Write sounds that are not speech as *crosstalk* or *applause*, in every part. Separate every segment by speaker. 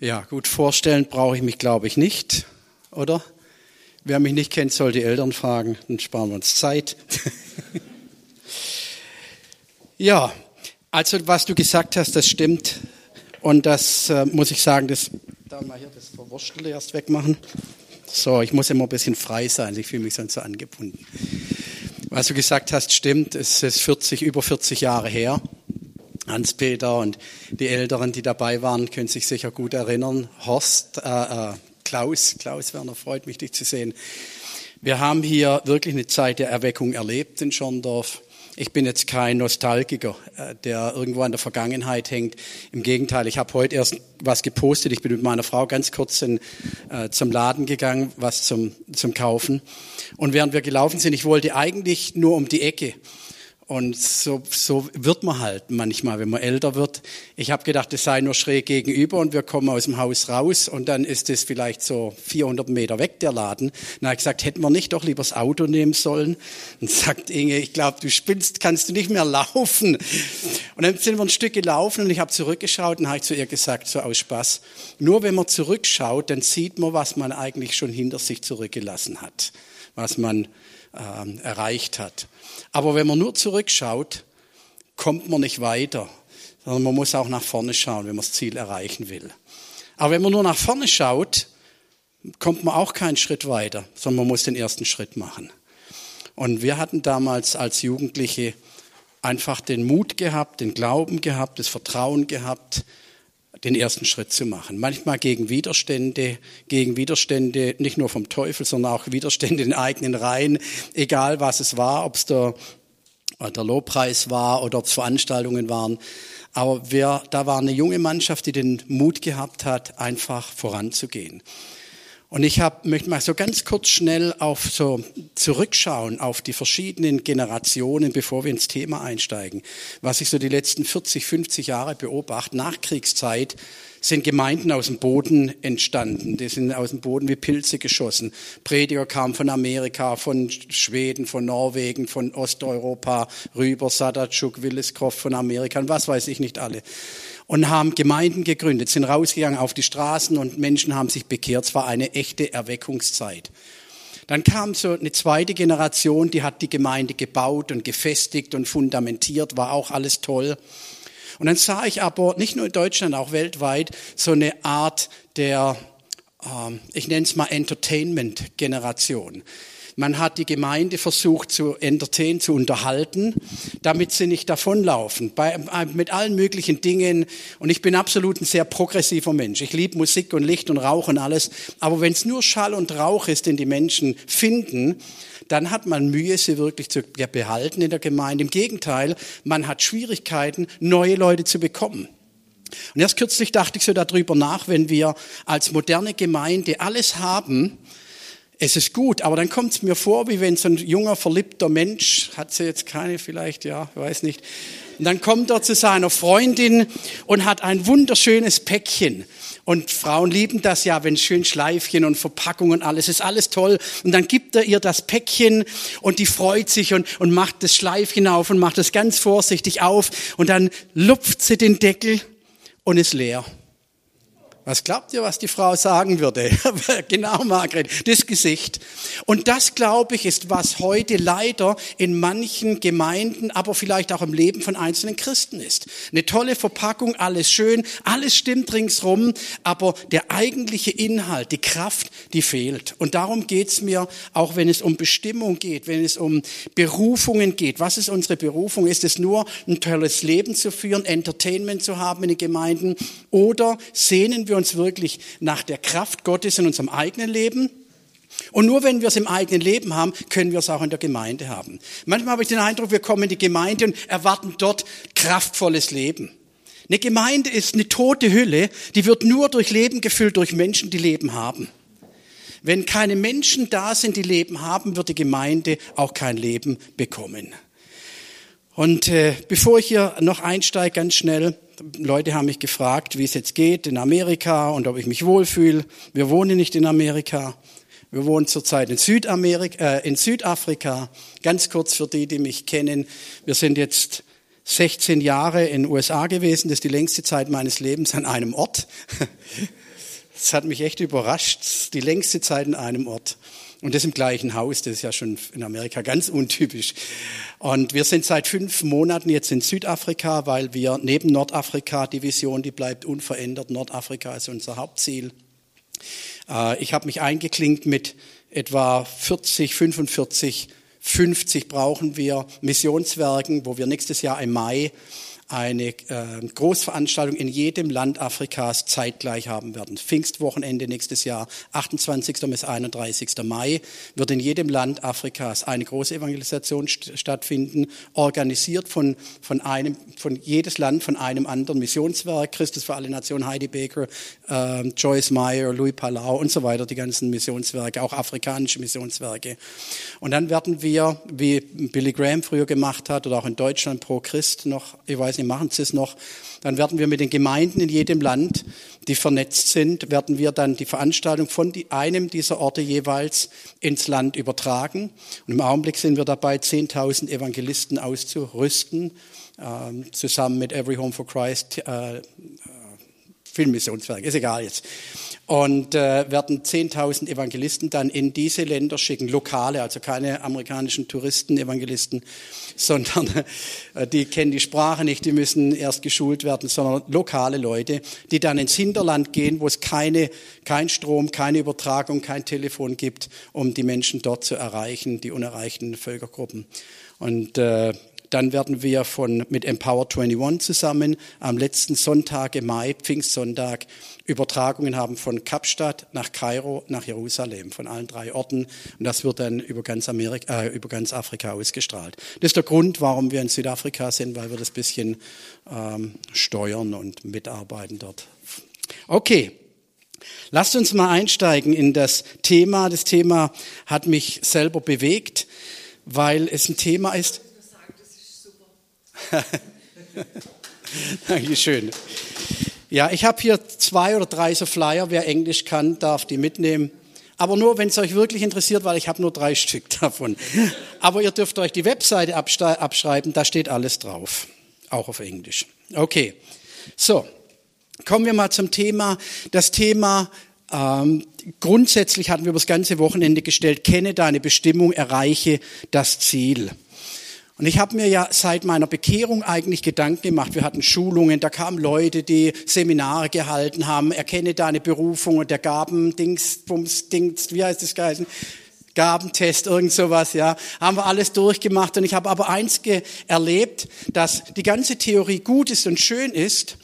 Speaker 1: Ja, gut vorstellen brauche ich mich, glaube ich, nicht, oder? Wer mich nicht kennt, soll die Eltern fragen, dann sparen wir uns Zeit. *laughs* ja, also was du gesagt hast, das stimmt. Und das äh, muss ich sagen, das, da mal hier das Verwurstele erst wegmachen. So, ich muss immer ein bisschen frei sein, ich fühle mich sonst so angebunden. Was du gesagt hast, stimmt, es ist 40, über 40 Jahre her. Hans-Peter und die Älteren, die dabei waren, können sich sicher gut erinnern. Horst, äh, äh, Klaus, Klaus Werner, freut mich, dich zu sehen. Wir haben hier wirklich eine Zeit der Erweckung erlebt in Schorndorf. Ich bin jetzt kein Nostalgiker, äh, der irgendwo an der Vergangenheit hängt. Im Gegenteil, ich habe heute erst was gepostet. Ich bin mit meiner Frau ganz kurz in, äh, zum Laden gegangen, was zum, zum Kaufen. Und während wir gelaufen sind, ich wollte eigentlich nur um die Ecke. Und so, so wird man halt manchmal, wenn man älter wird. Ich habe gedacht, es sei nur schräg gegenüber und wir kommen aus dem Haus raus und dann ist es vielleicht so 400 Meter weg, der Laden. Habe ich gesagt, hätten wir nicht doch lieber das Auto nehmen sollen? Und sagt Inge, ich glaube, du spinnst, kannst du nicht mehr *laughs* laufen. Und dann sind wir ein Stück gelaufen und ich habe zurückgeschaut und habe zu ihr gesagt, so aus Spaß, nur wenn man zurückschaut, dann sieht man, was man eigentlich schon hinter sich zurückgelassen hat, was man äh, erreicht hat. Aber wenn man nur zurückschaut, kommt man nicht weiter, sondern man muss auch nach vorne schauen, wenn man das Ziel erreichen will. Aber wenn man nur nach vorne schaut, kommt man auch keinen Schritt weiter, sondern man muss den ersten Schritt machen. Und wir hatten damals als Jugendliche einfach den Mut gehabt, den Glauben gehabt, das Vertrauen gehabt, den ersten Schritt zu machen. Manchmal gegen Widerstände, gegen Widerstände nicht nur vom Teufel, sondern auch Widerstände in eigenen Reihen, egal was es war, ob es der, der Lobpreis war oder ob es Veranstaltungen waren. Aber wir, da war eine junge Mannschaft, die den Mut gehabt hat, einfach voranzugehen. Und ich hab, möchte mal so ganz kurz schnell auf so zurückschauen auf die verschiedenen Generationen, bevor wir ins Thema einsteigen. Was ich so die letzten 40, 50 Jahre beobachte, Nachkriegszeit, sind Gemeinden aus dem Boden entstanden. Die sind aus dem Boden wie Pilze geschossen. Prediger kamen von Amerika, von Schweden, von Norwegen, von Osteuropa rüber, Sadatschuk, Willeskroft von Amerika und was weiß ich nicht alle und haben Gemeinden gegründet, sind rausgegangen auf die Straßen und Menschen haben sich bekehrt. Es war eine echte Erweckungszeit. Dann kam so eine zweite Generation, die hat die Gemeinde gebaut und gefestigt und fundamentiert, war auch alles toll. Und dann sah ich aber nicht nur in Deutschland, auch weltweit so eine Art der, ähm, ich nenne es mal Entertainment-Generation. Man hat die Gemeinde versucht zu entertainen, zu unterhalten, damit sie nicht davonlaufen, bei, äh, mit allen möglichen Dingen. Und ich bin absolut ein sehr progressiver Mensch. Ich liebe Musik und Licht und Rauch und alles. Aber wenn es nur Schall und Rauch ist, den die Menschen finden, dann hat man Mühe, sie wirklich zu behalten in der Gemeinde. Im Gegenteil, man hat Schwierigkeiten, neue Leute zu bekommen. Und erst kürzlich dachte ich so darüber nach, wenn wir als moderne Gemeinde alles haben, es ist gut, aber dann kommt es mir vor, wie wenn so ein junger, verliebter Mensch, hat sie jetzt keine vielleicht, ja, weiß nicht, und dann kommt er zu seiner Freundin und hat ein wunderschönes Päckchen. Und Frauen lieben das ja, wenn schön Schleifchen und Verpackung und alles ist alles toll. Und dann gibt er ihr das Päckchen und die freut sich und, und macht das Schleifchen auf und macht es ganz vorsichtig auf. Und dann lupft sie den Deckel und ist leer. Was glaubt ihr, was die Frau sagen würde? *laughs* genau, Margret, das Gesicht. Und das, glaube ich, ist, was heute leider in manchen Gemeinden, aber vielleicht auch im Leben von einzelnen Christen ist. Eine tolle Verpackung, alles schön, alles stimmt ringsrum, aber der eigentliche Inhalt, die Kraft, die fehlt. Und darum geht's mir, auch wenn es um Bestimmung geht, wenn es um Berufungen geht. Was ist unsere Berufung? Ist es nur, ein tolles Leben zu führen, Entertainment zu haben in den Gemeinden? Oder sehnen wir wir uns wirklich nach der Kraft Gottes in unserem eigenen Leben. Und nur wenn wir es im eigenen Leben haben, können wir es auch in der Gemeinde haben. Manchmal habe ich den Eindruck, wir kommen in die Gemeinde und erwarten dort kraftvolles Leben. Eine Gemeinde ist eine tote Hülle, die wird nur durch Leben gefüllt, durch Menschen, die Leben haben. Wenn keine Menschen da sind, die Leben haben, wird die Gemeinde auch kein Leben bekommen. Und äh, bevor ich hier noch einsteige, ganz schnell, Leute haben mich gefragt, wie es jetzt geht in Amerika und ob ich mich wohlfühle. Wir wohnen nicht in Amerika. Wir wohnen zurzeit in, Südamerika, äh, in Südafrika. Ganz kurz für die, die mich kennen. Wir sind jetzt 16 Jahre in den USA gewesen. Das ist die längste Zeit meines Lebens an einem Ort. *laughs* Das hat mich echt überrascht. Die längste Zeit in einem Ort. Und das im gleichen Haus, das ist ja schon in Amerika ganz untypisch. Und wir sind seit fünf Monaten jetzt in Südafrika, weil wir neben Nordafrika, die Vision, die bleibt unverändert. Nordafrika ist unser Hauptziel. Äh, ich habe mich eingeklinkt mit etwa 40, 45, 50 brauchen wir Missionswerken, wo wir nächstes Jahr im Mai eine äh, Großveranstaltung in jedem Land Afrikas zeitgleich haben werden. Pfingstwochenende nächstes Jahr, 28. bis 31. Mai, wird in jedem Land Afrikas eine große Evangelisation st stattfinden, organisiert von, von einem, von jedes Land von einem anderen Missionswerk, Christus für alle Nationen, Heidi Baker, äh, Joyce Meyer, Louis Palau und so weiter, die ganzen Missionswerke, auch afrikanische Missionswerke. Und dann werden wir, wie Billy Graham früher gemacht hat oder auch in Deutschland pro Christ noch, ich weiß weiß nicht, machen Sie es noch, dann werden wir mit den Gemeinden in jedem Land, die vernetzt sind, werden wir dann die Veranstaltung von einem dieser Orte jeweils ins Land übertragen. Und im Augenblick sind wir dabei, 10.000 Evangelisten auszurüsten, äh, zusammen mit Every Home for Christ, äh, Filmmissionswerk, ist egal jetzt. Und äh, werden 10.000 Evangelisten dann in diese Länder schicken, lokale, also keine amerikanischen Touristen, Evangelisten, *laughs* sondern äh, die kennen die Sprache nicht, die müssen erst geschult werden, sondern lokale Leute, die dann ins Hinterland gehen, wo es keine, kein Strom, keine Übertragung, kein Telefon gibt, um die Menschen dort zu erreichen, die unerreichten Völkergruppen. Und äh, dann werden wir von, mit Empower 21 zusammen am letzten Sonntag im Mai, Pfingstsonntag, Übertragungen haben von Kapstadt nach Kairo, nach Jerusalem, von allen drei Orten. Und das wird dann über ganz, Amerika, äh, über ganz Afrika ausgestrahlt. Das ist der Grund, warum wir in Südafrika sind, weil wir das bisschen ähm, steuern und mitarbeiten dort. Okay. Lasst uns mal einsteigen in das Thema. Das Thema hat mich selber bewegt, weil es ein Thema ist. *laughs* Dankeschön. Ja, ich habe hier zwei oder drei so Flyer. Wer Englisch kann, darf die mitnehmen. Aber nur, wenn es euch wirklich interessiert, weil ich habe nur drei *laughs* Stück davon. Aber ihr dürft euch die Webseite abschreiben, da steht alles drauf. Auch auf Englisch. Okay. So, kommen wir mal zum Thema. Das Thema ähm, grundsätzlich hatten wir über das ganze Wochenende gestellt, kenne deine Bestimmung, erreiche das Ziel. Und ich habe mir ja seit meiner Bekehrung eigentlich Gedanken gemacht. Wir hatten Schulungen, da kamen Leute, die Seminare gehalten haben, erkenne deine Berufung und der Gabendings, Bums, Dings, wie heißt das geheißen? Gabentest, irgend sowas, ja. Haben wir alles durchgemacht und ich habe aber eins erlebt, dass die ganze Theorie gut ist und schön ist,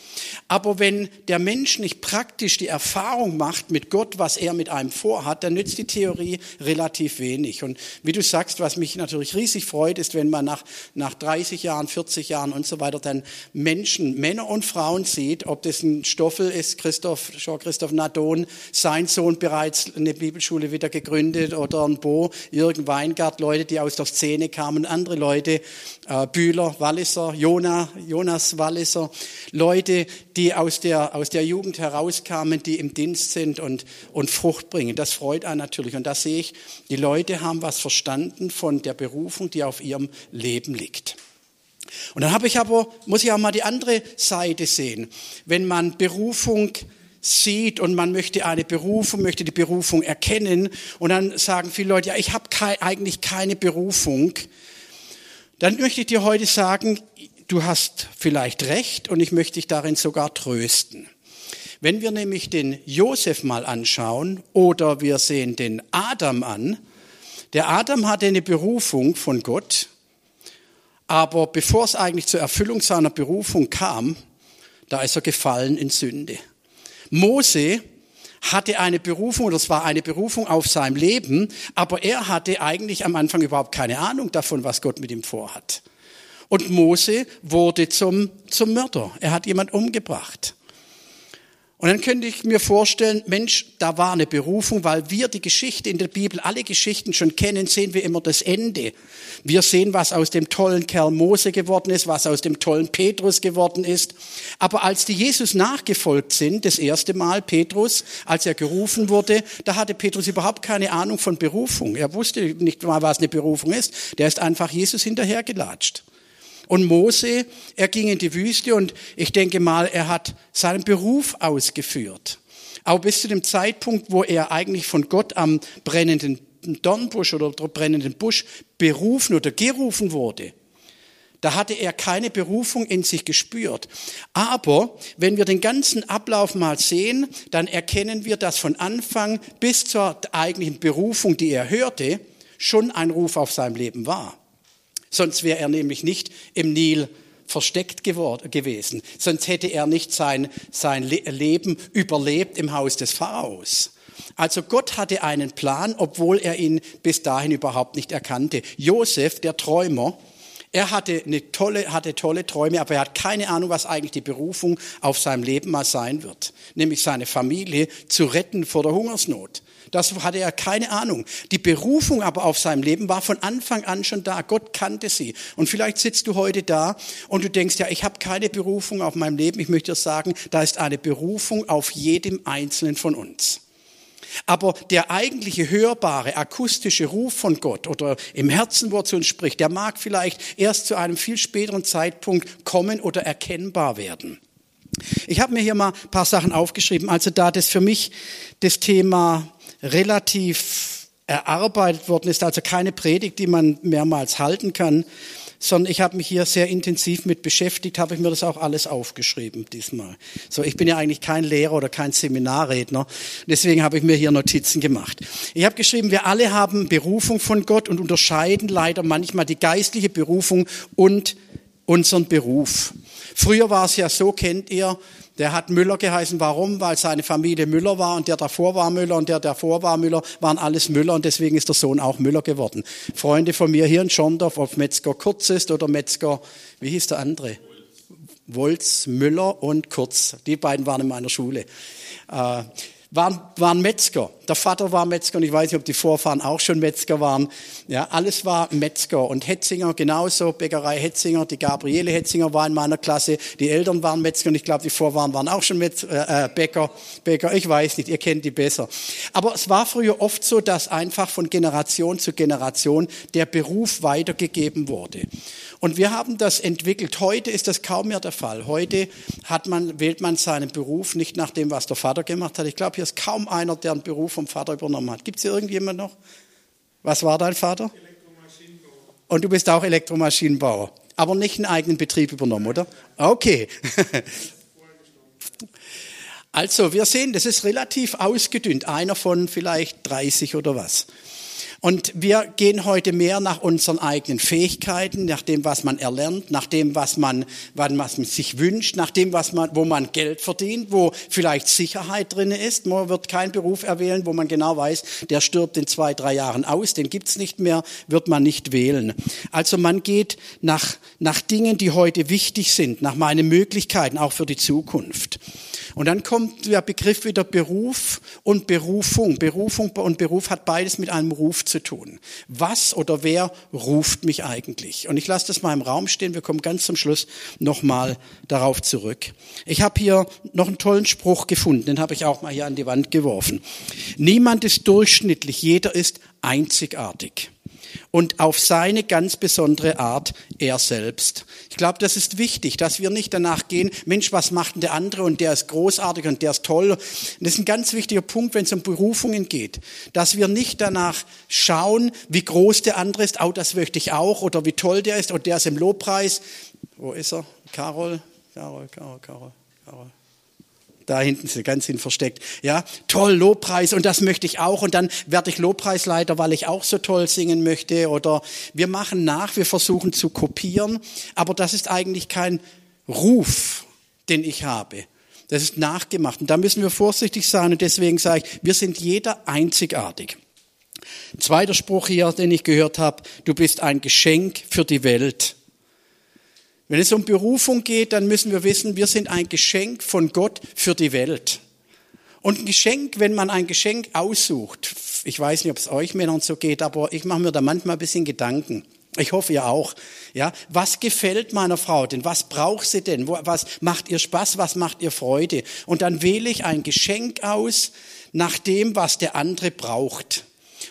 Speaker 1: aber wenn der Mensch nicht praktisch die Erfahrung macht mit Gott, was er mit einem vorhat, dann nützt die Theorie relativ wenig. Und wie du sagst, was mich natürlich riesig freut, ist, wenn man nach, nach 30 Jahren, 40 Jahren und so weiter dann Menschen, Männer und Frauen sieht, ob das ein Stoffel ist, Christoph, Jean-Christoph Nadon, sein Sohn bereits eine Bibelschule wieder gegründet oder ein Bo, Jürgen Weingart, Leute, die aus der Szene kamen, andere Leute, äh, Bühler, Walliser, Jona, Jonas Walliser, Leute, die aus der, aus der Jugend herauskamen, die im Dienst sind und, und Frucht bringen. Das freut einen natürlich. Und da sehe ich, die Leute haben was verstanden von der Berufung, die auf ihrem Leben liegt. Und dann habe ich aber, muss ich auch mal die andere Seite sehen. Wenn man Berufung sieht und man möchte eine Berufung, möchte die Berufung erkennen und dann sagen viele Leute, ja, ich habe kei eigentlich keine Berufung, dann möchte ich dir heute sagen, du hast vielleicht recht und ich möchte dich darin sogar trösten. Wenn wir nämlich den Josef mal anschauen oder wir sehen den Adam an, der Adam hatte eine Berufung von Gott, aber bevor es eigentlich zur Erfüllung seiner Berufung kam, da ist er gefallen in Sünde. Mose hatte eine Berufung, es war eine Berufung auf seinem Leben, aber er hatte eigentlich am Anfang überhaupt keine Ahnung davon, was Gott mit ihm vorhat. Und Mose wurde zum, zum Mörder. Er hat jemand umgebracht. Und dann könnte ich mir vorstellen, Mensch, da war eine Berufung, weil wir die Geschichte in der Bibel, alle Geschichten schon kennen, sehen wir immer das Ende. Wir sehen, was aus dem tollen Kerl Mose geworden ist, was aus dem tollen Petrus geworden ist. Aber als die Jesus nachgefolgt sind, das erste Mal Petrus, als er gerufen wurde, da hatte Petrus überhaupt keine Ahnung von Berufung. Er wusste nicht mal, was eine Berufung ist. Der ist einfach Jesus hinterhergelatscht. Und Mose, er ging in die Wüste und ich denke mal, er hat seinen Beruf ausgeführt. Aber bis zu dem Zeitpunkt, wo er eigentlich von Gott am brennenden Dornbusch oder brennenden Busch berufen oder gerufen wurde, da hatte er keine Berufung in sich gespürt. Aber wenn wir den ganzen Ablauf mal sehen, dann erkennen wir, dass von Anfang bis zur eigentlichen Berufung, die er hörte, schon ein Ruf auf seinem Leben war. Sonst wäre er nämlich nicht im Nil versteckt gewesen. Sonst hätte er nicht sein, sein Leben überlebt im Haus des Pharaos. Also Gott hatte einen Plan, obwohl er ihn bis dahin überhaupt nicht erkannte. Josef, der Träumer, er hatte, eine tolle, hatte tolle Träume, aber er hat keine Ahnung, was eigentlich die Berufung auf seinem Leben mal sein wird. Nämlich seine Familie zu retten vor der Hungersnot. Das hatte er keine Ahnung. Die Berufung aber auf seinem Leben war von Anfang an schon da. Gott kannte sie. Und vielleicht sitzt du heute da und du denkst, ja, ich habe keine Berufung auf meinem Leben. Ich möchte sagen, da ist eine Berufung auf jedem Einzelnen von uns. Aber der eigentliche hörbare, akustische Ruf von Gott oder im Herzen, wo er zu uns spricht, der mag vielleicht erst zu einem viel späteren Zeitpunkt kommen oder erkennbar werden. Ich habe mir hier mal ein paar Sachen aufgeschrieben. Also da das für mich das Thema relativ erarbeitet worden ist, also keine Predigt, die man mehrmals halten kann, sondern ich habe mich hier sehr intensiv mit beschäftigt, habe ich mir das auch alles aufgeschrieben diesmal. So, ich bin ja eigentlich kein Lehrer oder kein Seminarredner, deswegen habe ich mir hier Notizen gemacht. Ich habe geschrieben, wir alle haben Berufung von Gott und unterscheiden leider manchmal die geistliche Berufung und unseren Beruf. Früher war es ja so, kennt ihr, der hat Müller geheißen. Warum? Weil seine Familie Müller war und der davor war Müller und der davor war Müller, waren alles Müller und deswegen ist der Sohn auch Müller geworden. Freunde von mir hier in Schondorf, ob Metzger Kurz ist oder Metzger, wie hieß der andere? Wolz, Müller und Kurz. Die beiden waren in meiner Schule. Äh, waren, waren Metzger. Der Vater war Metzger und ich weiß nicht, ob die Vorfahren auch schon Metzger waren. Ja, alles war Metzger und Hetzinger genauso, Bäckerei Hetzinger, die Gabriele Hetzinger war in meiner Klasse, die Eltern waren Metzger und ich glaube, die Vorfahren waren auch schon Metz, äh, äh, Bäcker, Bäcker, ich weiß nicht, ihr kennt die besser. Aber es war früher oft so, dass einfach von Generation zu Generation der Beruf weitergegeben wurde. Und wir haben das entwickelt. Heute ist das kaum mehr der Fall. Heute hat man, wählt man seinen Beruf nicht nach dem, was der Vater gemacht hat. Ich glaube, hier ist kaum einer, der einen Beruf vom Vater übernommen hat. Gibt es hier irgendjemand noch? Was war dein Vater? Und du bist auch Elektromaschinenbauer. Aber nicht einen eigenen Betrieb übernommen, oder? Okay. *laughs* Also, wir sehen, das ist relativ ausgedünnt. Einer von vielleicht 30 oder was. Und wir gehen heute mehr nach unseren eigenen Fähigkeiten, nach dem, was man erlernt, nach dem, was man, was man sich wünscht, nach dem, was man, wo man Geld verdient, wo vielleicht Sicherheit drin ist. Man wird keinen Beruf erwählen, wo man genau weiß, der stirbt in zwei, drei Jahren aus, den gibt's nicht mehr, wird man nicht wählen. Also man geht nach, nach Dingen, die heute wichtig sind, nach meinen Möglichkeiten, auch für die Zukunft. Und dann kommt der Begriff wieder Beruf und Berufung. Berufung und Beruf hat beides mit einem Ruf zu tun. Was oder wer ruft mich eigentlich? Und ich lasse das mal im Raum stehen. Wir kommen ganz zum Schluss nochmal darauf zurück. Ich habe hier noch einen tollen Spruch gefunden. Den habe ich auch mal hier an die Wand geworfen. Niemand ist durchschnittlich. Jeder ist einzigartig und auf seine ganz besondere Art er selbst. Ich glaube, das ist wichtig, dass wir nicht danach gehen, Mensch, was macht denn der andere und der ist großartig und der ist toll. Und das ist ein ganz wichtiger Punkt, wenn es um Berufungen geht, dass wir nicht danach schauen, wie groß der andere ist, oh, das möchte ich auch, oder wie toll der ist, und der ist im Lobpreis. Wo ist er? Carol? Carol, Carol, Carol, Carol. Da hinten sind ganz hin versteckt. Ja, toll, Lobpreis und das möchte ich auch und dann werde ich Lobpreisleiter, weil ich auch so toll singen möchte oder wir machen nach, wir versuchen zu kopieren, aber das ist eigentlich kein Ruf, den ich habe. Das ist nachgemacht und da müssen wir vorsichtig sein und deswegen sage ich, wir sind jeder einzigartig. Zweiter Spruch hier, den ich gehört habe, du bist ein Geschenk für die Welt. Wenn es um Berufung geht, dann müssen wir wissen, wir sind ein Geschenk von Gott für die Welt. Und ein Geschenk, wenn man ein Geschenk aussucht, ich weiß nicht, ob es euch Männern so geht, aber ich mache mir da manchmal ein bisschen Gedanken. Ich hoffe ihr auch. Ja, was gefällt meiner Frau denn? Was braucht sie denn? Was macht ihr Spaß? Was macht ihr Freude? Und dann wähle ich ein Geschenk aus nach dem, was der andere braucht.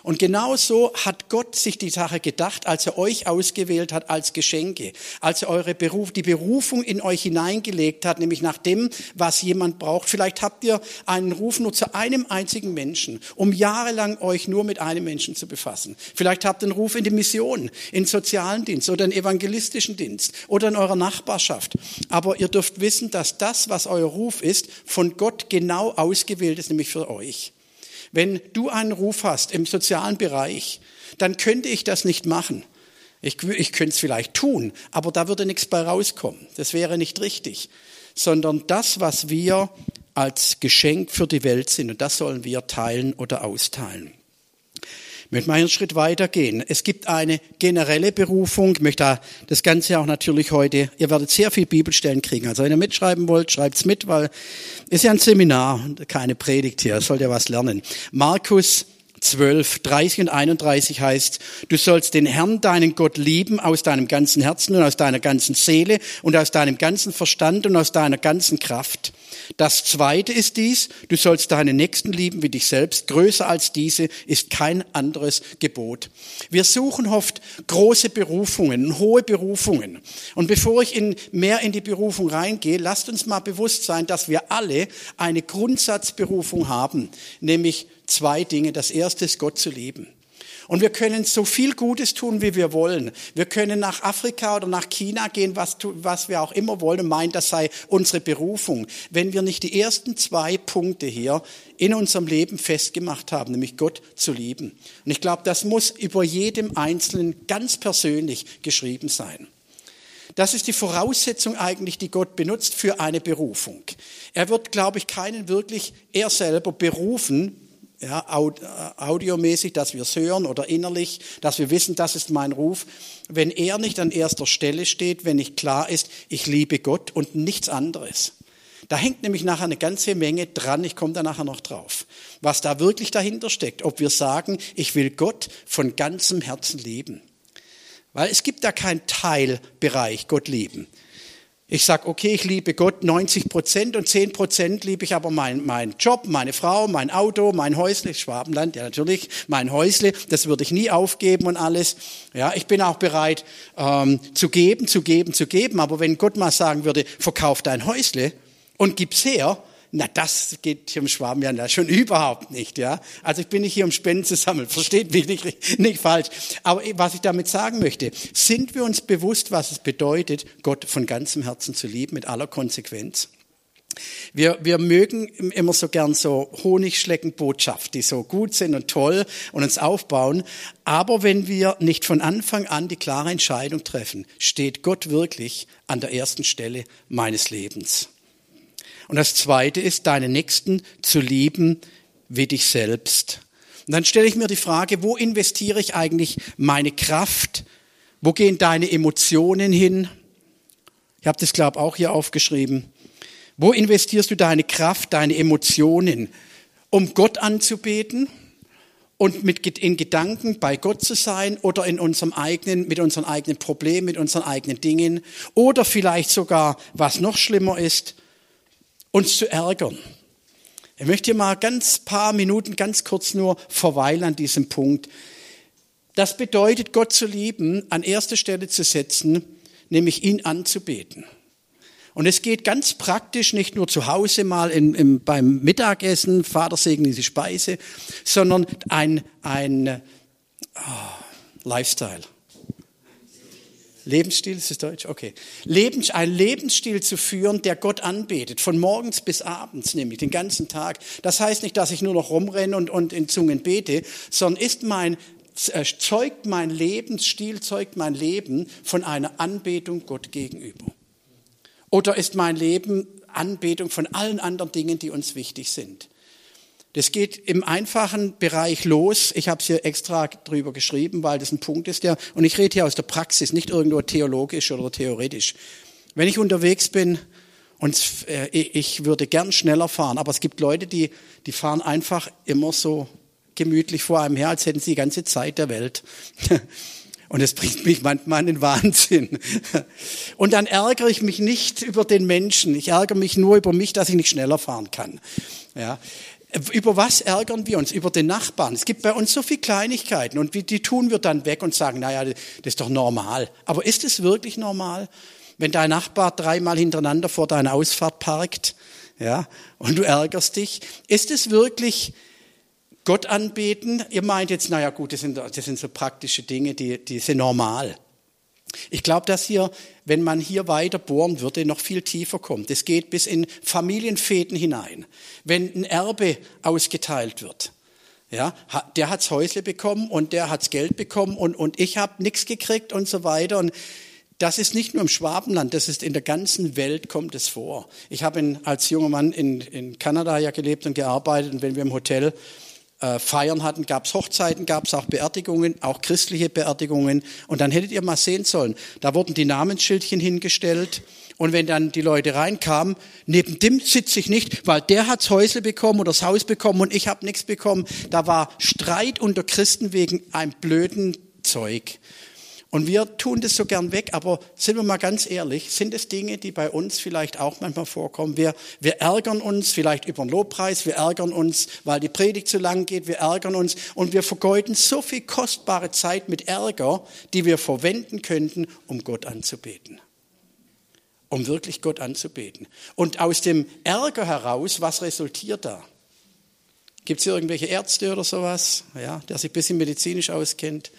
Speaker 1: Und genau so hat Gott sich die Sache gedacht, als er euch ausgewählt hat als Geschenke, als er eure Beruf, die Berufung in euch hineingelegt hat, nämlich nach dem, was jemand braucht. Vielleicht habt ihr einen Ruf nur zu einem einzigen Menschen, um jahrelang euch nur mit einem Menschen zu befassen. Vielleicht habt ihr einen Ruf in die Mission, in sozialen Dienst oder in evangelistischen Dienst oder in eurer Nachbarschaft. Aber ihr dürft wissen, dass das, was euer Ruf ist, von Gott genau ausgewählt ist, nämlich für euch. Wenn du einen Ruf hast im sozialen Bereich, dann könnte ich das nicht machen. Ich, ich könnte es vielleicht tun, aber da würde nichts bei rauskommen. Das wäre nicht richtig. Sondern das, was wir als Geschenk für die Welt sind, und das sollen wir teilen oder austeilen. Ich möchte mal einen Schritt weitergehen. Es gibt eine generelle Berufung. Ich möchte das Ganze auch natürlich heute, ihr werdet sehr viel Bibelstellen kriegen. Also wenn ihr mitschreiben wollt, schreibt's mit, weil es ist ja ein Seminar, keine Predigt hier, sollt ihr was lernen. Markus 12, 30 und 31 heißt, du sollst den Herrn, deinen Gott lieben aus deinem ganzen Herzen und aus deiner ganzen Seele und aus deinem ganzen Verstand und aus deiner ganzen Kraft. Das zweite ist dies, du sollst deinen Nächsten lieben wie dich selbst. Größer als diese ist kein anderes Gebot. Wir suchen oft große Berufungen, hohe Berufungen. Und bevor ich in, mehr in die Berufung reingehe, lasst uns mal bewusst sein, dass wir alle eine Grundsatzberufung haben, nämlich zwei Dinge. Das erste ist, Gott zu lieben. Und wir können so viel Gutes tun, wie wir wollen. Wir können nach Afrika oder nach China gehen, was, was wir auch immer wollen und meinen, das sei unsere Berufung. Wenn wir nicht die ersten zwei Punkte hier in unserem Leben festgemacht haben, nämlich Gott zu lieben. Und ich glaube, das muss über jedem Einzelnen ganz persönlich geschrieben sein. Das ist die Voraussetzung eigentlich, die Gott benutzt für eine Berufung. Er wird, glaube ich, keinen wirklich er selber berufen, ja, audiomäßig, dass wir es hören oder innerlich, dass wir wissen, das ist mein Ruf. Wenn er nicht an erster Stelle steht, wenn nicht klar ist, ich liebe Gott und nichts anderes. Da hängt nämlich nachher eine ganze Menge dran, ich komme da nachher noch drauf, was da wirklich dahinter steckt, ob wir sagen, ich will Gott von ganzem Herzen lieben. Weil es gibt da keinen Teilbereich, Gott lieben. Ich sage, okay, ich liebe Gott 90 Prozent und 10 Prozent liebe ich aber meinen mein Job, meine Frau, mein Auto, mein Häusle, Schwabenland, ja natürlich, mein Häusle, das würde ich nie aufgeben und alles. Ja, ich bin auch bereit ähm, zu geben, zu geben, zu geben. Aber wenn Gott mal sagen würde, verkauf dein Häusle und gib's her, na, das geht hier im Schwabenland ja schon überhaupt nicht, ja. Also ich bin nicht hier, um Spenden zu sammeln. *laughs* Versteht mich nicht, nicht falsch. Aber was ich damit sagen möchte, sind wir uns bewusst, was es bedeutet, Gott von ganzem Herzen zu lieben, mit aller Konsequenz? Wir, wir mögen immer so gern so Honigschleckenbotschaft, die so gut sind und toll und uns aufbauen. Aber wenn wir nicht von Anfang an die klare Entscheidung treffen, steht Gott wirklich an der ersten Stelle meines Lebens. Und das Zweite ist, deine Nächsten zu lieben wie dich selbst. Und dann stelle ich mir die Frage, wo investiere ich eigentlich meine Kraft? Wo gehen deine Emotionen hin? Ich habe das, glaube ich, auch hier aufgeschrieben. Wo investierst du deine Kraft, deine Emotionen, um Gott anzubeten und mit, in Gedanken bei Gott zu sein oder in unserem eigenen, mit unseren eigenen Problemen, mit unseren eigenen Dingen oder vielleicht sogar, was noch schlimmer ist, uns zu ärgern. Ich möchte mal ganz paar Minuten ganz kurz nur verweilen an diesem Punkt. Das bedeutet, Gott zu lieben, an erste Stelle zu setzen, nämlich ihn anzubeten. Und es geht ganz praktisch nicht nur zu Hause mal in, in, beim Mittagessen, Vater segne diese Speise, sondern ein, ein oh, Lifestyle. Lebensstil, ist es Deutsch? Okay. Lebens, ein Lebensstil zu führen, der Gott anbetet, von morgens bis abends, nämlich den ganzen Tag. Das heißt nicht, dass ich nur noch rumrenne und, und in Zungen bete, sondern ist mein, äh, zeugt mein Lebensstil, zeugt mein Leben von einer Anbetung Gott gegenüber. Oder ist mein Leben Anbetung von allen anderen Dingen, die uns wichtig sind? Das geht im einfachen Bereich los. Ich habe es hier extra drüber geschrieben, weil das ein Punkt ist, der, und ich rede hier aus der Praxis, nicht irgendwo theologisch oder theoretisch. Wenn ich unterwegs bin und äh, ich würde gern schneller fahren, aber es gibt Leute, die, die fahren einfach immer so gemütlich vor einem her, als hätten sie die ganze Zeit der Welt. *laughs* Und es bringt mich manchmal in den Wahnsinn. *laughs* Und dann ärgere ich mich nicht über den Menschen. Ich ärgere mich nur über mich, dass ich nicht schneller fahren kann. Ja Über was ärgern wir uns? Über den Nachbarn. Es gibt bei uns so viele Kleinigkeiten und die tun wir dann weg und sagen, naja, das ist doch normal. Aber ist es wirklich normal, wenn dein Nachbar dreimal hintereinander vor deiner Ausfahrt parkt, ja, und du ärgerst dich? Ist es wirklich Gott anbeten? Ihr meint jetzt, naja, gut, das sind, das sind so praktische Dinge, die, die sind normal. Ich glaube, dass hier, wenn man hier weiter bohren würde, noch viel tiefer kommt. Es geht bis in Familienfäden hinein. Wenn ein Erbe ausgeteilt wird, ja, der hat's Häusle bekommen und der hat's Geld bekommen und, und ich habe nichts gekriegt und so weiter. Und das ist nicht nur im Schwabenland, das ist in der ganzen Welt kommt es vor. Ich habe als junger Mann in, in Kanada ja gelebt und gearbeitet und wenn wir im Hotel äh, Feiern hatten, gab es Hochzeiten, gab es auch Beerdigungen, auch christliche Beerdigungen. Und dann hättet ihr mal sehen sollen, da wurden die Namensschildchen hingestellt. Und wenn dann die Leute reinkamen, neben dem sitze ich nicht, weil der hat's Häusle bekommen oder das Haus bekommen und ich habe nichts bekommen. Da war Streit unter Christen wegen einem blöden Zeug. Und wir tun das so gern weg, aber sind wir mal ganz ehrlich, sind es Dinge, die bei uns vielleicht auch manchmal vorkommen? Wir, wir ärgern uns vielleicht über den Lobpreis, wir ärgern uns, weil die Predigt zu lang geht, wir ärgern uns und wir vergeuden so viel kostbare Zeit mit Ärger, die wir verwenden könnten, um Gott anzubeten. Um wirklich Gott anzubeten. Und aus dem Ärger heraus, was resultiert da? Gibt es hier irgendwelche Ärzte oder sowas, ja, der sich ein bisschen medizinisch auskennt?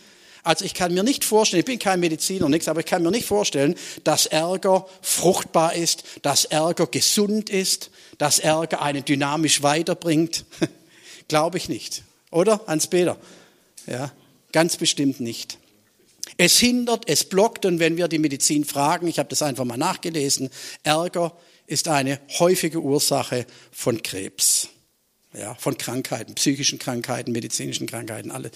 Speaker 1: Also ich kann mir nicht vorstellen, ich bin kein Mediziner, nichts, aber ich kann mir nicht vorstellen, dass Ärger fruchtbar ist, dass Ärger gesund ist, dass Ärger einen dynamisch weiterbringt. *laughs* Glaube ich nicht. Oder, Hans-Peter? Ja, ganz bestimmt nicht. Es hindert, es blockt und wenn wir die Medizin fragen, ich habe das einfach mal nachgelesen, Ärger ist eine häufige Ursache von Krebs, ja, von Krankheiten, psychischen Krankheiten, medizinischen Krankheiten, alle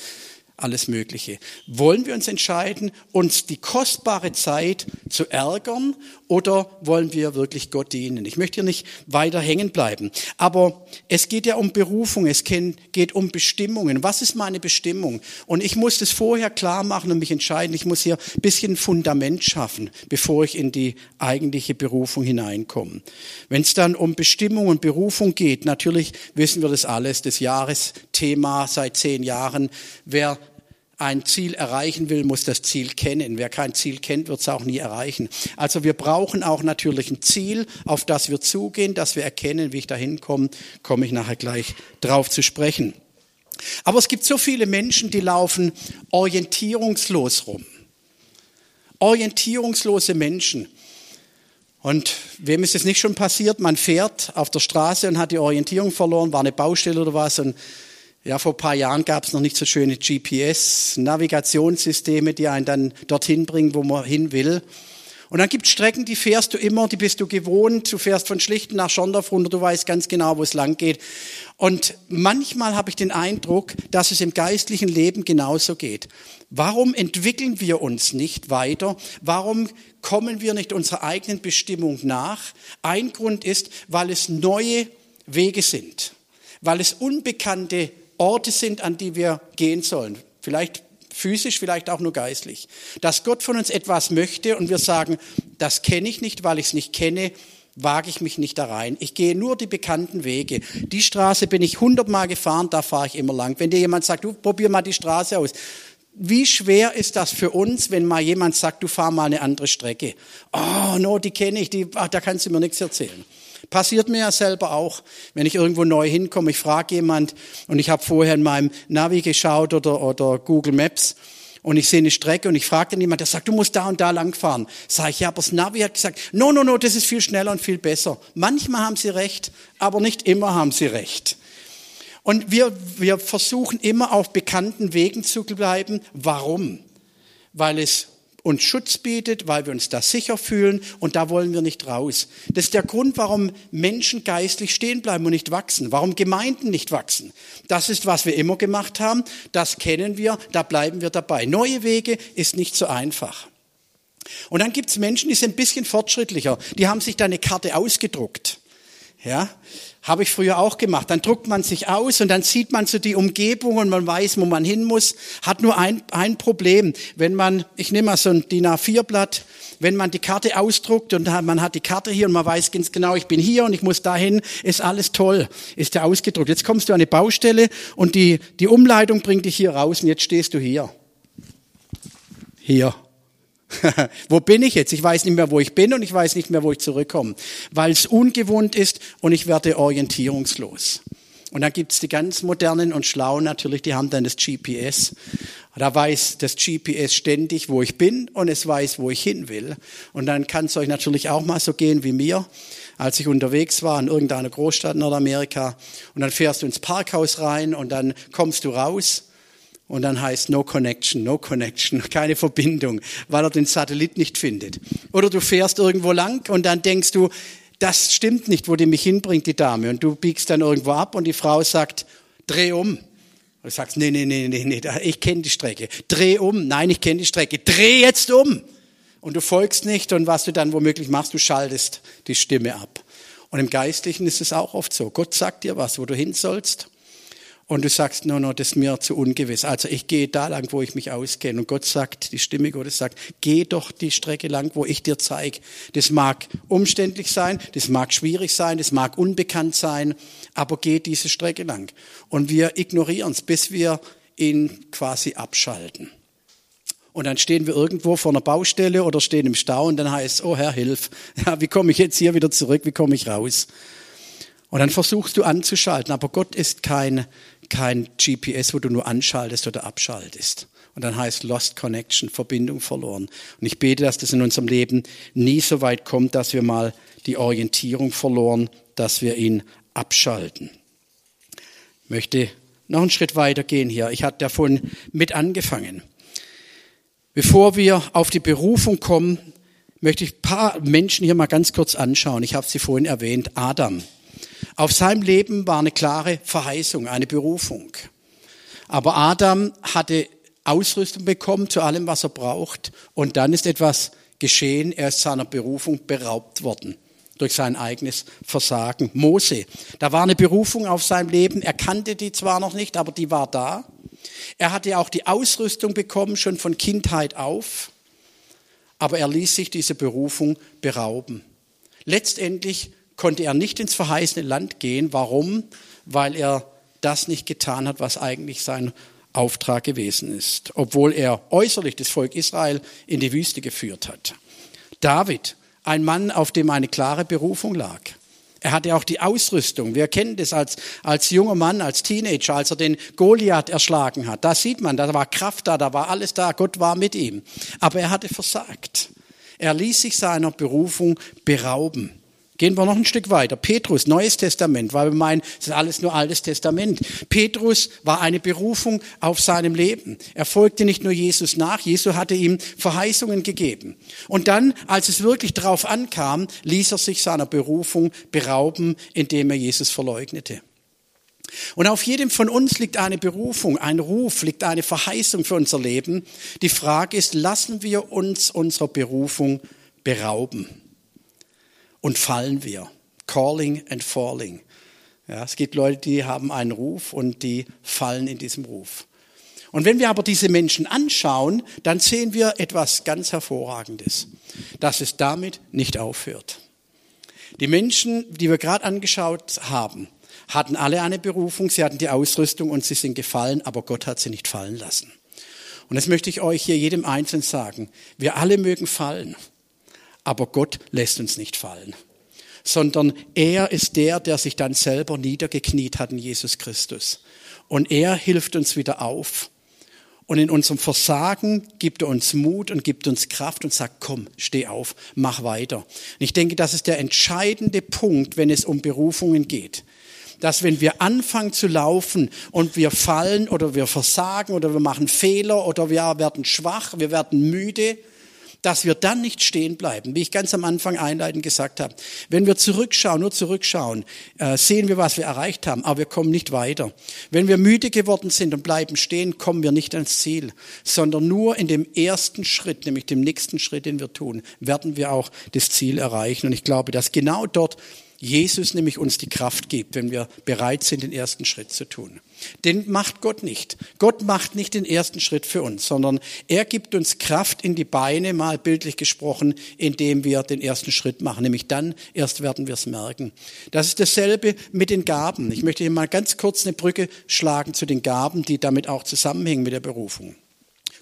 Speaker 1: alles Mögliche. Wollen wir uns entscheiden, uns die kostbare Zeit zu ärgern oder wollen wir wirklich Gott dienen? Ich möchte hier nicht weiter hängen bleiben. Aber es geht ja um Berufung, es geht um Bestimmungen. Was ist meine Bestimmung? Und ich muss das vorher klar machen und mich entscheiden. Ich muss hier ein bisschen Fundament schaffen, bevor ich in die eigentliche Berufung hineinkomme. Wenn es dann um Bestimmung und Berufung geht, natürlich wissen wir das alles, das Jahresthema seit zehn Jahren. Wer ein Ziel erreichen will, muss das Ziel kennen. Wer kein Ziel kennt, wird es auch nie erreichen. Also wir brauchen auch natürlich ein Ziel, auf das wir zugehen, dass wir erkennen, wie ich dahin komme, komme ich nachher gleich drauf zu sprechen. Aber es gibt so viele Menschen, die laufen orientierungslos rum. Orientierungslose Menschen. Und wem ist es nicht schon passiert? Man fährt auf der Straße und hat die Orientierung verloren, war eine Baustelle oder was und ja, vor paar Jahren gab es noch nicht so schöne GPS-Navigationssysteme, die einen dann dorthin bringen, wo man hin will. Und dann gibt Strecken, die fährst du immer, die bist du gewohnt. Du fährst von Schlichten nach Schondorf runter, du weißt ganz genau, wo es lang geht. Und manchmal habe ich den Eindruck, dass es im geistlichen Leben genauso geht. Warum entwickeln wir uns nicht weiter? Warum kommen wir nicht unserer eigenen Bestimmung nach? Ein Grund ist, weil es neue Wege sind, weil es unbekannte Orte sind, an die wir gehen sollen. Vielleicht physisch, vielleicht auch nur geistlich. Dass Gott von uns etwas möchte und wir sagen, das kenne ich nicht, weil ich es nicht kenne, wage ich mich nicht da rein. Ich gehe nur die bekannten Wege. Die Straße bin ich hundertmal gefahren, da fahre ich immer lang. Wenn dir jemand sagt, du probier mal die Straße aus. Wie schwer ist das für uns, wenn mal jemand sagt, du fahr mal eine andere Strecke? Oh, no, die kenne ich, die, ach, da kannst du mir nichts erzählen. Passiert mir ja selber auch, wenn ich irgendwo neu hinkomme. Ich frage jemand und ich habe vorher in meinem Navi geschaut oder, oder Google Maps und ich sehe eine Strecke und ich frage dann jemand, der sagt, du musst da und da lang fahren. Sag ich, ja, aber das Navi hat gesagt, no, no, no, das ist viel schneller und viel besser. Manchmal haben sie recht, aber nicht immer haben sie recht. Und wir, wir versuchen immer auf bekannten Wegen zu bleiben. Warum? Weil es uns Schutz bietet, weil wir uns da sicher fühlen und da wollen wir nicht raus. Das ist der Grund, warum Menschen geistlich stehen bleiben und nicht wachsen, warum Gemeinden nicht wachsen. Das ist, was wir immer gemacht haben, das kennen wir, da bleiben wir dabei. Neue Wege ist nicht so einfach. Und dann gibt es Menschen, die sind ein bisschen fortschrittlicher, die haben sich da eine Karte ausgedruckt. Ja, habe ich früher auch gemacht. Dann druckt man sich aus und dann sieht man so die Umgebung und man weiß, wo man hin muss. Hat nur ein, ein Problem. Wenn man, ich nehme mal so ein DIN A4-Blatt, wenn man die Karte ausdruckt und man hat die Karte hier und man weiß ganz genau, ich bin hier und ich muss dahin, ist alles toll, ist ja ausgedruckt. Jetzt kommst du an eine Baustelle und die, die Umleitung bringt dich hier raus und jetzt stehst du hier. Hier. *laughs* wo bin ich jetzt? Ich weiß nicht mehr, wo ich bin und ich weiß nicht mehr, wo ich zurückkomme, weil es ungewohnt ist und ich werde orientierungslos. Und dann gibt's die ganz modernen und schlauen natürlich, die haben dann das GPS. Da weiß das GPS ständig, wo ich bin und es weiß, wo ich hin will. Und dann kann es euch natürlich auch mal so gehen wie mir, als ich unterwegs war in irgendeiner Großstadt in Nordamerika. Und dann fährst du ins Parkhaus rein und dann kommst du raus und dann heißt No Connection, No Connection, *laughs* keine Verbindung, weil er den Satellit nicht findet. Oder du fährst irgendwo lang und dann denkst du, das stimmt nicht, wo die mich hinbringt, die Dame. Und du biegst dann irgendwo ab und die Frau sagt, dreh um. Und du sagst, nee, nee, nee, nee, nee, ich kenne die Strecke. Dreh um. Nein, ich kenne die Strecke. Dreh jetzt um. Und du folgst nicht und was du dann womöglich machst, du schaltest die Stimme ab. Und im Geistlichen ist es auch oft so. Gott sagt dir was, wo du hin sollst und du sagst, no, no, das ist mir zu ungewiss. Also ich gehe da lang, wo ich mich auskenne. Und Gott sagt, die Stimme Gottes sagt, geh doch die Strecke lang, wo ich dir zeige. Das mag umständlich sein, das mag schwierig sein, das mag unbekannt sein, aber geh diese Strecke lang. Und wir ignorieren es, bis wir ihn quasi abschalten. Und dann stehen wir irgendwo vor einer Baustelle oder stehen im Stau und dann heißt es, oh Herr, hilf. *laughs* Ja, wie komme ich jetzt hier wieder zurück? Wie komme ich raus? Und dann versuchst du anzuschalten, aber Gott ist kein kein GPS, wo du nur anschaltest oder abschaltest. Und dann heißt Lost Connection, Verbindung verloren. Und ich bete, dass das in unserem Leben nie so weit kommt, dass wir mal die Orientierung verloren, dass wir ihn abschalten. Ich möchte noch einen Schritt weiter gehen hier. Ich hatte davon mit angefangen. Bevor wir auf die Berufung kommen, möchte ich ein paar Menschen hier mal ganz kurz anschauen. Ich habe sie vorhin erwähnt. Adam. Auf seinem Leben war eine klare Verheißung, eine Berufung. Aber Adam hatte Ausrüstung bekommen zu allem, was er braucht. Und dann ist etwas geschehen. Er ist seiner Berufung beraubt worden durch sein eigenes Versagen. Mose, da war eine Berufung auf seinem Leben. Er kannte die zwar noch nicht, aber die war da. Er hatte auch die Ausrüstung bekommen, schon von Kindheit auf. Aber er ließ sich diese Berufung berauben. Letztendlich konnte er nicht ins verheißene Land gehen. Warum? Weil er das nicht getan hat, was eigentlich sein Auftrag gewesen ist, obwohl er äußerlich das Volk Israel in die Wüste geführt hat. David, ein Mann, auf dem eine klare Berufung lag. Er hatte auch die Ausrüstung. Wir kennen das als, als junger Mann, als Teenager, als er den Goliath erschlagen hat. Da sieht man, da war Kraft da, da war alles da, Gott war mit ihm. Aber er hatte versagt. Er ließ sich seiner Berufung berauben. Gehen wir noch ein Stück weiter. Petrus, Neues Testament, weil wir meinen, es ist alles nur Altes Testament. Petrus war eine Berufung auf seinem Leben. Er folgte nicht nur Jesus nach, Jesus hatte ihm Verheißungen gegeben. Und dann, als es wirklich darauf ankam, ließ er sich seiner Berufung berauben, indem er Jesus verleugnete. Und auf jedem von uns liegt eine Berufung, ein Ruf, liegt eine Verheißung für unser Leben. Die Frage ist, lassen wir uns unserer Berufung berauben? Und fallen wir. Calling and falling. Ja, es gibt Leute, die haben einen Ruf und die fallen in diesem Ruf. Und wenn wir aber diese Menschen anschauen, dann sehen wir etwas ganz Hervorragendes, dass es damit nicht aufhört. Die Menschen, die wir gerade angeschaut haben, hatten alle eine Berufung, sie hatten die Ausrüstung und sie sind gefallen, aber Gott hat sie nicht fallen lassen. Und das möchte ich euch hier jedem Einzelnen sagen. Wir alle mögen fallen aber Gott lässt uns nicht fallen, sondern er ist der, der sich dann selber niedergekniet hat in Jesus Christus. Und er hilft uns wieder auf. Und in unserem Versagen gibt er uns Mut und gibt uns Kraft und sagt, komm, steh auf, mach weiter. Und ich denke, das ist der entscheidende Punkt, wenn es um Berufungen geht. Dass wenn wir anfangen zu laufen und wir fallen oder wir versagen oder wir machen Fehler oder wir werden schwach, wir werden müde, dass wir dann nicht stehen bleiben, wie ich ganz am Anfang einleitend gesagt habe. Wenn wir zurückschauen, nur zurückschauen, äh, sehen wir, was wir erreicht haben, aber wir kommen nicht weiter. Wenn wir müde geworden sind und bleiben stehen, kommen wir nicht ans Ziel, sondern nur in dem ersten Schritt, nämlich dem nächsten Schritt, den wir tun, werden wir auch das Ziel erreichen. Und ich glaube, dass genau dort Jesus nämlich uns die Kraft gibt, wenn wir bereit sind, den ersten Schritt zu tun. Den macht Gott nicht. Gott macht nicht den ersten Schritt für uns, sondern er gibt uns Kraft in die Beine, mal bildlich gesprochen, indem wir den ersten Schritt machen. Nämlich dann erst werden wir es merken. Das ist dasselbe mit den Gaben. Ich möchte hier mal ganz kurz eine Brücke schlagen zu den Gaben, die damit auch zusammenhängen mit der Berufung.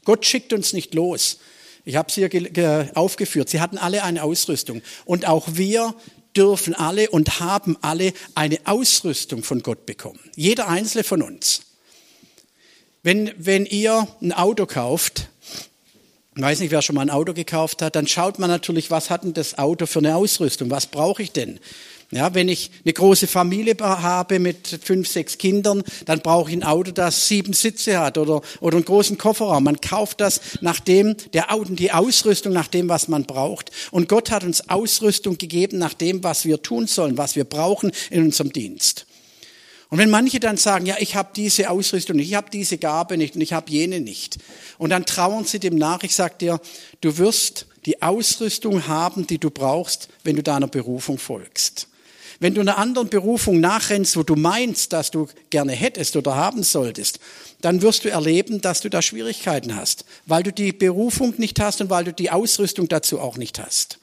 Speaker 1: Gott schickt uns nicht los. Ich habe sie hier aufgeführt. Sie hatten alle eine Ausrüstung. Und auch wir dürfen alle und haben alle eine Ausrüstung von Gott bekommen. Jeder einzelne von uns. Wenn, wenn ihr ein Auto kauft, ich weiß nicht, wer schon mal ein Auto gekauft hat, dann schaut man natürlich, was hat denn das Auto für eine Ausrüstung? Was brauche ich denn? Ja, wenn ich eine große Familie habe mit fünf, sechs Kindern, dann brauche ich ein Auto, das sieben Sitze hat oder, oder einen großen Kofferraum. Man kauft das nach dem, der, die Ausrüstung nach dem, was man braucht. Und Gott hat uns Ausrüstung gegeben nach dem, was wir tun sollen, was wir brauchen in unserem Dienst. Und wenn manche dann sagen, ja, ich habe diese Ausrüstung nicht, ich habe diese Gabe nicht und ich habe jene nicht. Und dann trauern sie dem nach, ich sage dir, du wirst die Ausrüstung haben, die du brauchst, wenn du deiner Berufung folgst. Wenn du einer anderen Berufung nachrennst, wo du meinst, dass du gerne hättest oder haben solltest, dann wirst du erleben, dass du da Schwierigkeiten hast, weil du die Berufung nicht hast und weil du die Ausrüstung dazu auch nicht hast.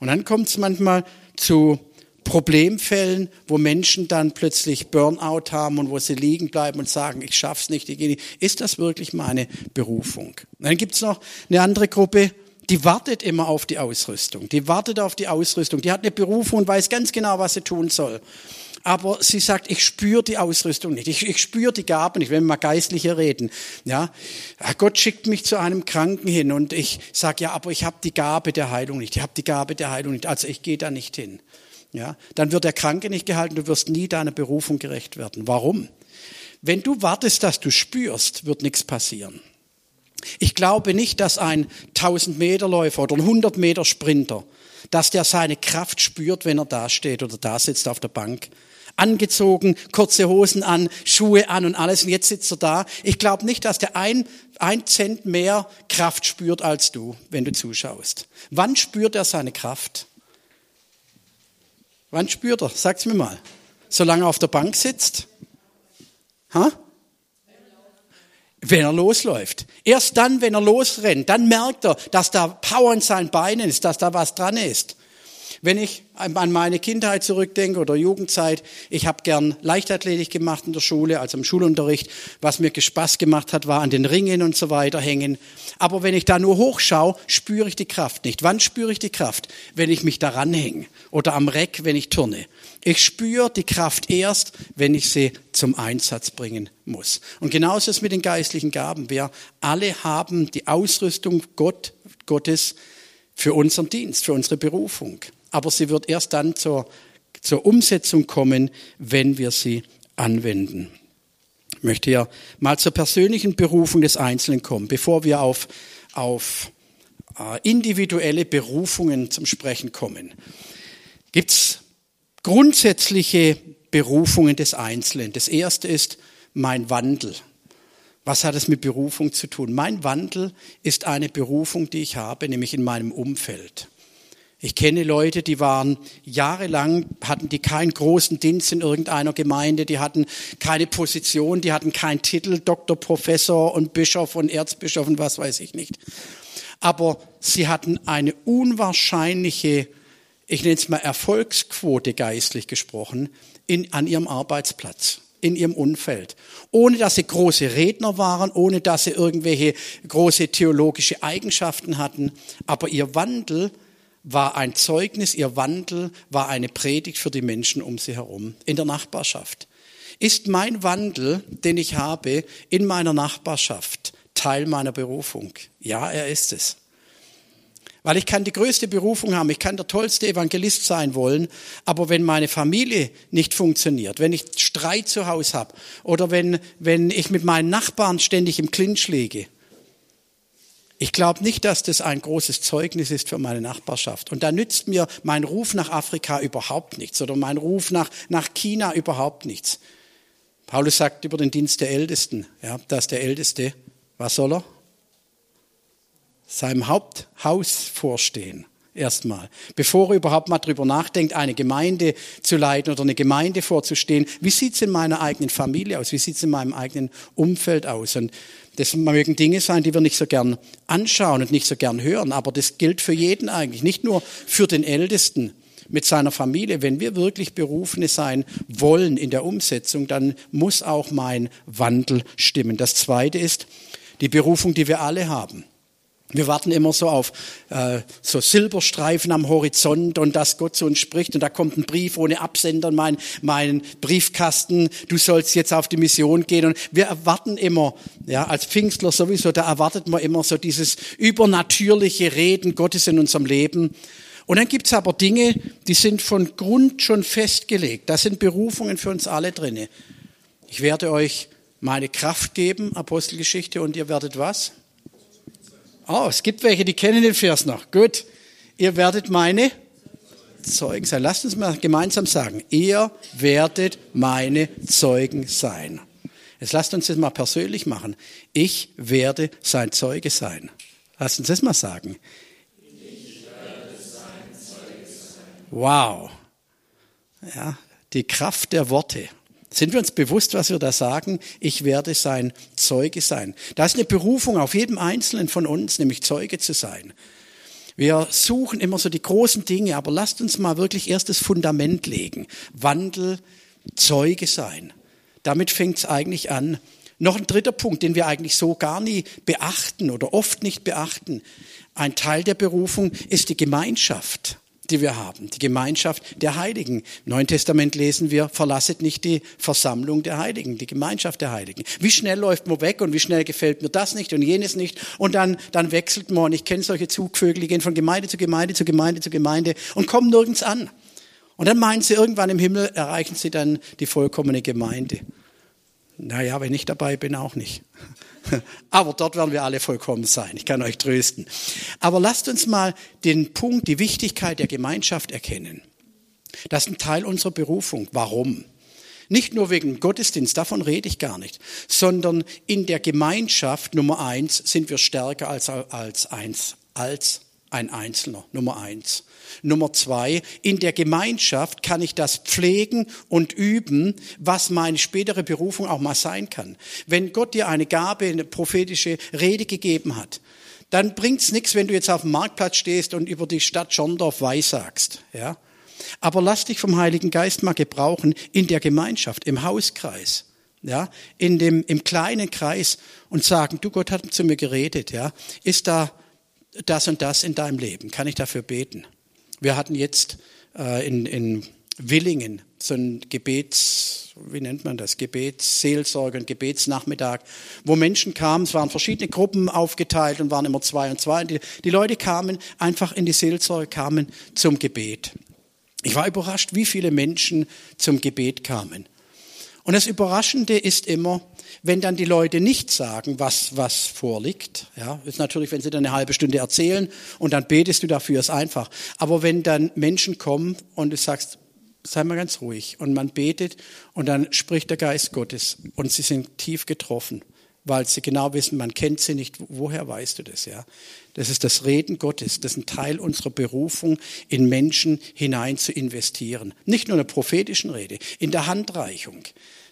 Speaker 1: Und dann kommt es manchmal zu Problemfällen, wo Menschen dann plötzlich Burnout haben und wo sie liegen bleiben und sagen, ich schaff's nicht, ich gehe nicht. Ist das wirklich meine Berufung? Und dann gibt's noch eine andere Gruppe, die wartet immer auf die Ausrüstung. Die wartet auf die Ausrüstung. Die hat eine Berufung und weiß ganz genau, was sie tun soll. Aber sie sagt, ich spüre die Ausrüstung nicht. Ich, ich spüre die Gaben nicht, wenn wir mal geistlicher reden. Ja, Gott schickt mich zu einem Kranken hin und ich sage, ja, aber ich habe die Gabe der Heilung nicht. Ich habe die Gabe der Heilung nicht. Also ich gehe da nicht hin. Ja, dann wird der Kranke nicht gehalten. Du wirst nie deiner Berufung gerecht werden. Warum? Wenn du wartest, dass du spürst, wird nichts passieren. Ich glaube nicht, dass ein 1000 Meter Läufer oder ein 100 Meter Sprinter, dass der seine Kraft spürt, wenn er da steht oder da sitzt auf der Bank. Angezogen, kurze Hosen an, Schuhe an und alles. Und jetzt sitzt er da. Ich glaube nicht, dass der ein, ein Cent mehr Kraft spürt als du, wenn du zuschaust. Wann spürt er seine Kraft? Wann spürt er? Sag's mir mal. Solange er auf der Bank sitzt? Ha? Wenn er losläuft. Erst dann, wenn er losrennt, dann merkt er, dass da Power in seinen Beinen ist, dass da was dran ist. Wenn ich an meine Kindheit zurückdenke oder Jugendzeit, ich habe gern Leichtathletik gemacht in der Schule, also im Schulunterricht. Was mir Spaß gemacht hat, war an den Ringen und so weiter hängen. Aber wenn ich da nur hochschaue, spüre ich die Kraft nicht. Wann spüre ich die Kraft? Wenn ich mich daran hänge oder am Reck, wenn ich turne. Ich spüre die Kraft erst, wenn ich sie zum Einsatz bringen muss. Und genauso ist es mit den geistlichen Gaben. Wir alle haben die Ausrüstung Gott, Gottes für unseren Dienst, für unsere Berufung aber sie wird erst dann zur, zur Umsetzung kommen, wenn wir sie anwenden. Ich möchte ja mal zur persönlichen Berufung des Einzelnen kommen, bevor wir auf, auf äh, individuelle Berufungen zum Sprechen kommen. Gibt es grundsätzliche Berufungen des Einzelnen? Das erste ist mein Wandel. Was hat es mit Berufung zu tun? Mein Wandel ist eine Berufung, die ich habe, nämlich in meinem Umfeld. Ich kenne Leute, die waren jahrelang, hatten die keinen großen Dienst in irgendeiner Gemeinde, die hatten keine Position, die hatten keinen Titel, Doktor, Professor und Bischof und Erzbischof und was weiß ich nicht. Aber sie hatten eine unwahrscheinliche, ich nenne es mal Erfolgsquote geistlich gesprochen, in, an ihrem Arbeitsplatz in ihrem Umfeld. Ohne dass sie große Redner waren, ohne dass sie irgendwelche große theologische Eigenschaften hatten. Aber ihr Wandel war ein Zeugnis, ihr Wandel war eine Predigt für die Menschen um sie herum, in der Nachbarschaft. Ist mein Wandel, den ich habe in meiner Nachbarschaft, Teil meiner Berufung? Ja, er ist es. Weil ich kann die größte Berufung haben, ich kann der tollste Evangelist sein wollen, aber wenn meine Familie nicht funktioniert, wenn ich Streit zu Hause habe oder wenn, wenn ich mit meinen Nachbarn ständig im Clinch liege, ich glaube nicht, dass das ein großes Zeugnis ist für meine Nachbarschaft. Und da nützt mir mein Ruf nach Afrika überhaupt nichts oder mein Ruf nach, nach China überhaupt nichts. Paulus sagt über den Dienst der Ältesten, ja, dass der Älteste, was soll er? Seinem Haupthaus vorstehen. erstmal. Bevor er überhaupt mal drüber nachdenkt, eine Gemeinde zu leiten oder eine Gemeinde vorzustehen. Wie sieht's in meiner eigenen Familie aus? Wie sieht's in meinem eigenen Umfeld aus? Und das mögen Dinge sein, die wir nicht so gern anschauen und nicht so gern hören, aber das gilt für jeden eigentlich, nicht nur für den Ältesten mit seiner Familie. Wenn wir wirklich Berufene sein wollen in der Umsetzung, dann muss auch mein Wandel stimmen. Das Zweite ist die Berufung, die wir alle haben. Wir warten immer so auf äh, so Silberstreifen am Horizont und dass Gott zu uns spricht und da kommt ein Brief ohne Absender in mein, meinen Briefkasten. Du sollst jetzt auf die Mission gehen und wir erwarten immer, ja, als Pfingstler sowieso, da erwartet man immer so dieses übernatürliche Reden Gottes in unserem Leben. Und dann gibt's aber Dinge, die sind von Grund schon festgelegt. Da sind Berufungen für uns alle drinne. Ich werde euch meine Kraft geben, Apostelgeschichte, und ihr werdet was? Oh, es gibt welche, die kennen den Vers noch. Gut. Ihr werdet meine Zeugen sein. Lasst uns mal gemeinsam sagen. Ihr werdet meine Zeugen sein. Jetzt lasst uns das mal persönlich machen. Ich werde sein Zeuge sein. Lasst uns das mal sagen. Wow. Ja, die Kraft der Worte. Sind wir uns bewusst, was wir da sagen? Ich werde sein Zeuge sein. Da ist eine Berufung auf jedem Einzelnen von uns, nämlich Zeuge zu sein. Wir suchen immer so die großen Dinge, aber lasst uns mal wirklich erst das Fundament legen. Wandel, Zeuge sein. Damit fängt es eigentlich an. Noch ein dritter Punkt, den wir eigentlich so gar nie beachten oder oft nicht beachten. Ein Teil der Berufung ist die Gemeinschaft die wir haben, die Gemeinschaft der Heiligen. Im Neuen Testament lesen wir, verlasset nicht die Versammlung der Heiligen, die Gemeinschaft der Heiligen. Wie schnell läuft man weg und wie schnell gefällt mir das nicht und jenes nicht und dann, dann wechselt man. Und ich kenne solche Zugvögel, die gehen von Gemeinde zu Gemeinde zu Gemeinde zu Gemeinde und kommen nirgends an. Und dann meinen sie, irgendwann im Himmel erreichen sie dann die vollkommene Gemeinde. Naja, wenn ich dabei bin, auch nicht. Aber dort werden wir alle vollkommen sein. Ich kann euch trösten. Aber lasst uns mal den Punkt, die Wichtigkeit der Gemeinschaft erkennen. Das ist ein Teil unserer Berufung. Warum? Nicht nur wegen Gottesdienst, davon rede ich gar nicht, sondern in der Gemeinschaft Nummer eins sind wir stärker als, als eins, als ein Einzelner, Nummer eins. Nummer zwei, in der Gemeinschaft kann ich das pflegen und üben, was meine spätere Berufung auch mal sein kann. Wenn Gott dir eine Gabe, eine prophetische Rede gegeben hat, dann bringt's nichts, wenn du jetzt auf dem Marktplatz stehst und über die Stadt Schondorf weissagst, ja. Aber lass dich vom Heiligen Geist mal gebrauchen in der Gemeinschaft, im Hauskreis, ja, in dem, im kleinen Kreis und sagen, du Gott hat zu mir geredet, ja. Ist da das und das in deinem Leben? Kann ich dafür beten? Wir hatten jetzt äh, in, in Willingen so ein Gebets, wie nennt man das, Gebetsseelsorge, ein Gebetsnachmittag, wo Menschen kamen, es waren verschiedene Gruppen aufgeteilt und waren immer zwei und zwei. Und die, die Leute kamen einfach in die Seelsorge, kamen zum Gebet. Ich war überrascht, wie viele Menschen zum Gebet kamen. Und das Überraschende ist immer, wenn dann die Leute nicht sagen, was, was vorliegt, ja, ist natürlich, wenn sie dann eine halbe Stunde erzählen und dann betest du dafür, ist einfach. Aber wenn dann Menschen kommen und du sagst, sei mal ganz ruhig und man betet und dann spricht der Geist Gottes und sie sind tief getroffen, weil sie genau wissen, man kennt sie nicht. Woher weißt du das, ja? Das ist das Reden Gottes. Das ist ein Teil unserer Berufung, in Menschen hinein zu investieren. Nicht nur in der prophetischen Rede, in der Handreichung.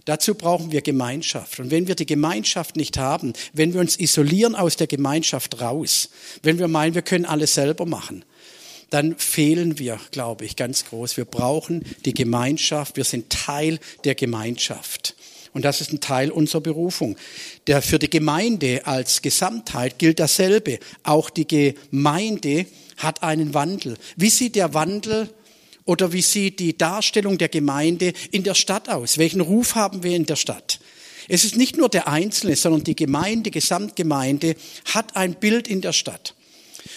Speaker 1: Dazu brauchen wir Gemeinschaft. Und wenn wir die Gemeinschaft nicht haben, wenn wir uns isolieren aus der Gemeinschaft raus, wenn wir meinen, wir können alles selber machen, dann fehlen wir, glaube ich, ganz groß. Wir brauchen die Gemeinschaft. Wir sind Teil der Gemeinschaft. Und das ist ein Teil unserer Berufung. Der, für die Gemeinde als Gesamtheit gilt dasselbe. Auch die Gemeinde hat einen Wandel. Wie sieht der Wandel oder wie sieht die Darstellung der Gemeinde in der Stadt aus? Welchen Ruf haben wir in der Stadt? Es ist nicht nur der Einzelne, sondern die Gemeinde, Gesamtgemeinde hat ein Bild in der Stadt.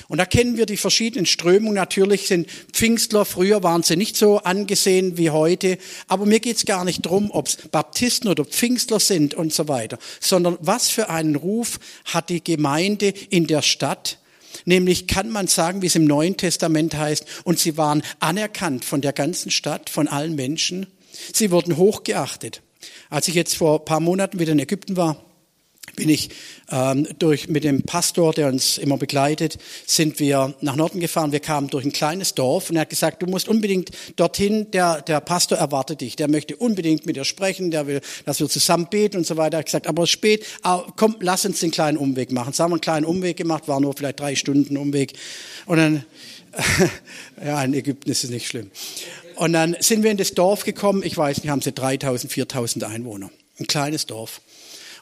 Speaker 1: Und da kennen wir die verschiedenen Strömungen. Natürlich sind Pfingstler, früher waren sie nicht so angesehen wie heute. Aber mir geht es gar nicht drum, ob es Baptisten oder Pfingstler sind und so weiter, sondern was für einen Ruf hat die Gemeinde in der Stadt? Nämlich kann man sagen, wie es im Neuen Testament heißt, und sie waren anerkannt von der ganzen Stadt, von allen Menschen. Sie wurden hochgeachtet. Als ich jetzt vor ein paar Monaten wieder in Ägypten war, bin ich ähm, durch mit dem Pastor, der uns immer begleitet, sind wir nach Norden gefahren. Wir kamen durch ein kleines Dorf und er hat gesagt, du musst unbedingt dorthin. Der der Pastor erwartet dich. Der möchte unbedingt mit dir sprechen. Der will, dass wir zusammen beten und so weiter. Er hat gesagt, aber es ist spät. Aber komm, lass uns den kleinen Umweg machen. Jetzt haben wir einen kleinen Umweg gemacht, war nur vielleicht drei Stunden Umweg. Und dann *laughs* ja, in Ägypten ist es nicht schlimm. Und dann sind wir in das Dorf gekommen. Ich weiß nicht, haben sie 3000, 4000 Einwohner. Ein kleines Dorf.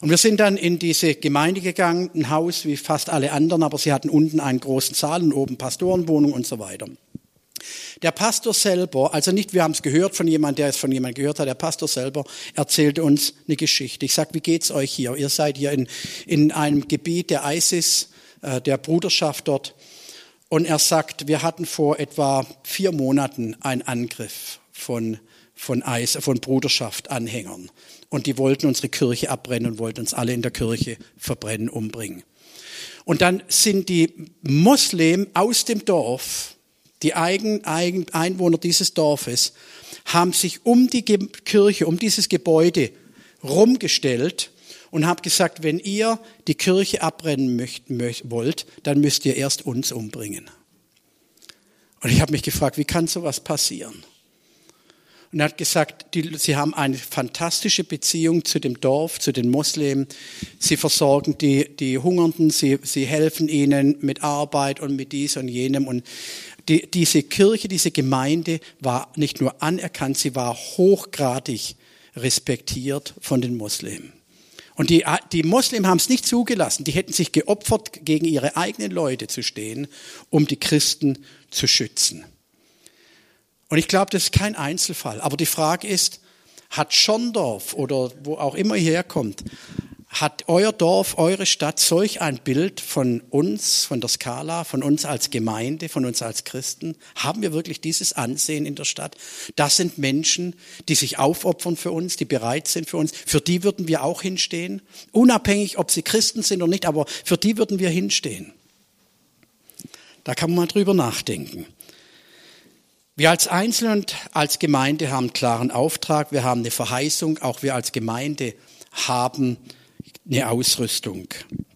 Speaker 1: Und wir sind dann in diese Gemeinde gegangen, ein Haus wie fast alle anderen, aber sie hatten unten einen großen Saal und oben Pastorenwohnung und so weiter. Der Pastor selber, also nicht wir haben es gehört von jemand, der es von jemand gehört hat, der Pastor selber erzählte uns eine Geschichte. Ich sag, wie geht's euch hier? Ihr seid hier in, in einem Gebiet der ISIS, äh, der Bruderschaft dort. Und er sagt, wir hatten vor etwa vier Monaten einen Angriff von, von, Eis, von Bruderschaft-Anhängern und die wollten unsere Kirche abbrennen und wollten uns alle in der Kirche verbrennen, umbringen. Und dann sind die Moslem aus dem Dorf, die Eigen, Eigen, Einwohner dieses Dorfes, haben sich um die Kirche, um dieses Gebäude rumgestellt und haben gesagt, wenn ihr die Kirche abbrennen möcht, möcht, wollt, dann müsst ihr erst uns umbringen. Und ich habe mich gefragt, wie kann sowas passieren? Und er hat gesagt, die, sie haben eine fantastische Beziehung zu dem Dorf, zu den Moslems. Sie versorgen die, die Hungernden, sie, sie helfen ihnen mit Arbeit und mit dies und jenem. Und die, diese Kirche, diese Gemeinde war nicht nur anerkannt, sie war hochgradig respektiert von den Moslems. Und die, die Moslems haben es nicht zugelassen. Die hätten sich geopfert, gegen ihre eigenen Leute zu stehen, um die Christen zu schützen. Und ich glaube, das ist kein Einzelfall. Aber die Frage ist, hat Schondorf oder wo auch immer ihr herkommt, hat euer Dorf, eure Stadt solch ein Bild von uns, von der Skala, von uns als Gemeinde, von uns als Christen? Haben wir wirklich dieses Ansehen in der Stadt? Das sind Menschen, die sich aufopfern für uns, die bereit sind für uns. Für die würden wir auch hinstehen. Unabhängig, ob sie Christen sind oder nicht, aber für die würden wir hinstehen. Da kann man mal drüber nachdenken. Wir als Einzelne und als Gemeinde haben einen klaren Auftrag, wir haben eine Verheißung, auch wir als Gemeinde haben eine Ausrüstung.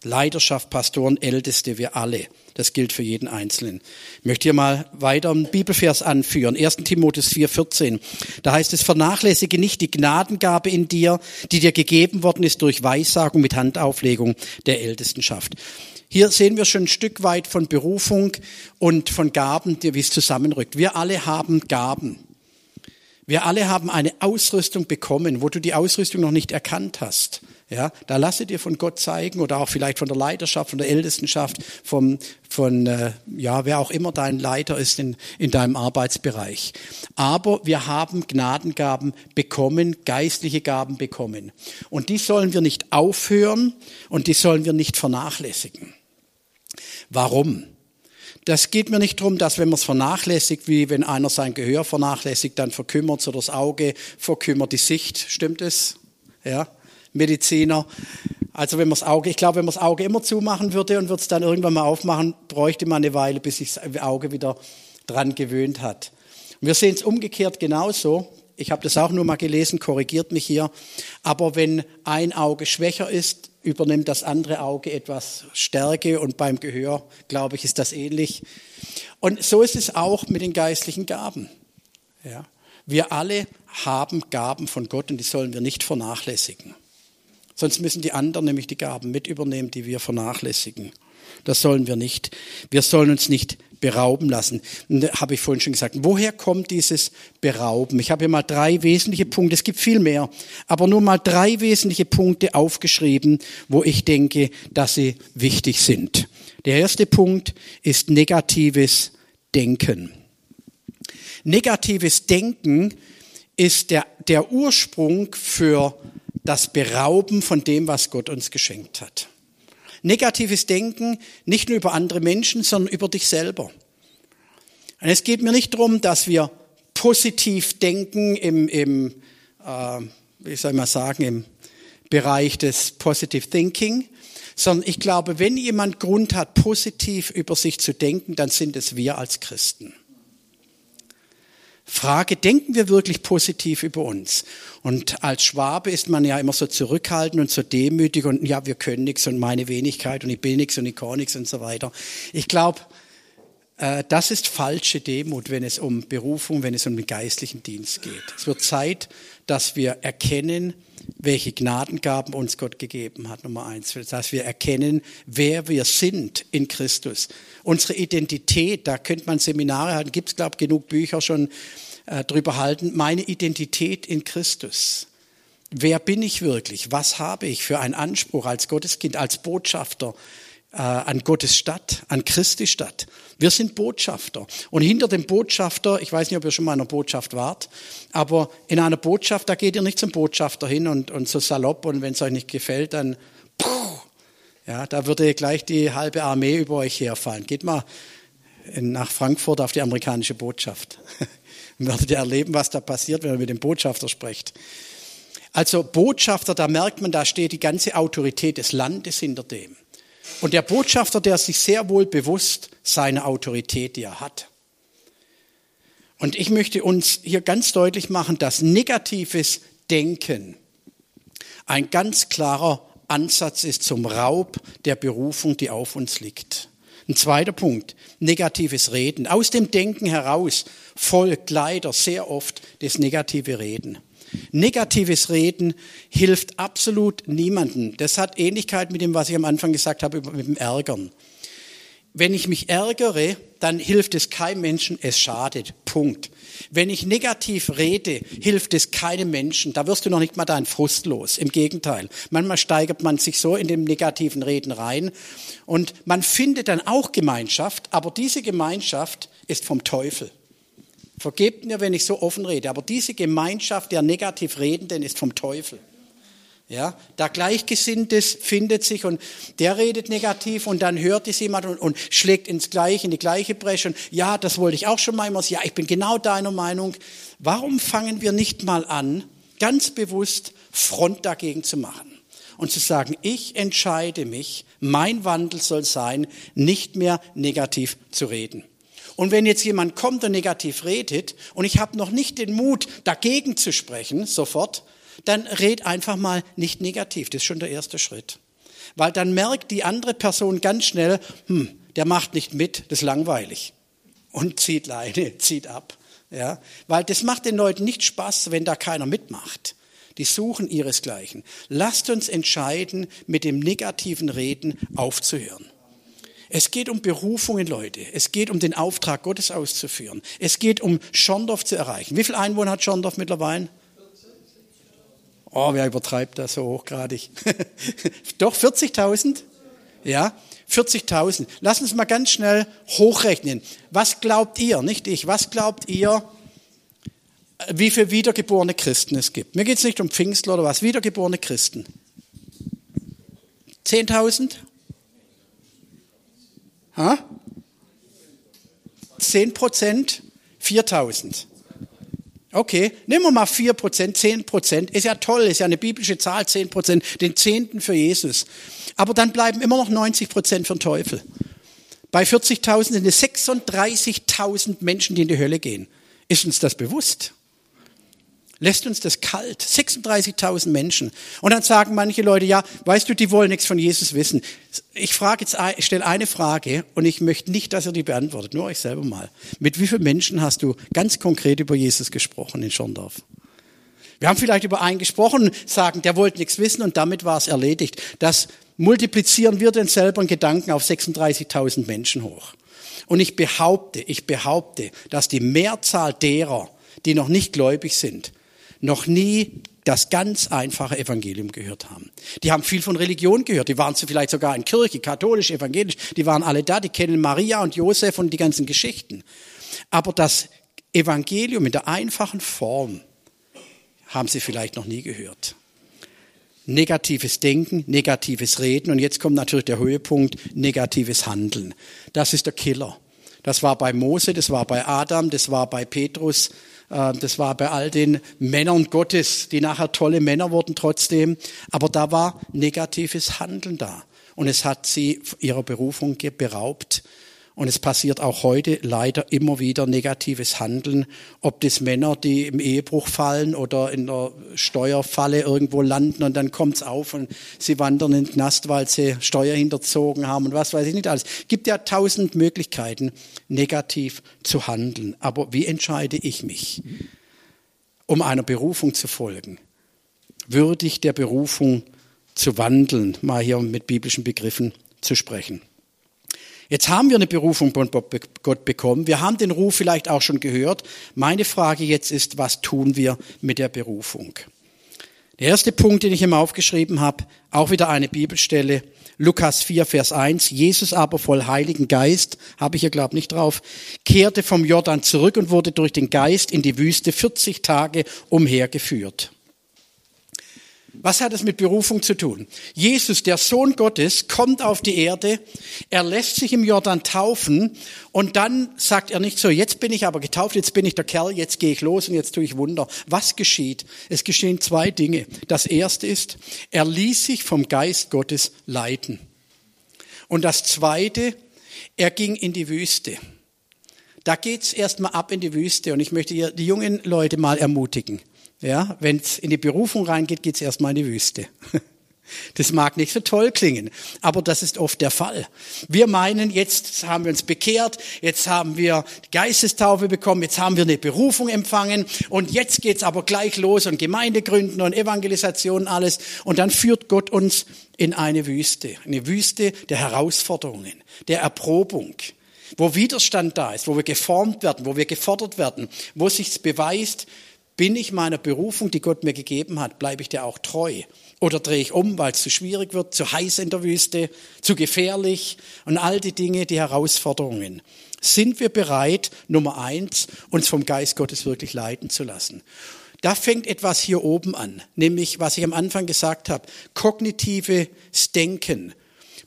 Speaker 1: Leidenschaft, Pastoren, Älteste, wir alle. Das gilt für jeden Einzelnen. Ich möchte hier mal weiter einen Bibelvers anführen. 1. Timotheus 4,14. Da heißt es, vernachlässige nicht die Gnadengabe in dir, die dir gegeben worden ist durch Weissagung mit Handauflegung der Ältestenschaft. Hier sehen wir schon ein Stück weit von Berufung und von Gaben, wie es zusammenrückt. Wir alle haben Gaben. Wir alle haben eine Ausrüstung bekommen, wo du die Ausrüstung noch nicht erkannt hast. Ja, da lasse dir von Gott zeigen oder auch vielleicht von der Leiterschaft, von der Ältestenschaft, vom, von äh, ja, wer auch immer dein Leiter ist in, in deinem Arbeitsbereich. Aber wir haben Gnadengaben bekommen, geistliche Gaben bekommen. Und die sollen wir nicht aufhören und die sollen wir nicht vernachlässigen. Warum? Das geht mir nicht darum, dass wenn man es vernachlässigt, wie wenn einer sein Gehör vernachlässigt, dann verkümmert oder das Auge verkümmert die Sicht. Stimmt es? Ja, Mediziner. Also wenn man das Auge, ich glaube, wenn man das Auge immer zumachen würde und würde es dann irgendwann mal aufmachen, bräuchte man eine Weile, bis sich das Auge wieder dran gewöhnt hat. Wir sehen es umgekehrt genauso. Ich habe das auch nur mal gelesen, korrigiert mich hier. Aber wenn ein Auge schwächer ist, übernimmt das andere Auge etwas Stärke und beim Gehör, glaube ich, ist das ähnlich. Und so ist es auch mit den geistlichen Gaben. Ja. Wir alle haben Gaben von Gott und die sollen wir nicht vernachlässigen. Sonst müssen die anderen nämlich die Gaben mit übernehmen, die wir vernachlässigen. Das sollen wir nicht. Wir sollen uns nicht berauben lassen. Habe ich vorhin schon gesagt. Woher kommt dieses Berauben? Ich habe hier mal drei wesentliche Punkte. Es gibt viel mehr, aber nur mal drei wesentliche Punkte aufgeschrieben, wo ich denke, dass sie wichtig sind. Der erste Punkt ist negatives Denken. Negatives Denken ist der, der Ursprung für das Berauben von dem, was Gott uns geschenkt hat. Negatives Denken nicht nur über andere Menschen, sondern über dich selber. Und es geht mir nicht darum, dass wir positiv denken im, im äh, wie soll man sagen, im Bereich des Positive Thinking, sondern ich glaube, wenn jemand Grund hat, positiv über sich zu denken, dann sind es wir als Christen. Frage, denken wir wirklich positiv über uns? Und als Schwabe ist man ja immer so zurückhaltend und so demütig und ja, wir können nichts und meine Wenigkeit und ich bin nichts und ich kann nichts und so weiter. Ich glaube, äh, das ist falsche Demut, wenn es um Berufung, wenn es um den geistlichen Dienst geht. Es wird Zeit, dass wir erkennen, welche Gnadengaben uns Gott gegeben hat, Nummer eins. Dass wir erkennen, wer wir sind in Christus. Unsere Identität, da könnte man Seminare halten, gibt es, glaube ich, genug Bücher schon äh, drüber halten. Meine Identität in Christus. Wer bin ich wirklich? Was habe ich für einen Anspruch als Gotteskind, als Botschafter äh, an Gottes Stadt, an Christi Stadt? Wir sind Botschafter. Und hinter dem Botschafter, ich weiß nicht, ob ihr schon mal in einer Botschaft wart, aber in einer Botschaft, da geht ihr nicht zum Botschafter hin und, und so salopp und wenn es euch nicht gefällt, dann, puh, ja, da würde gleich die halbe Armee über euch herfallen. Geht mal nach Frankfurt auf die amerikanische Botschaft. *laughs* Dann werdet ihr erleben, was da passiert, wenn ihr mit dem Botschafter sprecht. Also Botschafter, da merkt man, da steht die ganze Autorität des Landes hinter dem. Und der Botschafter, der sich sehr wohl bewusst seiner Autorität, die er hat. Und ich möchte uns hier ganz deutlich machen, dass negatives Denken ein ganz klarer Ansatz ist zum Raub der Berufung, die auf uns liegt. Ein zweiter Punkt, negatives Reden. Aus dem Denken heraus folgt leider sehr oft das negative Reden. Negatives Reden hilft absolut niemandem. Das hat Ähnlichkeit mit dem, was ich am Anfang gesagt habe, mit dem Ärgern. Wenn ich mich ärgere, dann hilft es keinem Menschen, es schadet. Punkt. Wenn ich negativ rede, hilft es keinem Menschen. Da wirst du noch nicht mal deinen Frust los. Im Gegenteil. Manchmal steigert man sich so in dem negativen Reden rein und man findet dann auch Gemeinschaft, aber diese Gemeinschaft ist vom Teufel. Vergebt mir, wenn ich so offen rede, aber diese Gemeinschaft der negativ Redenden ist vom Teufel. Ja, da Gleichgesinntes findet sich und der redet negativ und dann hört es jemand und, und, schlägt ins Gleiche, in die gleiche Bresche und ja, das wollte ich auch schon mal immer. Ja, ich bin genau deiner Meinung. Warum fangen wir nicht mal an, ganz bewusst Front dagegen zu machen und zu sagen, ich entscheide mich, mein Wandel soll sein, nicht mehr negativ zu reden. Und wenn jetzt jemand kommt und negativ redet und ich habe noch nicht den Mut, dagegen zu sprechen, sofort, dann red einfach mal nicht negativ. Das ist schon der erste Schritt. Weil dann merkt die andere Person ganz schnell, hm, der macht nicht mit, das ist langweilig. Und zieht Leine, *laughs* zieht ab. Ja, weil das macht den Leuten nicht Spaß, wenn da keiner mitmacht. Die suchen ihresgleichen. Lasst uns entscheiden, mit dem negativen Reden aufzuhören. Es geht um Berufungen, Leute. Es geht um den Auftrag Gottes auszuführen. Es geht um Schondorf zu erreichen. Wie viele Einwohner hat Schondorf mittlerweile? Oh, wer übertreibt das so hochgradig? *laughs* Doch, 40.000? Ja, 40.000. Lass uns mal ganz schnell hochrechnen. Was glaubt ihr, nicht ich, was glaubt ihr, wie viele wiedergeborene Christen es gibt? Mir geht es nicht um Pfingstler oder was, wiedergeborene Christen. 10.000? 10 Prozent, 4000. Okay, nehmen wir mal 4 Prozent, 10 Prozent. Ist ja toll, ist ja eine biblische Zahl, 10 Prozent, den Zehnten für Jesus. Aber dann bleiben immer noch 90 Prozent für den Teufel. Bei 40.000 sind es 36.000 Menschen, die in die Hölle gehen. Ist uns das bewusst? Lässt uns das kalt. 36.000 Menschen. Und dann sagen manche Leute, ja, weißt du, die wollen nichts von Jesus wissen. Ich frage jetzt, ich stelle eine Frage und ich möchte nicht, dass ihr die beantwortet, nur euch selber mal. Mit wie vielen Menschen hast du ganz konkret über Jesus gesprochen in Schorndorf? Wir haben vielleicht über einen gesprochen, sagen, der wollte nichts wissen und damit war es erledigt. Das multiplizieren wir den selber Gedanken auf 36.000 Menschen hoch. Und ich behaupte, ich behaupte, dass die Mehrzahl derer, die noch nicht gläubig sind, noch nie das ganz einfache Evangelium gehört haben. Die haben viel von Religion gehört. Die waren vielleicht sogar in Kirche, katholisch, evangelisch. Die waren alle da. Die kennen Maria und Josef und die ganzen Geschichten. Aber das Evangelium in der einfachen Form haben sie vielleicht noch nie gehört. Negatives Denken, negatives Reden und jetzt kommt natürlich der Höhepunkt, negatives Handeln. Das ist der Killer. Das war bei Mose, das war bei Adam, das war bei Petrus, das war bei all den Männern Gottes, die nachher tolle Männer wurden trotzdem. Aber da war negatives Handeln da. Und es hat sie ihrer Berufung beraubt. Und es passiert auch heute leider immer wieder negatives Handeln, ob das Männer, die im Ehebruch fallen oder in der Steuerfalle irgendwo landen und dann kommt's auf und sie wandern in den Knast, weil sie Steuer hinterzogen haben und was weiß ich nicht alles. Es gibt ja tausend Möglichkeiten, negativ zu handeln. Aber wie entscheide ich mich, um einer Berufung zu folgen? Würdig der Berufung zu wandeln, mal hier mit biblischen Begriffen zu sprechen. Jetzt haben wir eine Berufung von Gott bekommen. Wir haben den Ruf vielleicht auch schon gehört. Meine Frage jetzt ist, was tun wir mit der Berufung? Der erste Punkt, den ich immer aufgeschrieben habe, auch wieder eine Bibelstelle, Lukas 4, Vers 1. Jesus aber voll Heiligen Geist, habe ich hier glaube nicht drauf, kehrte vom Jordan zurück und wurde durch den Geist in die Wüste 40 Tage umhergeführt. Was hat es mit Berufung zu tun? Jesus, der Sohn Gottes, kommt auf die Erde, er lässt sich im Jordan taufen und dann sagt er nicht so, jetzt bin ich aber getauft, jetzt bin ich der Kerl, jetzt gehe ich los und jetzt tue ich Wunder. Was geschieht? Es geschehen zwei Dinge. Das erste ist, er ließ sich vom Geist Gottes leiten. Und das zweite, er ging in die Wüste. Da geht's erstmal ab in die Wüste und ich möchte die jungen Leute mal ermutigen. Ja, wenn es in die Berufung reingeht, geht es erstmal in die Wüste. *laughs* Das mag nicht so toll klingen, aber das ist oft der Fall. Wir meinen, jetzt haben wir uns bekehrt, jetzt haben wir Geistestaufe bekommen, jetzt haben wir eine Berufung empfangen und jetzt geht's aber gleich los und Gemeinde gründen und Evangelisation alles und dann führt Gott uns in eine Wüste, eine Wüste der Herausforderungen, der Erprobung, wo Widerstand da ist, wo wir geformt werden, wo wir gefordert werden, wo sich's beweist, bin ich meiner Berufung, die Gott mir gegeben hat, bleibe ich dir auch treu? Oder drehe ich um, weil es zu schwierig wird, zu heiß in der Wüste, zu gefährlich und all die Dinge, die Herausforderungen. Sind wir bereit, Nummer eins, uns vom Geist Gottes wirklich leiten zu lassen? Da fängt etwas hier oben an, nämlich was ich am Anfang gesagt habe, kognitives Denken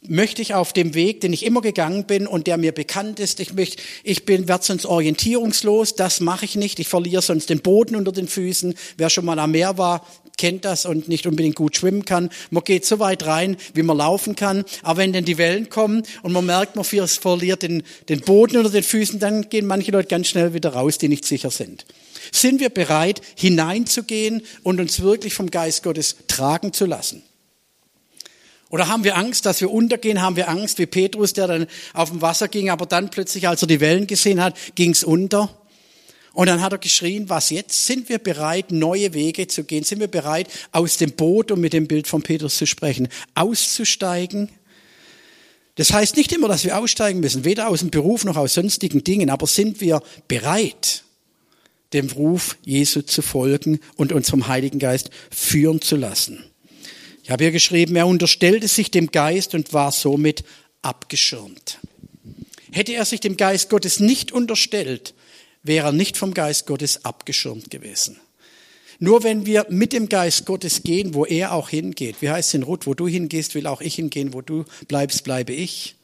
Speaker 1: möchte ich auf dem Weg, den ich immer gegangen bin und der mir bekannt ist, ich möchte, ich bin, werde sonst orientierungslos, das mache ich nicht, ich verliere sonst den Boden unter den Füßen. Wer schon mal am Meer war, kennt das und nicht unbedingt gut schwimmen kann. Man geht so weit rein, wie man laufen kann. Aber wenn dann die Wellen kommen und man merkt, man verliert den, den Boden unter den Füßen, dann gehen manche Leute ganz schnell wieder raus, die nicht sicher sind. Sind wir bereit, hineinzugehen und uns wirklich vom Geist Gottes tragen zu lassen? Oder haben wir Angst, dass wir untergehen? Haben wir Angst, wie Petrus, der dann auf dem Wasser ging, aber dann plötzlich, als er die Wellen gesehen hat, ging's unter? Und dann hat er geschrien, was jetzt? Sind wir bereit, neue Wege zu gehen? Sind wir bereit, aus dem Boot, um mit dem Bild von Petrus zu sprechen, auszusteigen? Das heißt nicht immer, dass wir aussteigen müssen, weder aus dem Beruf noch aus sonstigen Dingen, aber sind wir bereit, dem Ruf Jesu zu folgen und uns vom Heiligen Geist führen zu lassen? Ich habe hier geschrieben, er unterstellte sich dem Geist und war somit abgeschirmt. Hätte er sich dem Geist Gottes nicht unterstellt, wäre er nicht vom Geist Gottes abgeschirmt gewesen. Nur wenn wir mit dem Geist Gottes gehen, wo er auch hingeht, wie heißt es in Ruth, wo du hingehst, will auch ich hingehen, wo du bleibst, bleibe ich.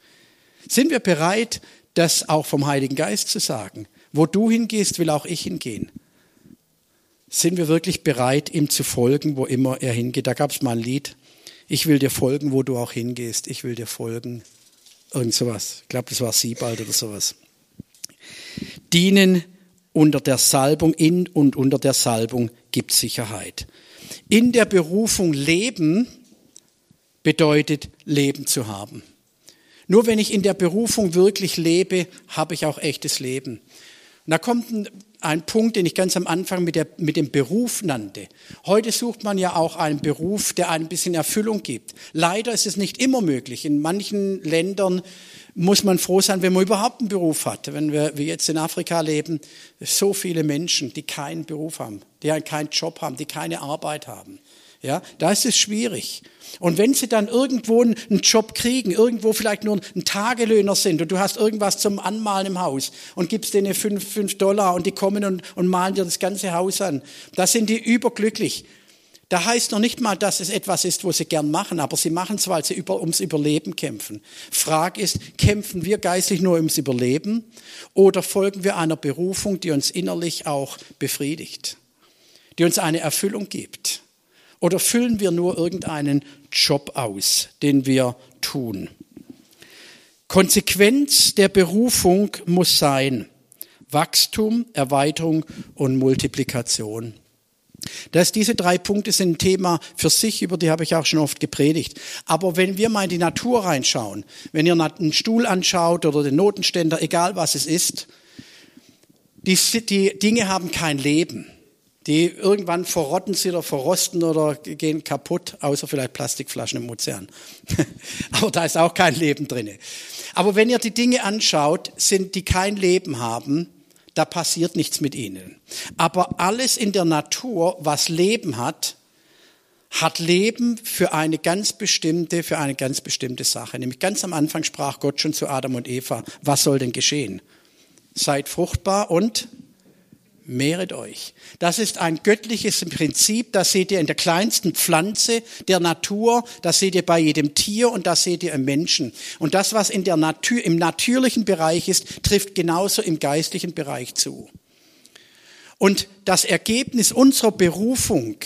Speaker 1: Sind wir bereit, das auch vom Heiligen Geist zu sagen? Wo du hingehst, will auch ich hingehen. Sind wir wirklich bereit, ihm zu folgen, wo immer er hingeht? Da gab es mal ein Lied. Ich will dir folgen, wo du auch hingehst. Ich will dir folgen. Irgend sowas. Ich glaube, das war Siebald oder sowas. Dienen unter der Salbung, in und unter der Salbung gibt Sicherheit. In der Berufung leben bedeutet Leben zu haben. Nur wenn ich in der Berufung wirklich lebe, habe ich auch echtes Leben. Und da kommt ein, ein, Punkt, den ich ganz am Anfang mit, der, mit dem Beruf nannte. Heute sucht man ja auch einen Beruf, der ein bisschen Erfüllung gibt. Leider ist es nicht immer möglich. In manchen Ländern muss man froh sein, wenn man überhaupt einen Beruf hat. Wenn wir wie jetzt in Afrika leben, so viele Menschen, die keinen Beruf haben, die keinen Job haben, die keine Arbeit haben. Ja, da ist es schwierig. Und wenn sie dann irgendwo einen Job kriegen, irgendwo vielleicht nur ein Tagelöhner sind und du hast irgendwas zum Anmalen im Haus und gibst denen fünf, fünf Dollar und die kommen und, und malen dir das ganze Haus an, da sind die überglücklich. Da heißt noch nicht mal, dass es etwas ist, wo sie gern machen, aber sie machen es, weil sie über, ums Überleben kämpfen. Frage ist, kämpfen wir geistlich nur ums Überleben oder folgen wir einer Berufung, die uns innerlich auch befriedigt, die uns eine Erfüllung gibt? Oder füllen wir nur irgendeinen Job aus, den wir tun? Konsequenz der Berufung muss sein Wachstum, Erweiterung und Multiplikation. Dass diese drei Punkte sind ein Thema für sich, über die habe ich auch schon oft gepredigt. Aber wenn wir mal in die Natur reinschauen, wenn ihr einen Stuhl anschaut oder den Notenständer, egal was es ist, die, die Dinge haben kein Leben. Die irgendwann verrotten sie oder verrosten oder gehen kaputt, außer vielleicht Plastikflaschen im Ozean. *laughs* Aber da ist auch kein Leben drinne. Aber wenn ihr die Dinge anschaut, sind die kein Leben haben, da passiert nichts mit ihnen. Aber alles in der Natur, was Leben hat, hat Leben für eine ganz bestimmte, für eine ganz bestimmte Sache. Nämlich ganz am Anfang sprach Gott schon zu Adam und Eva, was soll denn geschehen? Seid fruchtbar und mehret euch. Das ist ein göttliches Prinzip, das seht ihr in der kleinsten Pflanze der Natur, das seht ihr bei jedem Tier und das seht ihr im Menschen. Und das, was in der Natur, im natürlichen Bereich ist, trifft genauso im geistlichen Bereich zu. Und das Ergebnis unserer Berufung,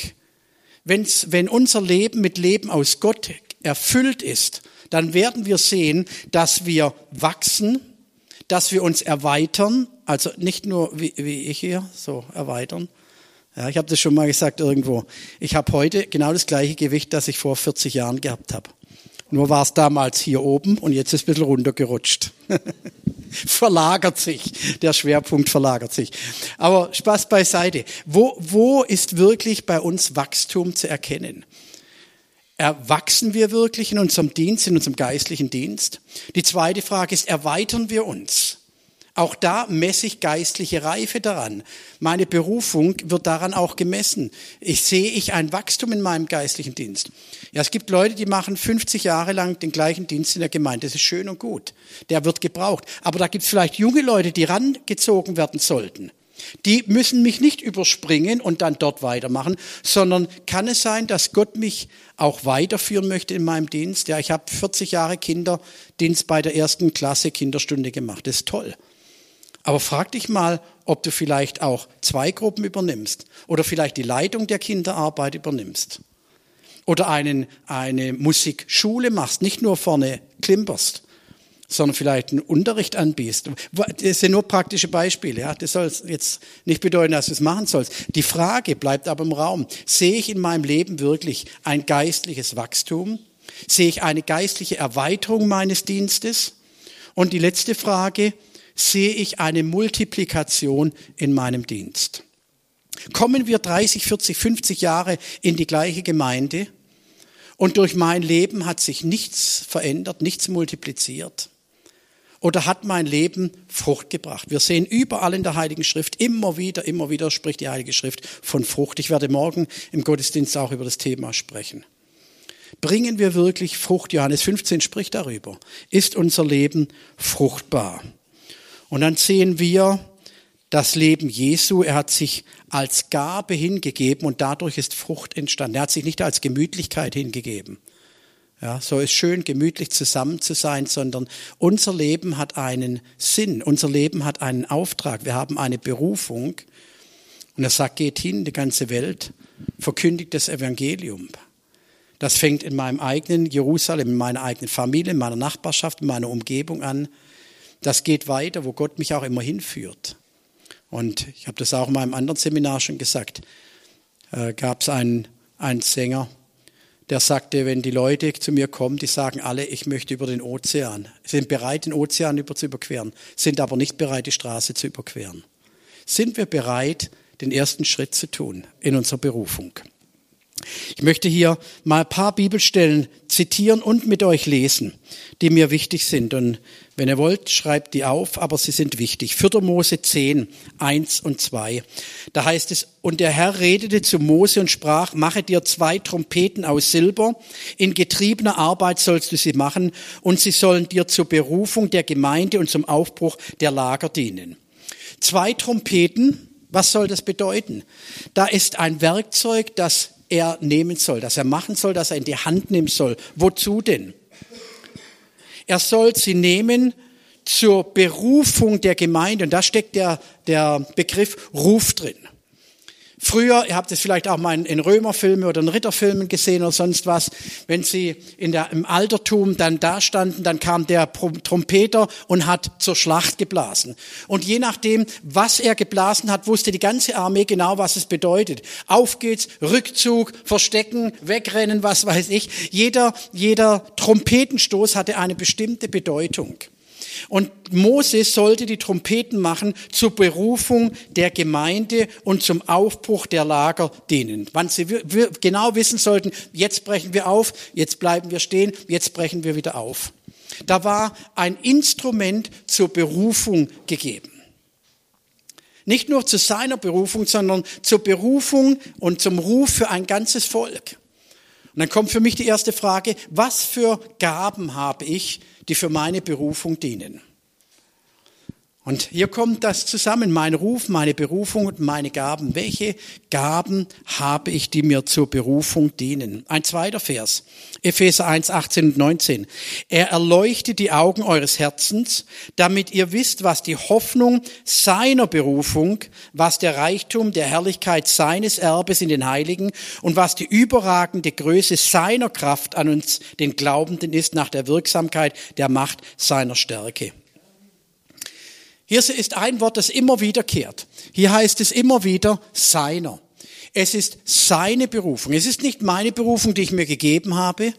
Speaker 1: wenn's, wenn unser Leben mit Leben aus Gott erfüllt ist, dann werden wir sehen, dass wir wachsen, dass wir uns erweitern, also nicht nur wie, wie ich hier, so erweitern. Ja, ich habe das schon mal gesagt irgendwo. Ich habe heute genau das gleiche Gewicht, das ich vor 40 Jahren gehabt habe. Nur war es damals hier oben und jetzt ist es ein bisschen runtergerutscht. *laughs* verlagert sich, der Schwerpunkt verlagert sich. Aber Spaß beiseite. Wo, wo ist wirklich bei uns Wachstum zu erkennen? Erwachsen wir wirklich in unserem Dienst, in unserem geistlichen Dienst? Die zweite Frage ist, erweitern wir uns? Auch da messe ich geistliche Reife daran. Meine Berufung wird daran auch gemessen. Ich sehe ich ein Wachstum in meinem geistlichen Dienst. Ja, es gibt Leute, die machen 50 Jahre lang den gleichen Dienst in der Gemeinde. Das ist schön und gut. Der wird gebraucht. Aber da gibt es vielleicht junge Leute, die rangezogen werden sollten. Die müssen mich nicht überspringen und dann dort weitermachen, sondern kann es sein, dass Gott mich auch weiterführen möchte in meinem Dienst? Ja, ich habe 40 Jahre Kinderdienst bei der ersten Klasse Kinderstunde gemacht. Das ist toll. Aber frag dich mal, ob du vielleicht auch zwei Gruppen übernimmst oder vielleicht die Leitung der Kinderarbeit übernimmst oder einen, eine Musikschule machst, nicht nur vorne klimperst, sondern vielleicht einen Unterricht anbietest. Das sind nur praktische Beispiele. Ja? Das soll jetzt nicht bedeuten, dass du es machen sollst. Die Frage bleibt aber im Raum. Sehe ich in meinem Leben wirklich ein geistliches Wachstum? Sehe ich eine geistliche Erweiterung meines Dienstes? Und die letzte Frage, sehe ich eine Multiplikation in meinem Dienst? Kommen wir 30, 40, 50 Jahre in die gleiche Gemeinde und durch mein Leben hat sich nichts verändert, nichts multipliziert? Oder hat mein Leben Frucht gebracht? Wir sehen überall in der Heiligen Schrift immer wieder, immer wieder spricht die Heilige Schrift von Frucht. Ich werde morgen im Gottesdienst auch über das Thema sprechen. Bringen wir wirklich Frucht? Johannes 15 spricht darüber. Ist unser Leben fruchtbar? Und dann sehen wir das Leben Jesu. Er hat sich als Gabe hingegeben und dadurch ist Frucht entstanden. Er hat sich nicht als Gemütlichkeit hingegeben. Ja, so ist schön, gemütlich zusammen zu sein, sondern unser Leben hat einen Sinn, unser Leben hat einen Auftrag, wir haben eine Berufung. Und er sagt, geht hin, die ganze Welt, verkündigt das Evangelium. Das fängt in meinem eigenen Jerusalem, in meiner eigenen Familie, in meiner Nachbarschaft, in meiner Umgebung an. Das geht weiter, wo Gott mich auch immer hinführt. Und ich habe das auch in meinem anderen Seminar schon gesagt. Äh, Gab es einen, einen Sänger, der sagte, wenn die Leute zu mir kommen, die sagen alle, ich möchte über den Ozean, sind bereit, den Ozean über zu überqueren, sind aber nicht bereit, die Straße zu überqueren. Sind wir bereit, den ersten Schritt zu tun in unserer Berufung? Ich möchte hier mal ein paar Bibelstellen zitieren und mit euch lesen, die mir wichtig sind. Und wenn ihr wollt, schreibt die auf, aber sie sind wichtig. 4. Mose 10, 1 und 2. Da heißt es, und der Herr redete zu Mose und sprach, mache dir zwei Trompeten aus Silber, in getriebener Arbeit sollst du sie machen, und sie sollen dir zur Berufung der Gemeinde und zum Aufbruch der Lager dienen. Zwei Trompeten, was soll das bedeuten? Da ist ein Werkzeug, das er nehmen soll, das er machen soll, das er in die Hand nehmen soll. Wozu denn? Er soll sie nehmen zur Berufung der Gemeinde. Und da steckt der, der Begriff Ruf drin. Früher, ihr habt es vielleicht auch mal in Römerfilmen oder in Ritterfilmen gesehen oder sonst was, wenn sie in der, im Altertum dann da standen, dann kam der Trompeter und hat zur Schlacht geblasen. Und je nachdem, was er geblasen hat, wusste die ganze Armee genau, was es bedeutet. Auf geht's, Rückzug, Verstecken, Wegrennen, was weiß ich. Jeder, jeder Trompetenstoß hatte eine bestimmte Bedeutung. Und Moses sollte die Trompeten machen zur Berufung der Gemeinde und zum Aufbruch der Lager dienen. Wann sie genau wissen sollten, jetzt brechen wir auf, jetzt bleiben wir stehen, jetzt brechen wir wieder auf. Da war ein Instrument zur Berufung gegeben. Nicht nur zu seiner Berufung, sondern zur Berufung und zum Ruf für ein ganzes Volk. Und dann kommt für mich die erste Frage, was für Gaben habe ich, die für meine Berufung dienen. Und hier kommt das zusammen, mein Ruf, meine Berufung und meine Gaben. Welche Gaben habe ich, die mir zur Berufung dienen? Ein zweiter Vers, Epheser 1, 18 und 19. Er erleuchtet die Augen eures Herzens, damit ihr wisst, was die Hoffnung seiner Berufung, was der Reichtum der Herrlichkeit seines Erbes in den Heiligen und was die überragende Größe seiner Kraft an uns, den Glaubenden, ist nach der Wirksamkeit der Macht seiner Stärke. Hier ist ein Wort, das immer wiederkehrt. Hier heißt es immer wieder seiner. Es ist seine Berufung. Es ist nicht meine Berufung, die ich mir gegeben habe.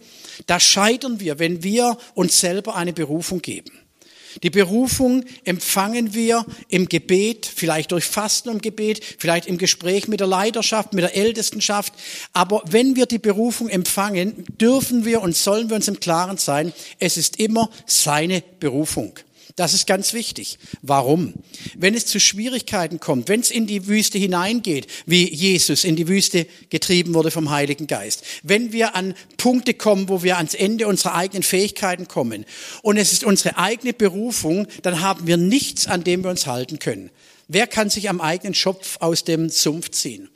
Speaker 1: Da scheitern wir, wenn wir uns selber eine Berufung geben. Die Berufung empfangen wir im Gebet, vielleicht durch Fasten und Gebet, vielleicht im Gespräch mit der Leiterschaft, mit der Ältestenschaft. Aber wenn wir die Berufung empfangen, dürfen wir und sollen wir uns im Klaren sein, es ist immer seine Berufung. Das ist ganz wichtig. Warum? Wenn es zu Schwierigkeiten kommt, wenn es in die Wüste hineingeht, wie Jesus in die Wüste getrieben wurde vom Heiligen Geist, wenn wir an Punkte kommen, wo wir ans Ende unserer eigenen Fähigkeiten kommen und es ist unsere eigene Berufung, dann haben wir nichts, an dem wir uns halten können. Wer kann sich am eigenen Schopf aus dem Sumpf ziehen?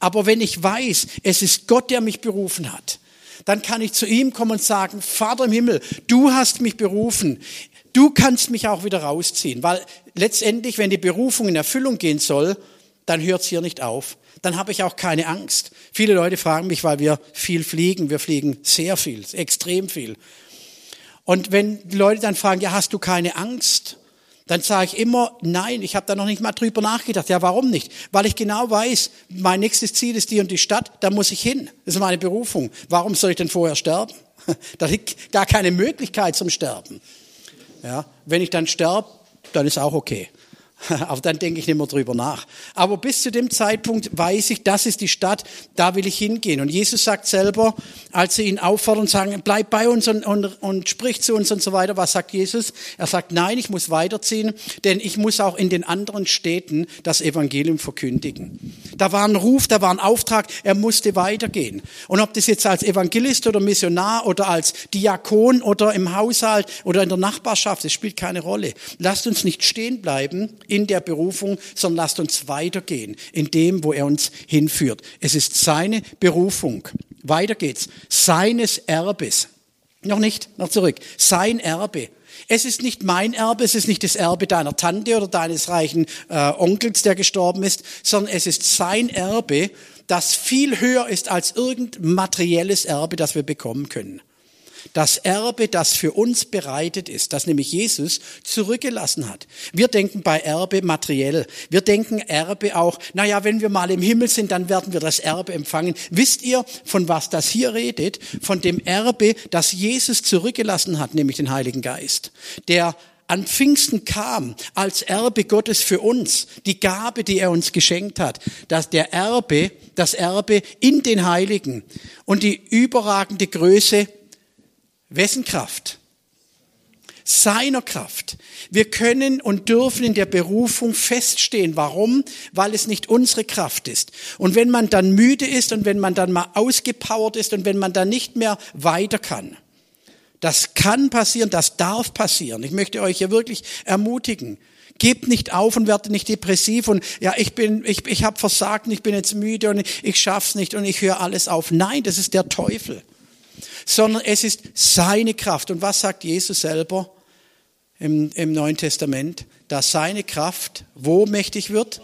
Speaker 1: Aber wenn ich weiß, es ist Gott, der mich berufen hat, dann kann ich zu ihm kommen und sagen, Vater im Himmel, du hast mich berufen du kannst mich auch wieder rausziehen, weil letztendlich, wenn die Berufung in Erfüllung gehen soll, dann hört es hier nicht auf. Dann habe ich auch keine Angst. Viele Leute fragen mich, weil wir viel fliegen. Wir fliegen sehr viel, extrem viel. Und wenn die Leute dann fragen, ja, hast du keine Angst? Dann sage ich immer, nein, ich habe da noch nicht mal drüber nachgedacht. Ja, warum nicht? Weil ich genau weiß, mein nächstes Ziel ist die und die Stadt, da muss ich hin. Das ist meine Berufung. Warum soll ich denn vorher sterben? *laughs* Da liegt gar keine Möglichkeit zum Sterben. Ja, wenn ich dann sterbe, dann ist auch okay. *laughs* Aber dann denke ich nicht mehr drüber nach. Aber bis zu dem Zeitpunkt weiß ich, das ist die Stadt, da will ich hingehen. Und Jesus sagt selber, als sie ihn auffordern und sagen, bleib bei uns und, und, und sprich zu uns und so weiter, was sagt Jesus? Er sagt, nein, ich muss weiterziehen, denn ich muss auch in den anderen Städten das Evangelium verkündigen. Da war ein Ruf, da war ein Auftrag, er musste weitergehen. Und ob das jetzt als Evangelist oder Missionar oder als Diakon oder im Haushalt oder in der Nachbarschaft, das spielt keine Rolle. Lasst uns nicht stehen bleiben in der Berufung, sondern lasst uns weitergehen in dem, wo er uns hinführt. Es ist seine Berufung. Weiter geht's. Seines Erbes. Noch nicht, noch zurück. Sein Erbe. Es ist nicht mein Erbe, es ist nicht das Erbe deiner Tante oder deines reichen äh, Onkels, der gestorben ist, sondern es ist sein Erbe, das viel höher ist als irgendein materielles Erbe, das wir bekommen können das Erbe, das für uns bereitet ist, das nämlich Jesus zurückgelassen hat. Wir denken bei Erbe materiell. Wir denken Erbe auch, naja, wenn wir mal im Himmel sind, dann werden wir das Erbe empfangen. Wisst ihr, von was das hier redet? Von dem Erbe, das Jesus zurückgelassen hat, nämlich den Heiligen Geist. Der an Pfingsten kam als Erbe Gottes für uns, die Gabe, die er uns geschenkt hat, dass der Erbe, das Erbe in den Heiligen und die überragende Größe Wessen Kraft? Seiner Kraft. Wir können und dürfen in der Berufung feststehen. Warum? Weil es nicht unsere Kraft ist. Und wenn man dann müde ist und wenn man dann mal ausgepowert ist und wenn man dann nicht mehr weiter kann, das kann passieren, das darf passieren. Ich möchte euch hier wirklich ermutigen. Gebt nicht auf und werdet nicht depressiv und ja, ich bin, ich, ich habe versagt und ich bin jetzt müde und ich schaff's nicht und ich höre alles auf. Nein, das ist der Teufel sondern es ist seine Kraft. Und was sagt Jesus selber im, im Neuen Testament? Dass seine Kraft wo mächtig wird?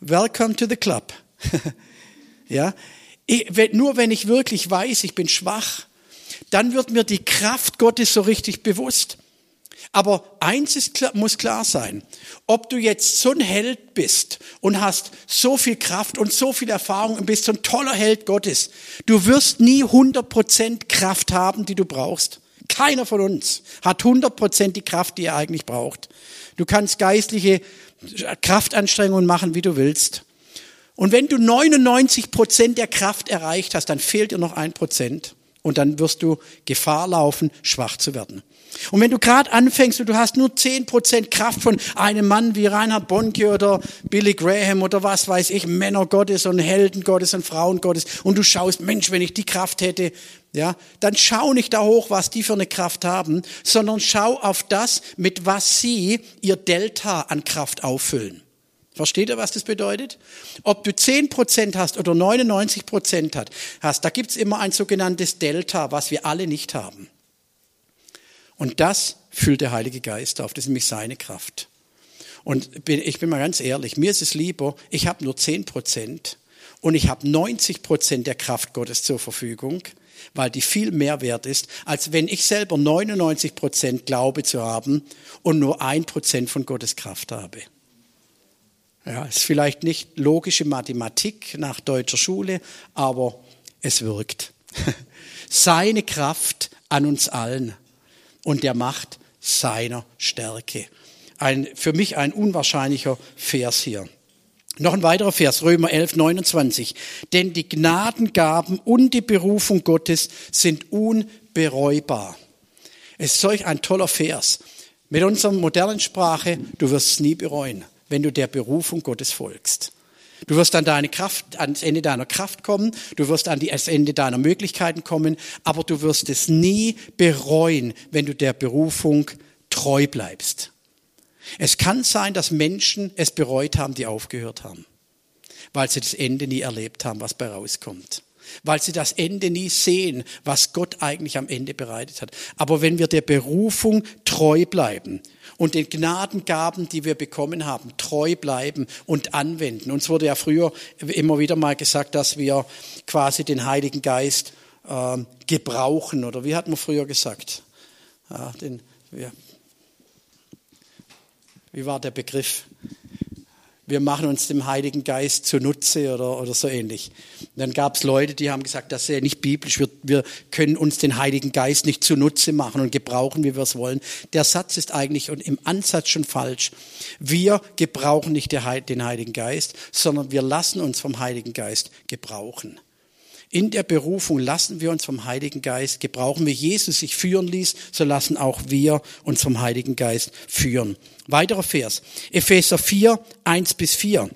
Speaker 1: welcome to the club. *laughs* ja, ich, nur wenn ich wirklich weiß, ich bin schwach, dann wird mir die Kraft Gottes so richtig bewusst. Aber eins ist, muss klar sein, ob du jetzt so ein Held bist und hast so viel Kraft und so viel Erfahrung und bist so ein toller Held Gottes, du wirst nie 100% Kraft haben, die du brauchst. Keiner von uns hat 100% die Kraft, die er eigentlich braucht. Du kannst geistliche Kraftanstrengungen machen, wie du willst. Und wenn du 99% der Kraft erreicht hast, dann fehlt dir noch ein Prozent. Und dann wirst du Gefahr laufen, schwach zu werden. Und wenn du gerade anfängst und du hast nur zehn Prozent Kraft von einem Mann wie Reinhard Bonke oder Billy Graham oder was weiß ich, Männer Gottes und Helden Gottes und Frauen Gottes und du schaust, Mensch, wenn ich die Kraft hätte, ja, dann schau nicht da hoch, was die für eine Kraft haben, sondern schau auf das, mit was sie ihr Delta an Kraft auffüllen. Versteht ihr, was das bedeutet? Ob du 10% hast oder 99% hast, da gibt's immer ein sogenanntes Delta, was wir alle nicht haben. Und das füllt der Heilige Geist auf. Das ist nämlich seine Kraft. Und ich bin mal ganz ehrlich, mir ist es lieber, ich habe nur 10 Prozent und ich habe 90 Prozent der Kraft Gottes zur Verfügung, weil die viel mehr wert ist, als wenn ich selber 99 Prozent glaube zu haben und nur ein Prozent von Gottes Kraft habe. Ja, ist vielleicht nicht logische Mathematik nach deutscher Schule, aber es wirkt. *laughs* Seine Kraft an uns allen und der Macht seiner Stärke. Ein, für mich ein unwahrscheinlicher Vers hier. Noch ein weiterer Vers, Römer 11, 29. Denn die Gnadengaben und die Berufung Gottes sind unbereubar. Es ist solch ein toller Vers. Mit unserer modernen Sprache, du wirst es nie bereuen, wenn du der Berufung Gottes folgst. Du wirst an deine Kraft, ans Ende deiner Kraft kommen, du wirst an das Ende deiner Möglichkeiten kommen, aber du wirst es nie bereuen, wenn du der Berufung treu bleibst. Es kann sein, dass Menschen es bereut haben, die aufgehört haben, weil sie das Ende nie erlebt haben, was bei rauskommt weil sie das Ende nie sehen, was Gott eigentlich am Ende bereitet hat. Aber wenn wir der Berufung treu bleiben und den Gnadengaben, die wir bekommen haben, treu bleiben und anwenden. Uns wurde ja früher immer wieder mal gesagt, dass wir quasi den Heiligen Geist äh, gebrauchen. Oder wie hat man früher gesagt? Ja, den, ja. Wie war der Begriff? Wir machen uns dem Heiligen Geist zunutze oder, oder so ähnlich. Und dann gab es Leute, die haben gesagt, das ist ja nicht biblisch, wir, wir können uns den Heiligen Geist nicht zunutze machen und gebrauchen, wie wir es wollen. Der Satz ist eigentlich und im Ansatz schon falsch. Wir gebrauchen nicht den Heiligen Geist, sondern wir lassen uns vom Heiligen Geist gebrauchen. In der Berufung lassen wir uns vom Heiligen Geist gebrauchen. Wie Jesus sich führen ließ, so lassen auch wir uns vom Heiligen Geist führen. Weiterer Vers. Epheser 4, 1 bis 4.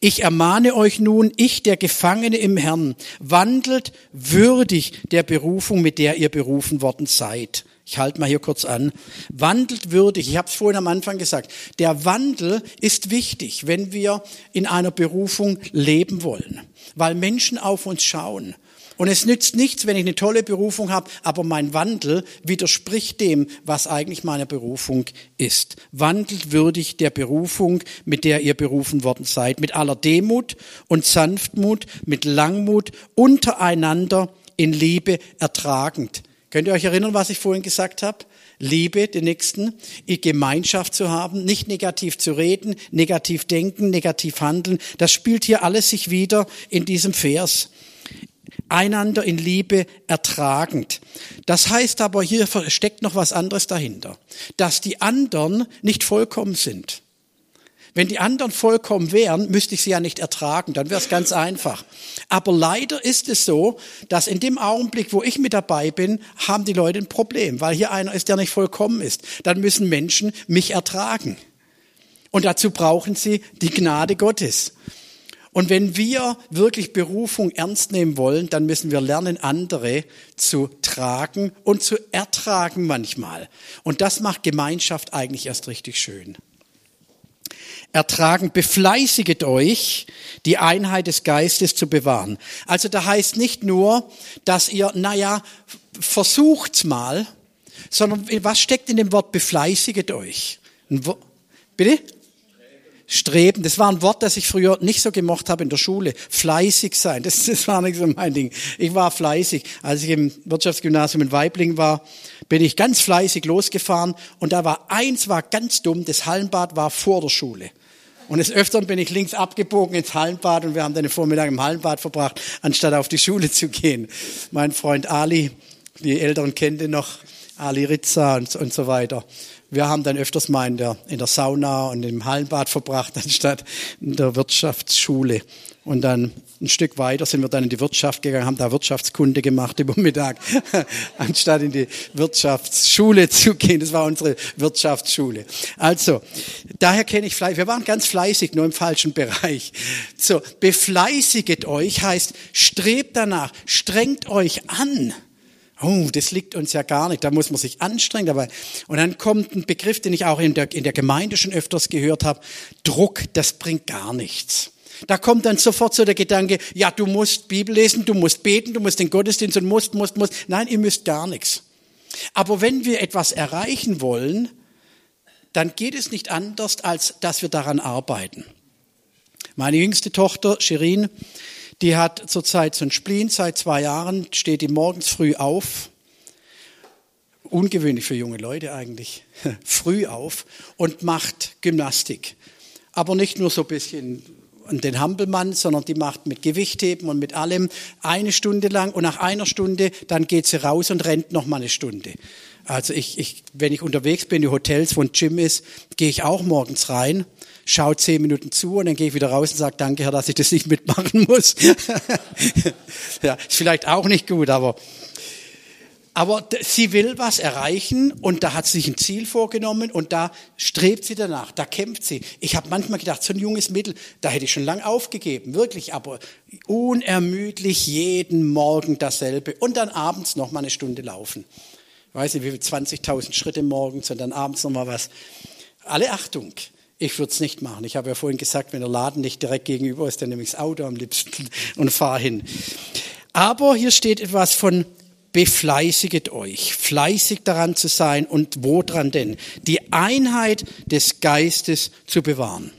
Speaker 1: Ich ermahne euch nun, ich, der Gefangene im Herrn, wandelt würdig der Berufung, mit der ihr berufen worden seid. Ich halte mal hier kurz an. Wandelt würdig. Ich habe es vorhin am Anfang gesagt. Der Wandel ist wichtig, wenn wir in einer Berufung leben wollen weil Menschen auf uns schauen. Und es nützt nichts, wenn ich eine tolle Berufung habe, aber mein Wandel widerspricht dem, was eigentlich meine Berufung ist. Wandelt würdig der Berufung, mit der ihr berufen worden seid, mit aller Demut und Sanftmut, mit Langmut, untereinander in Liebe ertragend. Könnt ihr euch erinnern, was ich vorhin gesagt habe? Liebe den Nächsten, Gemeinschaft zu haben, nicht negativ zu reden, negativ denken, negativ handeln. Das spielt hier alles sich wieder in diesem Vers. Einander in Liebe ertragend. Das heißt aber, hier steckt noch was anderes dahinter. Dass die anderen nicht vollkommen sind. Wenn die anderen vollkommen wären, müsste ich sie ja nicht ertragen, dann wäre es ganz einfach. Aber leider ist es so, dass in dem Augenblick, wo ich mit dabei bin, haben die Leute ein Problem, weil hier einer ist, der nicht vollkommen ist. Dann müssen Menschen mich ertragen. Und dazu brauchen sie die Gnade Gottes. Und wenn wir wirklich Berufung ernst nehmen wollen, dann müssen wir lernen, andere zu tragen und zu ertragen manchmal. Und das macht Gemeinschaft eigentlich erst richtig schön ertragen, befleißiget euch, die Einheit des Geistes zu bewahren. Also da heißt nicht nur, dass ihr, naja, versucht's mal, sondern was steckt in dem Wort befleißiget euch? Bitte? Streben, das war ein Wort, das ich früher nicht so gemocht habe in der Schule. Fleißig sein, das, das war nicht so mein Ding. Ich war fleißig. Als ich im Wirtschaftsgymnasium in Weibling war, bin ich ganz fleißig losgefahren und da war eins war ganz dumm, das Hallenbad war vor der Schule. Und des Öfteren bin ich links abgebogen ins Hallenbad und wir haben dann den Vormittag im Hallenbad verbracht, anstatt auf die Schule zu gehen. Mein Freund Ali, die Älteren kennen den noch, Ali Rizza und, und so weiter. Wir haben dann öfters mal in der, in der Sauna und im Hallenbad verbracht, *laughs* anstatt in der Wirtschaftsschule. Und dann ein Stück weiter sind wir dann in die Wirtschaft gegangen, haben da Wirtschaftskunde gemacht *laughs* über Mittag, *laughs* anstatt in die Wirtschaftsschule zu gehen. Das war unsere Wirtschaftsschule. Also, daher kenne ich Fleiß. Wir waren ganz fleißig, nur im falschen Bereich. So, befleißiget euch heißt, strebt danach, strengt euch an. Oh, das liegt uns ja gar nicht. Da muss man sich anstrengen dabei. Und dann kommt ein Begriff, den ich auch in der, in der Gemeinde schon öfters gehört habe. Druck, das bringt gar nichts. Da kommt dann sofort so der Gedanke, ja, du musst Bibel lesen, du musst beten, du musst den Gottesdienst und musst, musst, musst. Nein, ihr müsst gar nichts. Aber wenn wir etwas erreichen wollen, dann geht es nicht anders, als dass wir daran arbeiten. Meine jüngste Tochter, Shirin, die hat zurzeit so ein Spleen seit zwei Jahren, steht die morgens früh auf. Ungewöhnlich für junge Leute eigentlich. *laughs* früh auf und macht Gymnastik. Aber nicht nur so ein bisschen den Hampelmann, sondern die macht mit Gewichtheben und mit allem eine Stunde lang und nach einer Stunde dann geht sie raus und rennt noch mal eine Stunde. Also ich, ich, wenn ich unterwegs bin, die Hotels, wo ein Gym ist, gehe ich auch morgens rein schaue zehn Minuten zu und dann gehe ich wieder raus und sage, danke Herr, dass ich das nicht mitmachen muss. *laughs* ja, ist vielleicht auch nicht gut, aber aber sie will was erreichen und da hat sie sich ein Ziel vorgenommen und da strebt sie danach, da kämpft sie. Ich habe manchmal gedacht, so ein junges Mädel, da hätte ich schon lang aufgegeben, wirklich, aber unermüdlich jeden Morgen dasselbe und dann abends noch mal eine Stunde laufen. Ich weiß nicht, wie viel 20.000 Schritte morgens und dann abends noch mal was. Alle Achtung. Ich würde es nicht machen. Ich habe ja vorhin gesagt, wenn der Laden nicht direkt gegenüber ist, dann nehme ich das Auto am liebsten *laughs* und fahre hin. Aber hier steht etwas von befleißiget euch, fleißig daran zu sein und wo dran denn? Die Einheit des Geistes zu bewahren.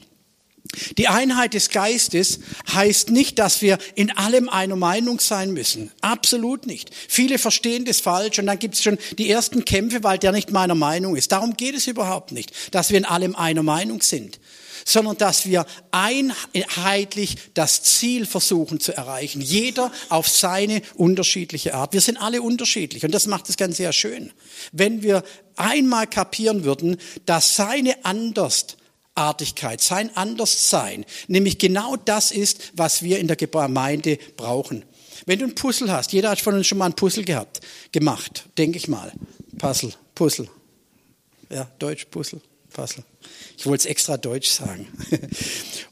Speaker 1: Die Einheit des Geistes heißt nicht, dass wir in allem einer Meinung sein müssen. Absolut nicht. Viele verstehen das falsch und dann gibt es schon die ersten Kämpfe, weil der nicht meiner Meinung ist. Darum geht es überhaupt nicht, dass wir in allem einer Meinung sind, sondern dass wir einheitlich das Ziel versuchen zu erreichen. Jeder auf seine unterschiedliche Art. Wir sind alle unterschiedlich und das macht das Ganze ja schön. Wenn wir einmal kapieren würden, dass seine anders Andersartigkeit, sein Anderssein, nämlich genau das ist, was wir in der Gemeinde brauchen. Wenn du ein Puzzle hast, jeder hat von uns schon mal ein Puzzle gehabt, gemacht, denke ich mal. Puzzle, Puzzle. Ja, Deutsch, Puzzle, Puzzle. Ich wollte es extra Deutsch sagen. *laughs*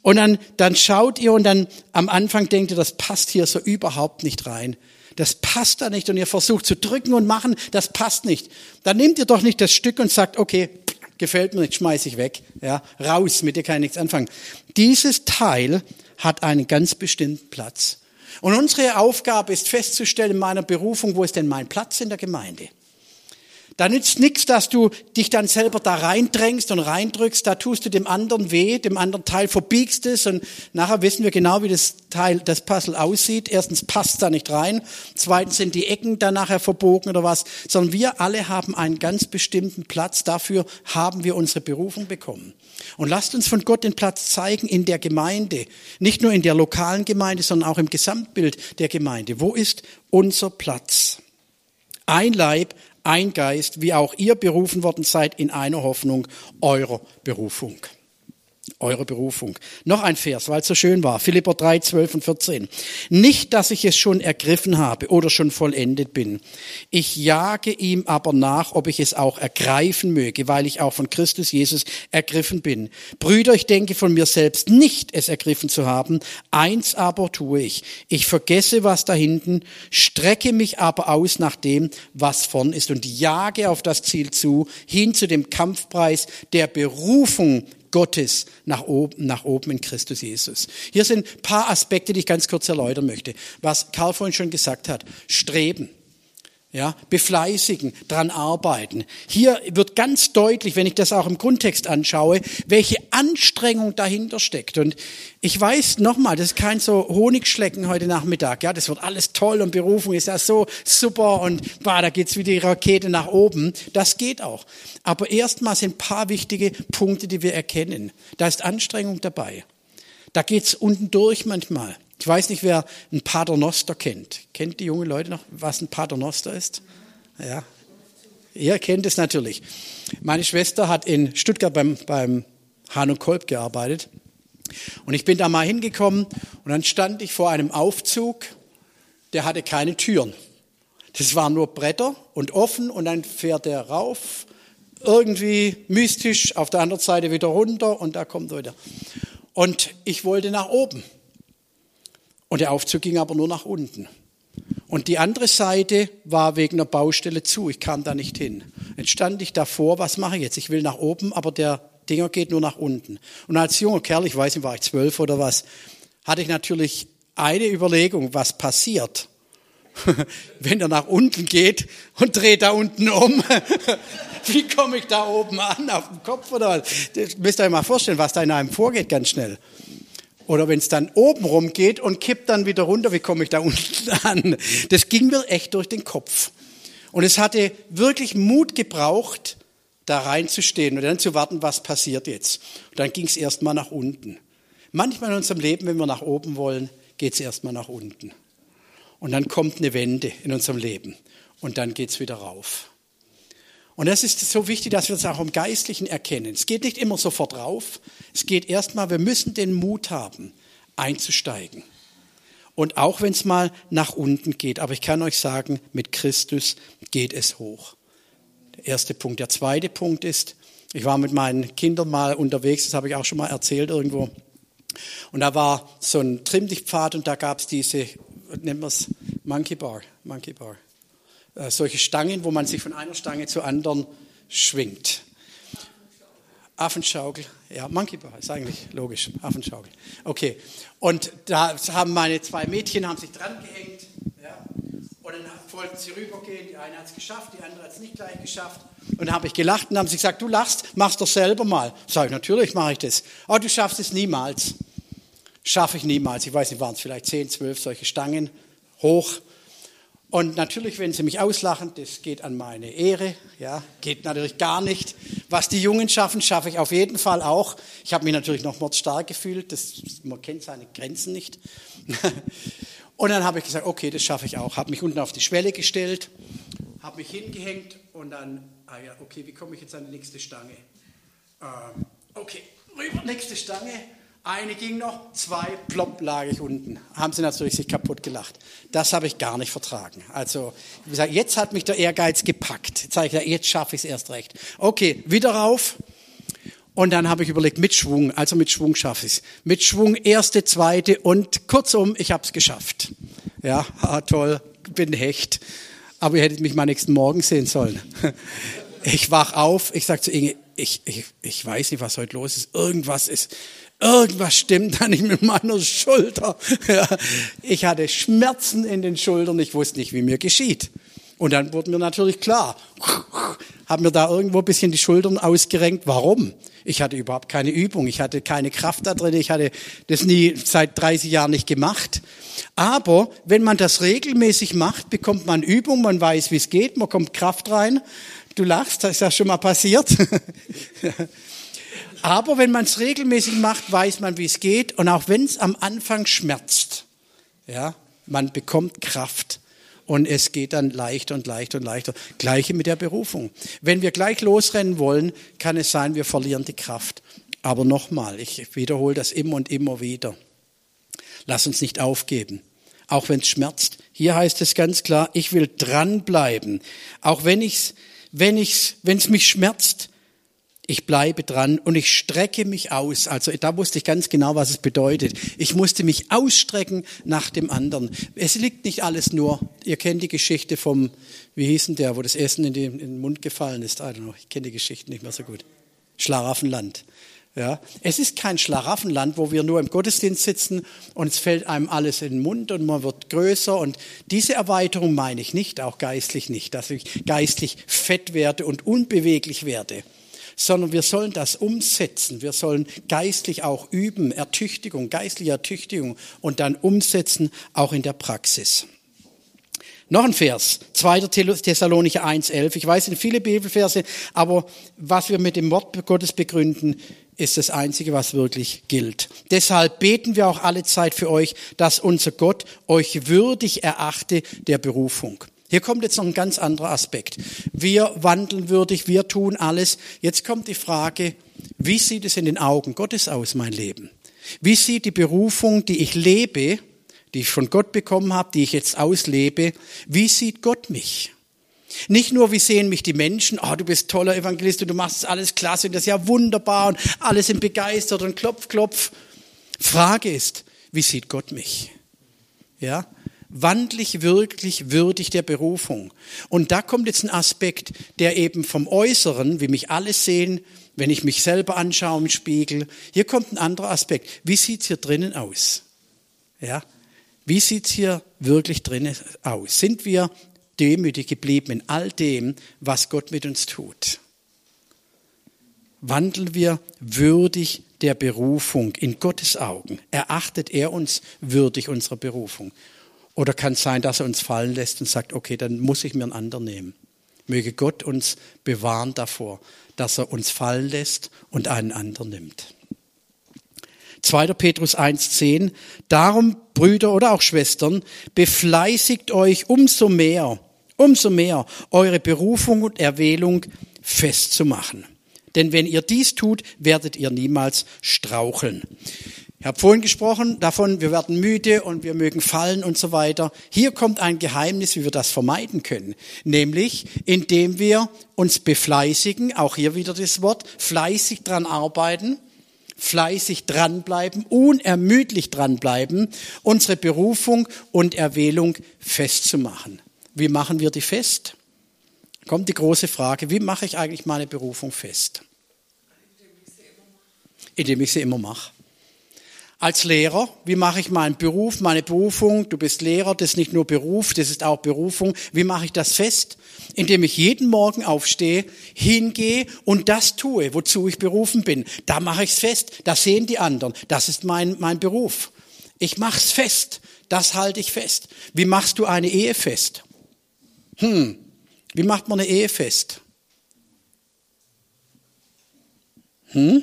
Speaker 1: Und dann, dann schaut ihr und dann am Anfang denkt ihr, das passt hier so überhaupt nicht rein. Das passt da nicht und ihr versucht zu drücken und machen, das passt nicht. Dann nehmt ihr doch nicht das Stück und sagt, okay, gefällt mir nicht, schmeiß ich weg. Ja, raus, mit dir kann ich nichts anfangen. Dieses Teil hat einen ganz bestimmten Platz. Und unsere Aufgabe ist festzustellen in meiner Berufung, wo ist denn mein Platz in der Gemeinde? Da nützt nichts, dass du dich dann selber da reindrängst und reindrückst. Da tust du dem anderen weh, dem anderen Teil verbiegst es und nachher wissen wir genau, wie das Teil, das Puzzle aussieht. Erstens passt da nicht rein. Zweitens sind die Ecken dann nachher verbogen oder was. Sondern wir alle haben einen ganz bestimmten Platz. Dafür haben wir unsere Berufung bekommen. Und lasst uns von Gott den Platz zeigen in der Gemeinde. Nicht nur in der lokalen Gemeinde, sondern auch im Gesamtbild der Gemeinde. Wo ist unser Platz? Ein Leib, ein Geist, wie auch ihr berufen worden seid in einer Hoffnung eurer Berufung eure Berufung. Noch ein Vers, weil es so schön war. Philipper 3, 12 und 14. Nicht, dass ich es schon ergriffen habe oder schon vollendet bin. Ich jage ihm aber nach, ob ich es auch ergreifen möge, weil ich auch von Christus Jesus ergriffen bin. Brüder, ich denke von mir selbst nicht, es ergriffen zu haben. Eins aber tue ich. Ich vergesse, was da hinten, strecke mich aber aus nach dem, was vorn ist und jage auf das Ziel zu, hin zu dem Kampfpreis der Berufung Gottes nach oben, nach oben in Christus Jesus. Hier sind ein paar Aspekte, die ich ganz kurz erläutern möchte. Was Karl vorhin schon gesagt hat. Streben. Ja, befleißigen, dran arbeiten. Hier wird ganz deutlich, wenn ich das auch im Grundtext anschaue, welche Anstrengung dahinter steckt. Und ich weiß nochmal, das ist kein so Honigschlecken heute Nachmittag. Ja, das wird alles toll und Berufung ist ja so super und bah, da geht's wie die Rakete nach oben. Das geht auch. Aber erstmal sind paar wichtige Punkte, die wir erkennen. Da ist Anstrengung dabei. Da geht's unten durch manchmal. Ich weiß nicht, wer ein Paternoster kennt. Kennt die jungen Leute noch, was ein Paternoster ist? Ja. Ihr kennt es natürlich. Meine Schwester hat in Stuttgart beim, beim Hahn und Kolb gearbeitet. Und ich bin da mal hingekommen und dann stand ich vor einem Aufzug, der hatte keine Türen. Das waren nur Bretter und offen und dann fährt er rauf, irgendwie mystisch, auf der anderen Seite wieder runter und da kommt er wieder. Und ich wollte nach oben. Und der Aufzug ging aber nur nach unten. Und die andere Seite war wegen der Baustelle zu. Ich kam da nicht hin. Jetzt stand ich davor, was mache ich jetzt? Ich will nach oben, aber der Dinger geht nur nach unten. Und als junger Kerl, ich weiß nicht, war ich zwölf oder was, hatte ich natürlich eine Überlegung, was passiert, *laughs* wenn er nach unten geht und dreht da unten um. *laughs* Wie komme ich da oben an, auf dem Kopf oder was? Das müsst ihr euch mal vorstellen, was da in einem vorgeht, ganz schnell. Oder wenn es dann oben rum geht und kippt dann wieder runter, wie komme ich da *laughs* unten an? Das ging mir echt durch den Kopf. Und es hatte wirklich Mut gebraucht, da reinzustehen und dann zu warten, was passiert jetzt. Und dann ging es erstmal nach unten. Manchmal in unserem Leben, wenn wir nach oben wollen, geht es erstmal nach unten. Und dann kommt eine Wende in unserem Leben. Und dann geht es wieder rauf. Und das ist so wichtig, dass wir das auch im Geistlichen erkennen. Es geht nicht immer sofort rauf. Es geht erstmal, wir müssen den Mut haben, einzusteigen. Und auch wenn es mal nach unten geht. Aber ich kann euch sagen, mit Christus geht es hoch. Der erste Punkt. Der zweite Punkt ist, ich war mit meinen Kindern mal unterwegs, das habe ich auch schon mal erzählt irgendwo. Und da war so ein Trimmdichtpfad und da gab es diese, nennen wir es Monkey Bar, Monkey Bar. Äh, solche Stangen, wo man sich von einer Stange zur anderen schwingt. Affenschaukel, ja, Monkey Bar ist eigentlich logisch, Affenschaukel. Okay, und da haben meine zwei Mädchen haben sich dran gehängt, ja, und dann wollten sie rübergehen. Die eine hat es geschafft, die andere hat es nicht gleich geschafft. Und dann habe ich gelacht und haben sie gesagt, du lachst, machst doch selber mal. Sag ich, natürlich mache ich das. Aber du schaffst es niemals. Schaffe ich niemals. Ich weiß nicht, waren es vielleicht zehn, zwölf solche Stangen hoch. Und natürlich, wenn sie mich auslachen, das geht an meine Ehre, ja, geht natürlich gar nicht. Was die Jungen schaffen, schaffe ich auf jeden Fall auch. Ich habe mich natürlich noch mordstark gefühlt, das, man kennt seine Grenzen nicht. *laughs* Und dann habe ich gesagt, okay, das schaffe ich auch. Habe mich unten auf die Schwelle gestellt, habe mich hingehängt und dann, ah ja, okay, wie komme ich jetzt an die nächste Stange? Ähm, okay, rüber, nächste Stange. Eine ging noch, zwei, plopp, lag ich unten. Haben sie natürlich sich kaputt gelacht. Das habe ich gar nicht vertragen. Also, wie gesagt, jetzt hat mich der Ehrgeiz gepackt. Jetzt ich, jetzt schaffe ich es erst recht. Okay, wieder rauf. Und dann habe ich überlegt, mit Schwung, also mit Schwung schaffe ich es. Mit Schwung, erste, zweite und kurzum, ich habe es geschafft. Ja, *laughs* ah, toll, bin Hecht. Aber ihr hättet mich mal nächsten Morgen sehen sollen. *laughs* Ich wach auf, ich sage zu Inge, ich, ich, ich weiß nicht, was heute los ist. Irgendwas ist, Irgendwas stimmt da nicht mit meiner Schulter. *laughs* Ich hatte Schmerzen in den Schultern, ich wusste nicht, wie mir geschieht. Und dann wurde mir natürlich klar, *laughs* haben mir da irgendwo ein bisschen die Schultern ausgerenkt. Warum? Ich hatte überhaupt keine Übung, ich hatte keine Kraft da drin, ich hatte das nie seit 30 Jahren nicht gemacht. Aber wenn man das regelmäßig macht, bekommt man Übung, man weiß, wie es geht, man kommt Kraft rein. Du lachst, das ist ja schon mal passiert. *laughs* Aber wenn man es regelmäßig macht, weiß man, wie es geht. Und auch wenn es am Anfang schmerzt, ja, man bekommt Kraft. Und es geht dann leichter und leichter und leichter. Gleiche mit der Berufung. Wenn wir gleich losrennen wollen, kann es sein, wir verlieren die Kraft. Aber nochmal, ich wiederhole das immer und immer wieder. Lass uns nicht aufgeben. Auch wenn es schmerzt. Hier heißt es ganz klar, ich will dranbleiben. Auch wenn ich's, wenn ich's, wenn es mich schmerzt, ich bleibe dran und ich strecke mich aus. Also da wusste ich ganz genau, was es bedeutet. Ich musste mich ausstrecken nach dem anderen. Es liegt nicht alles nur, ihr kennt die Geschichte vom, wie hieß denn der, wo das Essen in den, in den Mund gefallen ist. I don't know, ich kenne die Geschichte nicht mehr so gut. Schlaraffenland. Ja, es ist kein Schlaraffenland, wo wir nur im Gottesdienst sitzen und es fällt einem alles in den Mund und man wird größer. Und diese Erweiterung meine ich nicht, auch geistlich nicht, dass ich geistlich fett werde und unbeweglich werde, sondern wir sollen das umsetzen. Wir sollen geistlich auch üben, Ertüchtigung, geistliche Ertüchtigung und dann umsetzen, auch in der Praxis. Noch ein Vers, 2. Thessalonicher 1,11. Ich weiß, es sind viele Bibelverse, aber was wir mit dem Wort Gottes begründen, ist das Einzige, was wirklich gilt. Deshalb beten wir auch alle Zeit für euch, dass unser Gott euch würdig erachte der Berufung. Hier kommt jetzt noch ein ganz anderer Aspekt. Wir wandeln würdig, wir tun alles. Jetzt kommt die Frage, wie sieht es in den Augen Gottes aus, mein Leben? Wie sieht die Berufung, die ich lebe, die ich von Gott bekommen habe, die ich jetzt auslebe, wie sieht Gott mich? Nicht nur, wie sehen mich die Menschen, oh, du bist toller Evangelist und du machst alles klasse und das ist ja wunderbar und alle sind begeistert und klopf, klopf. Frage ist, wie sieht Gott mich? Ja? Wandle ich wirklich würdig der Berufung? Und da kommt jetzt ein Aspekt, der eben vom Äußeren, wie mich alle sehen, wenn ich mich selber anschaue im Spiegel, hier kommt ein anderer Aspekt. Wie sieht's hier drinnen aus? Ja? Wie sieht's hier wirklich drinnen aus? Sind wir demütig geblieben in all dem, was Gott mit uns tut. Wandeln wir würdig der Berufung in Gottes Augen? Erachtet er uns würdig unserer Berufung? Oder kann es sein, dass er uns fallen lässt und sagt, okay, dann muss ich mir einen anderen nehmen. Möge Gott uns bewahren davor, dass er uns fallen lässt und einen anderen nimmt. 2. Petrus 1.10. Darum, Brüder oder auch Schwestern, befleißigt euch umso mehr, umso mehr eure Berufung und Erwählung festzumachen. Denn wenn ihr dies tut, werdet ihr niemals straucheln. Ich habe vorhin gesprochen davon, wir werden müde und wir mögen fallen und so weiter. Hier kommt ein Geheimnis, wie wir das vermeiden können. Nämlich, indem wir uns befleißigen, auch hier wieder das Wort, fleißig dran arbeiten, fleißig dranbleiben, unermüdlich dranbleiben, unsere Berufung und Erwählung festzumachen. Wie machen wir die fest? Kommt die große Frage, wie mache ich eigentlich meine Berufung fest? Indem ich sie immer mache. Als Lehrer, wie mache ich meinen Beruf, meine Berufung? Du bist Lehrer, das ist nicht nur Beruf, das ist auch Berufung. Wie mache ich das fest? Indem ich jeden Morgen aufstehe, hingehe und das tue, wozu ich berufen bin. Da mache ich es fest, das sehen die anderen. Das ist mein, mein Beruf. Ich mache es fest, das halte ich fest. Wie machst du eine Ehe fest? Hm, wie macht man eine Ehe fest? Hm?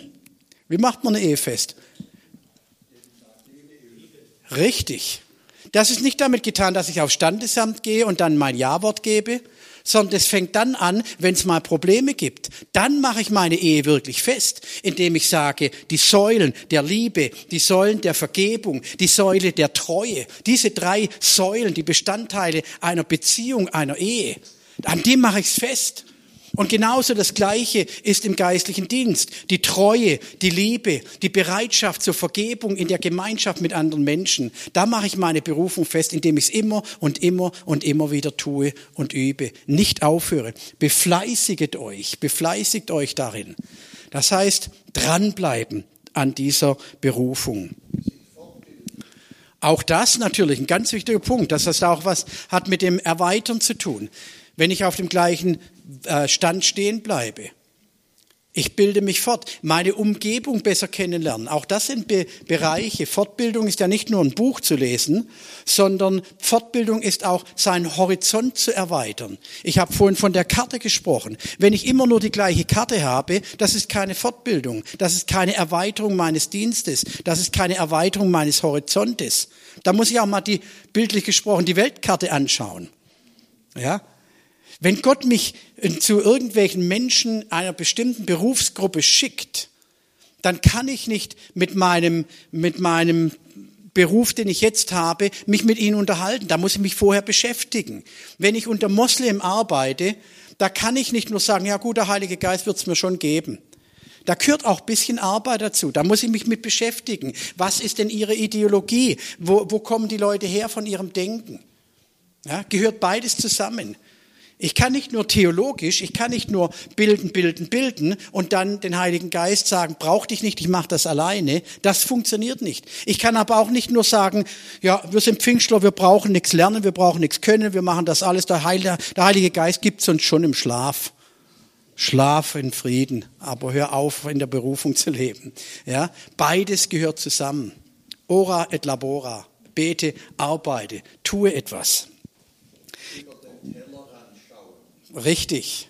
Speaker 1: Wie macht man eine Ehe fest? Richtig. Das ist nicht damit getan, dass ich aufs Standesamt gehe und dann mein Ja-Wort gebe, sondern es fängt dann an, wenn es mal Probleme gibt. Dann mache ich meine Ehe wirklich fest, indem ich sage, die Säulen der Liebe, die Säulen der Vergebung, die Säule der Treue, diese drei Säulen, die Bestandteile einer Beziehung, einer Ehe, an dem mache ich es fest. Und genauso das Gleiche ist im geistlichen Dienst. Die Treue, die Liebe, die Bereitschaft zur Vergebung in der Gemeinschaft mit anderen Menschen. Da mache ich meine Berufung fest, indem ich es immer und immer und immer wieder tue und übe. Nicht aufhöre. Befleißiget euch, befleißigt euch darin. Das heißt, dranbleiben an dieser Berufung. Auch das natürlich ein ganz wichtiger Punkt, dass das auch was hat mit dem Erweitern zu tun wenn ich auf dem gleichen äh, Stand stehen bleibe. Ich bilde mich fort, meine Umgebung besser kennenlernen. Auch das sind Be Bereiche. Fortbildung ist ja nicht nur ein Buch zu lesen, sondern Fortbildung ist auch seinen Horizont zu erweitern. Ich habe vorhin von der Karte gesprochen. Wenn ich immer nur die gleiche Karte habe, das ist keine Fortbildung, das ist keine Erweiterung meines Dienstes, das ist keine Erweiterung meines Horizontes. Da muss ich auch mal die bildlich gesprochen die Weltkarte anschauen. Ja, wenn Gott mich zu irgendwelchen Menschen einer bestimmten Berufsgruppe schickt, dann kann ich nicht mit meinem, mit meinem Beruf, den ich jetzt habe, mich mit ihnen unterhalten. Da muss ich mich vorher beschäftigen. Wenn ich unter Moslem arbeite, da kann ich nicht nur sagen, ja gut, der Heilige Geist wird es mir schon geben. Da gehört auch ein bisschen Arbeit dazu. Da muss ich mich mit beschäftigen. Was ist denn ihre Ideologie? Wo, wo kommen die Leute her von ihrem Denken? Ja, gehört beides zusammen. Ich kann nicht nur theologisch, ich kann nicht nur bilden, bilden, bilden und dann den Heiligen Geist sagen, brauch dich nicht, ich mache das alleine. Das funktioniert nicht. Ich kann aber auch nicht nur sagen, ja, wir sind Pfingstler, wir brauchen nichts lernen, wir brauchen nichts können, wir machen das alles. Der Heilige, der Heilige Geist gibt uns schon im Schlaf. Schlaf in Frieden, aber hör auf, in der Berufung zu leben. Ja, beides gehört zusammen. Ora et labora. Bete, arbeite, tue etwas. Richtig.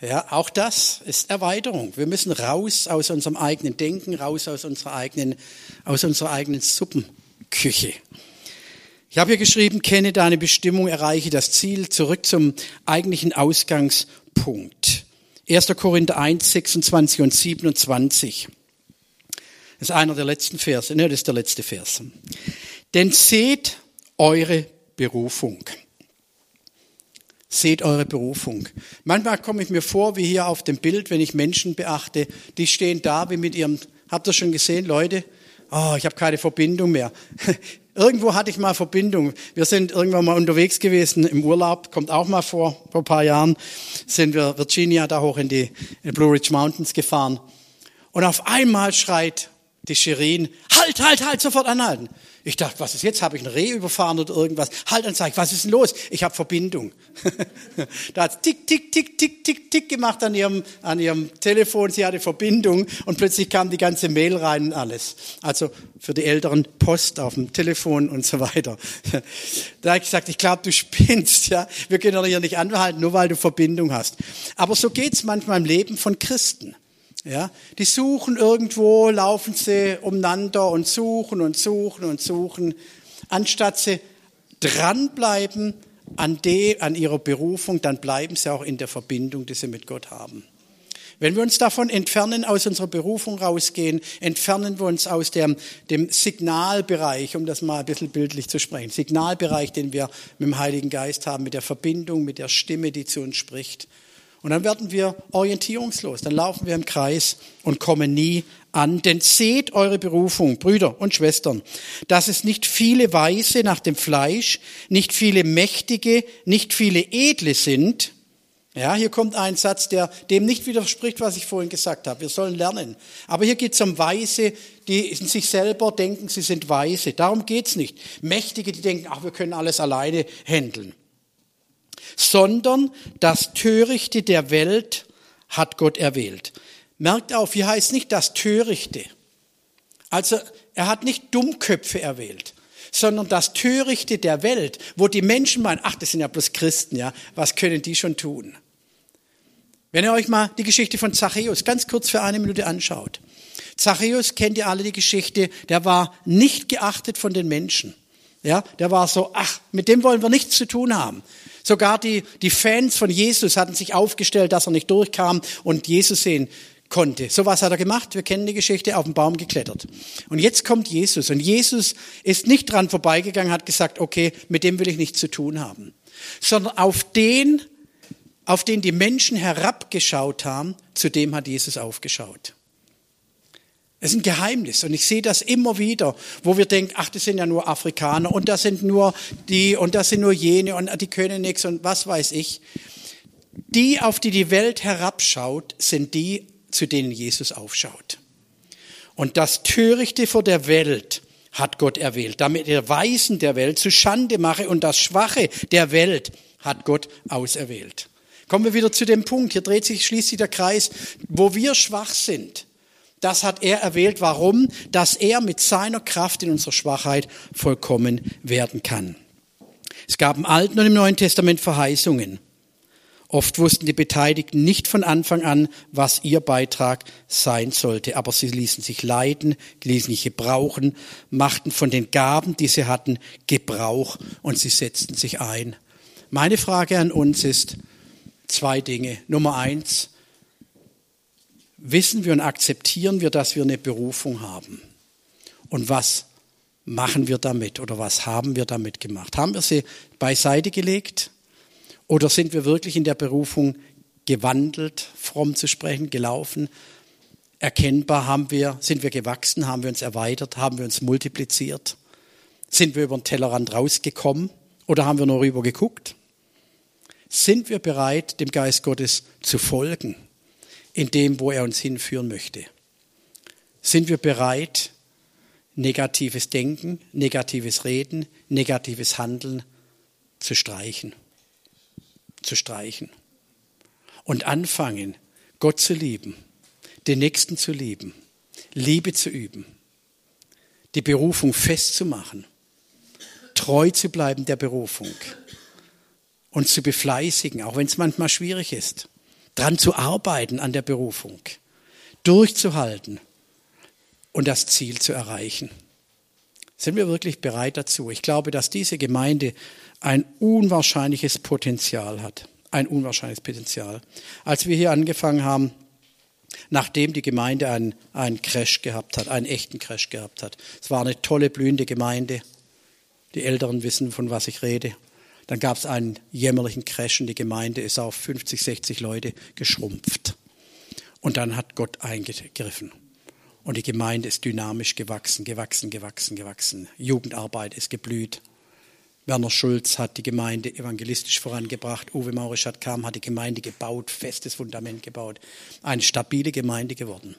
Speaker 1: Ja, auch das ist Erweiterung. Wir müssen raus aus unserem eigenen Denken, raus aus unserer eigenen, aus unserer eigenen Suppenküche. Ich habe hier geschrieben, kenne deine Bestimmung, erreiche das Ziel, zurück zum eigentlichen Ausgangspunkt. 1. Korinther 1, 26 und 27. Das ist einer der letzten Verse, ne, das ist der letzte Vers. Denn seht eure Berufung. Seht eure Berufung. Manchmal komme ich mir vor, wie hier auf dem Bild, wenn ich Menschen beachte, die stehen da wie mit ihrem, habt ihr schon gesehen, Leute? Oh, ich habe keine Verbindung mehr. *laughs* Irgendwo hatte ich mal Verbindung. Wir sind irgendwann mal unterwegs gewesen im Urlaub, kommt auch mal vor, vor ein paar Jahren, sind wir Virginia da hoch in die in Blue Ridge Mountains gefahren. Und auf einmal schreit die Shirin, halt, halt, halt, sofort anhalten. Ich dachte, was ist jetzt? Habe ich ein Reh überfahren oder irgendwas? Halt und sag, was ist denn los? Ich habe Verbindung. *laughs* da hat tick, tick, tick, tick, tick, tick gemacht an ihrem, an ihrem Telefon. Sie hatte Verbindung und plötzlich kam die ganze Mail rein und alles. Also für die Älteren Post auf dem Telefon und so weiter. *laughs* da habe ich gesagt, ich glaube, du spinnst. Ja, wir können hier nicht anhalten, nur weil du Verbindung hast. Aber so geht's manchmal im Leben von Christen. Ja, die suchen irgendwo, laufen sie umeinander und suchen und suchen und suchen, anstatt sie dranbleiben an, de, an ihrer Berufung, dann bleiben sie auch in der Verbindung, die sie mit Gott haben. Wenn wir uns davon entfernen, aus unserer Berufung rausgehen, entfernen wir uns aus dem, dem Signalbereich, um das mal ein bisschen bildlich zu sprechen, Signalbereich, den wir mit dem Heiligen Geist haben, mit der Verbindung, mit der Stimme, die zu uns spricht. Und dann werden wir orientierungslos, dann laufen wir im Kreis und kommen nie an. Denn seht eure Berufung, Brüder und Schwestern, dass es nicht viele Weise nach dem Fleisch, nicht viele Mächtige, nicht viele Edle sind. Ja, hier kommt ein Satz, der dem nicht widerspricht, was ich vorhin gesagt habe. Wir sollen lernen. Aber hier geht es um Weise, die in sich selber denken, sie sind weise. Darum geht's nicht. Mächtige, die denken, ach, wir können alles alleine handeln sondern das Törichte der Welt hat Gott erwählt. Merkt auf, hier heißt nicht das Törichte. Also er hat nicht Dummköpfe erwählt, sondern das Törichte der Welt, wo die Menschen meinen, ach, das sind ja bloß Christen, ja, was können die schon tun? Wenn ihr euch mal die Geschichte von Zachäus ganz kurz für eine Minute anschaut. Zachäus kennt ihr alle die Geschichte, der war nicht geachtet von den Menschen. Ja, der war so, ach, mit dem wollen wir nichts zu tun haben. Sogar die, die Fans von Jesus hatten sich aufgestellt, dass er nicht durchkam und Jesus sehen konnte. So was hat er gemacht. Wir kennen die Geschichte, auf den Baum geklettert. Und jetzt kommt Jesus. Und Jesus ist nicht dran vorbeigegangen, hat gesagt, okay, mit dem will ich nichts zu tun haben. Sondern auf den, auf den die Menschen herabgeschaut haben, zu dem hat Jesus aufgeschaut. Es ist ein Geheimnis und ich sehe das immer wieder, wo wir denken, ach, das sind ja nur Afrikaner und das sind nur die und das sind nur jene und die können nichts und was weiß ich. Die, auf die die Welt herabschaut, sind die, zu denen Jesus aufschaut. Und das Törichte vor der Welt hat Gott erwählt, damit er Weisen der Welt zu Schande mache und das Schwache der Welt hat Gott auserwählt. Kommen wir wieder zu dem Punkt, hier dreht sich schließlich der Kreis, wo wir schwach sind das hat er erwählt. Warum? Dass er mit seiner Kraft in unserer Schwachheit vollkommen werden kann. Es gab im Alten und im Neuen Testament Verheißungen. Oft wussten die Beteiligten nicht von Anfang an, was ihr Beitrag sein sollte, aber sie ließen sich leiden, ließen sich gebrauchen, machten von den Gaben, die sie hatten, Gebrauch und sie setzten sich ein. Meine Frage an uns ist zwei Dinge. Nummer eins, wissen wir und akzeptieren wir, dass wir eine Berufung haben. Und was machen wir damit oder was haben wir damit gemacht? Haben wir sie beiseite gelegt oder sind wir wirklich in der Berufung gewandelt, fromm zu sprechen, gelaufen? Erkennbar haben wir, sind wir gewachsen, haben wir uns erweitert, haben wir uns multipliziert? Sind wir über den Tellerrand rausgekommen oder haben wir nur rüber geguckt? Sind wir bereit, dem Geist Gottes zu folgen, in dem, wo er uns hinführen möchte? Sind wir bereit, negatives Denken, negatives Reden, negatives Handeln zu streichen? Zu streichen. Und anfangen, Gott zu lieben, den Nächsten zu lieben, Liebe zu üben, die Berufung festzumachen, treu zu bleiben der Berufung uns zu befleißigen, auch wenn es manchmal schwierig ist, dran zu arbeiten an der Berufung, durchzuhalten und das Ziel zu erreichen. Sind wir wirklich bereit dazu? Ich glaube, dass diese Gemeinde ein unwahrscheinliches Potenzial hat. Ein unwahrscheinliches Potenzial. Als wir hier angefangen haben, nachdem die Gemeinde einen, einen Crash gehabt hat, einen echten Crash gehabt hat. Es war eine tolle, blühende Gemeinde. Die Älteren wissen, von was ich rede. Dann gab es einen jämmerlichen Crash und die Gemeinde ist auf 50, 60 Leute geschrumpft. Und dann hat Gott eingegriffen. Und die Gemeinde ist dynamisch gewachsen, gewachsen, gewachsen, gewachsen. Jugendarbeit ist geblüht. Werner Schulz hat die Gemeinde evangelistisch vorangebracht. Uwe Maurischat kam, hat die Gemeinde gebaut, festes Fundament gebaut. Eine stabile Gemeinde geworden.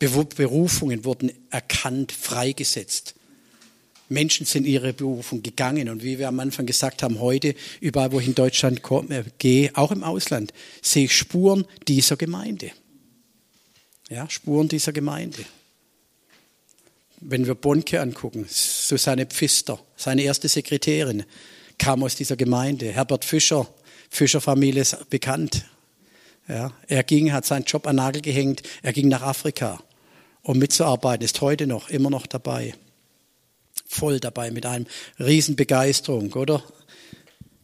Speaker 1: Berufungen wurden erkannt, freigesetzt. Menschen sind ihre Berufung gegangen. Und wie wir am Anfang gesagt haben, heute, überall, wo ich in Deutschland komme, gehe, auch im Ausland, sehe ich Spuren dieser Gemeinde. Ja, Spuren dieser Gemeinde. Wenn wir Bonke angucken, Susanne Pfister, seine erste Sekretärin, kam aus dieser Gemeinde. Herbert Fischer, Fischerfamilie ist bekannt. Ja, er ging, hat seinen Job an Nagel gehängt, er ging nach Afrika, um mitzuarbeiten, ist heute noch, immer noch dabei voll dabei mit einem Riesenbegeisterung, oder?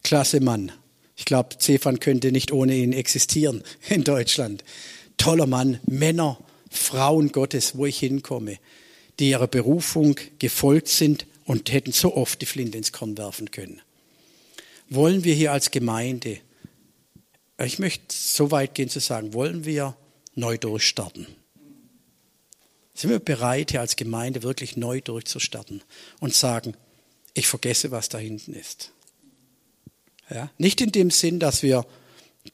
Speaker 1: Klasse Mann. Ich glaube, Stefan könnte nicht ohne ihn existieren *laughs* in Deutschland. Toller Mann, Männer, Frauen Gottes, wo ich hinkomme, die ihrer Berufung gefolgt sind und hätten so oft die Flinte ins Korn werfen können. Wollen wir hier als Gemeinde, ich möchte so weit gehen zu sagen, wollen wir neu durchstarten? Sind wir bereit, hier als Gemeinde wirklich neu durchzustarten und sagen, ich vergesse, was da hinten ist? Ja? Nicht in dem Sinn, dass wir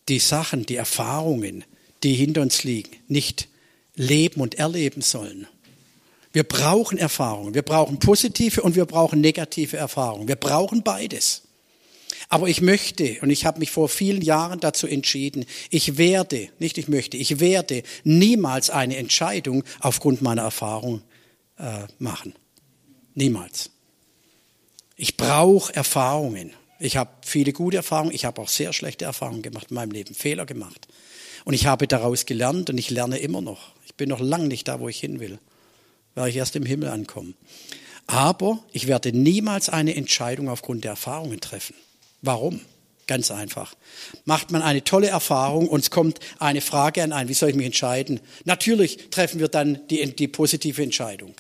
Speaker 1: die Sachen, die Erfahrungen, die hinter uns liegen, nicht leben und erleben sollen. Wir brauchen Erfahrungen. Wir brauchen positive und wir brauchen negative Erfahrungen. Wir brauchen beides. Aber ich möchte, und ich habe mich vor vielen Jahren dazu entschieden, ich werde, nicht ich möchte, ich werde niemals eine Entscheidung aufgrund meiner Erfahrung äh, machen. Niemals. Ich brauche Erfahrungen. Ich habe viele gute Erfahrungen, ich habe auch sehr schlechte Erfahrungen gemacht in meinem Leben, Fehler gemacht. Und ich habe daraus gelernt und ich lerne immer noch. Ich bin noch lange nicht da, wo ich hin will. Werde ich erst im Himmel ankommen. Aber ich werde niemals eine Entscheidung aufgrund der Erfahrungen treffen. Warum? Ganz einfach. Macht man eine tolle Erfahrung und es kommt eine Frage an ein, wie soll ich mich entscheiden? Natürlich treffen wir dann die, die positive Entscheidung.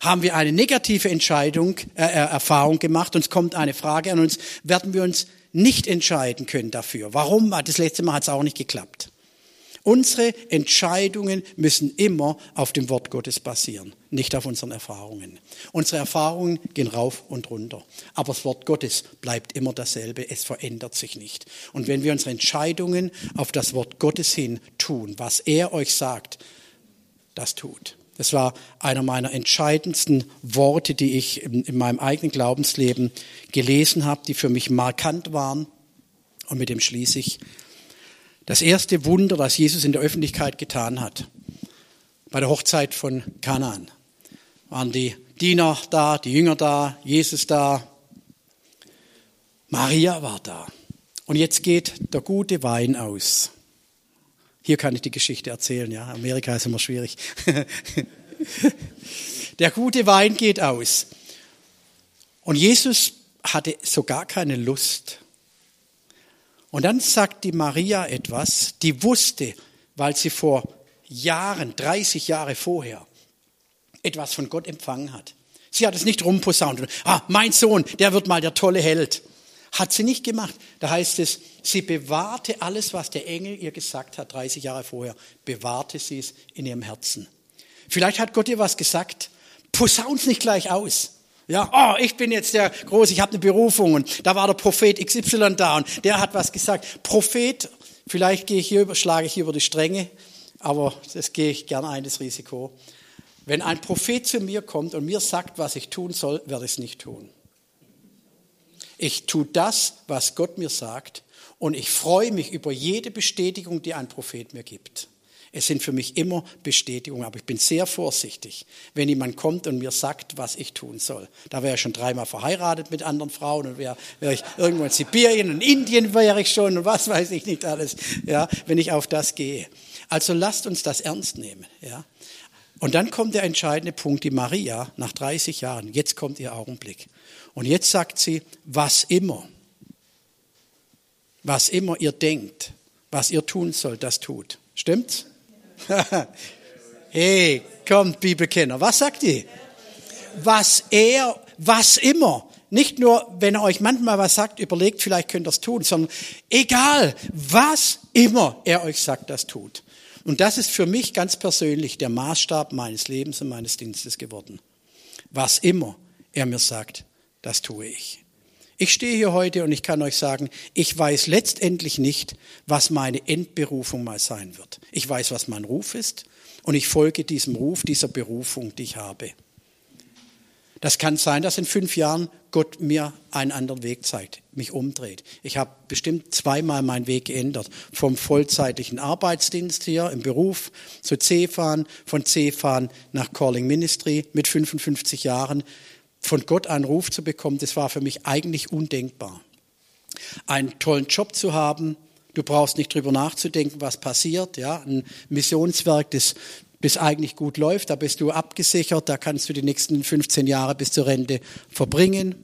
Speaker 1: Haben wir eine negative Entscheidung, äh, äh, Erfahrung gemacht und es kommt eine Frage an uns, werden wir uns nicht entscheiden können dafür. Warum? Das letzte Mal hat es auch nicht geklappt. Unsere Entscheidungen müssen immer auf dem Wort Gottes basieren, nicht auf unseren Erfahrungen. Unsere Erfahrungen gehen rauf und runter, aber das Wort Gottes bleibt immer dasselbe, es verändert sich nicht. Und wenn wir unsere Entscheidungen auf das Wort Gottes hin tun, was er euch sagt, das tut. Das war einer meiner entscheidendsten Worte, die ich in meinem eigenen Glaubensleben gelesen habe, die für mich markant waren. Und mit dem schließe ich. Das erste Wunder, das Jesus in der Öffentlichkeit getan hat, bei der Hochzeit von Kanaan, waren die Diener da, die Jünger da, Jesus da, Maria war da. Und jetzt geht der gute Wein aus. Hier kann ich die Geschichte erzählen, ja. Amerika ist immer schwierig. *laughs* der gute Wein geht aus. Und Jesus hatte so gar keine Lust, und dann sagt die Maria etwas, die wusste, weil sie vor Jahren, 30 Jahre vorher, etwas von Gott empfangen hat. Sie hat es nicht rumposaunt. Ah, mein Sohn, der wird mal der tolle Held. Hat sie nicht gemacht. Da heißt es, sie bewahrte alles, was der Engel ihr gesagt hat, 30 Jahre vorher, bewahrte sie es in ihrem Herzen. Vielleicht hat Gott ihr was gesagt. Posaun's nicht gleich aus. Ja, oh, ich bin jetzt der Große, ich habe eine Berufung und da war der Prophet XY da und der hat was gesagt. Prophet, vielleicht gehe ich hier, schlage ich hier über die Stränge, aber das gehe ich gerne ein, das Risiko. Wenn ein Prophet zu mir kommt und mir sagt, was ich tun soll, werde ich es nicht tun. Ich tue das, was Gott mir sagt und ich freue mich über jede Bestätigung, die ein Prophet mir gibt. Es sind für mich immer Bestätigungen, aber ich bin sehr vorsichtig, wenn jemand kommt und mir sagt, was ich tun soll. Da wäre ich schon dreimal verheiratet mit anderen Frauen und wäre wär ich irgendwo in Sibirien und Indien wäre ich schon und was weiß ich nicht alles, ja, wenn ich auf das gehe. Also lasst uns das ernst nehmen, ja. Und dann kommt der entscheidende Punkt, die Maria nach 30 Jahren, jetzt kommt ihr Augenblick. Und jetzt sagt sie, was immer, was immer ihr denkt, was ihr tun sollt, das tut. Stimmt's? *laughs* hey, kommt Bibelkenner. Was sagt die? Was er, was immer. Nicht nur, wenn er euch manchmal was sagt, überlegt, vielleicht könnt ihr es tun, sondern egal, was immer er euch sagt, das tut. Und das ist für mich ganz persönlich der Maßstab meines Lebens und meines Dienstes geworden. Was immer er mir sagt, das tue ich. Ich stehe hier heute und ich kann euch sagen, ich weiß letztendlich nicht, was meine Endberufung mal sein wird. Ich weiß, was mein Ruf ist und ich folge diesem Ruf, dieser Berufung, die ich habe. Das kann sein, dass in fünf Jahren Gott mir einen anderen Weg zeigt, mich umdreht. Ich habe bestimmt zweimal meinen Weg geändert. Vom vollzeitlichen Arbeitsdienst hier im Beruf zu C-Fahren, von C-Fahren nach Calling Ministry mit 55 Jahren. Von Gott einen Ruf zu bekommen, das war für mich eigentlich undenkbar. Einen tollen Job zu haben, Du brauchst nicht drüber nachzudenken, was passiert. Ja, ein Missionswerk, das bis eigentlich gut läuft, da bist du abgesichert, da kannst du die nächsten 15 Jahre bis zur Rente verbringen.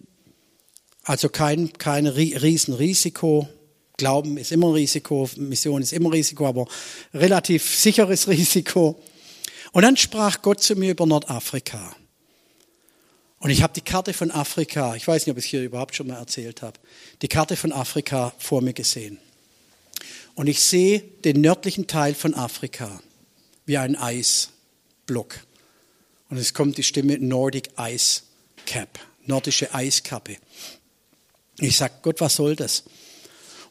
Speaker 1: Also kein, kein Riesenrisiko. Glauben ist immer Risiko, Mission ist immer Risiko, aber relativ sicheres *laughs* Risiko. Und dann sprach Gott zu mir über Nordafrika. Und ich habe die Karte von Afrika, ich weiß nicht, ob ich es hier überhaupt schon mal erzählt habe, die Karte von Afrika vor mir gesehen. Und ich sehe den nördlichen Teil von Afrika wie ein Eisblock. Und es kommt die Stimme Nordic Ice Cap, nordische Eiskappe. Ich sag, Gott, was soll das?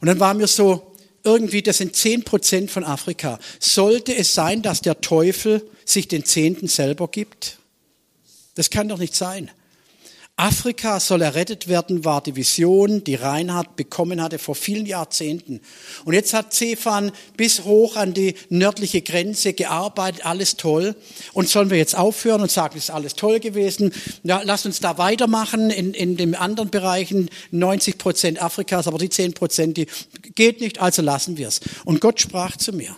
Speaker 1: Und dann war mir so, irgendwie, das sind zehn Prozent von Afrika. Sollte es sein, dass der Teufel sich den Zehnten selber gibt? Das kann doch nicht sein. Afrika soll errettet werden, war die Vision, die Reinhard bekommen hatte vor vielen Jahrzehnten. Und jetzt hat Zefan bis hoch an die nördliche Grenze gearbeitet, alles toll. Und sollen wir jetzt aufhören und sagen, es ist alles toll gewesen? Ja, lass uns da weitermachen in, in den anderen Bereichen, 90 Prozent Afrikas, aber die 10 Prozent, die geht nicht, also lassen wir es. Und Gott sprach zu mir.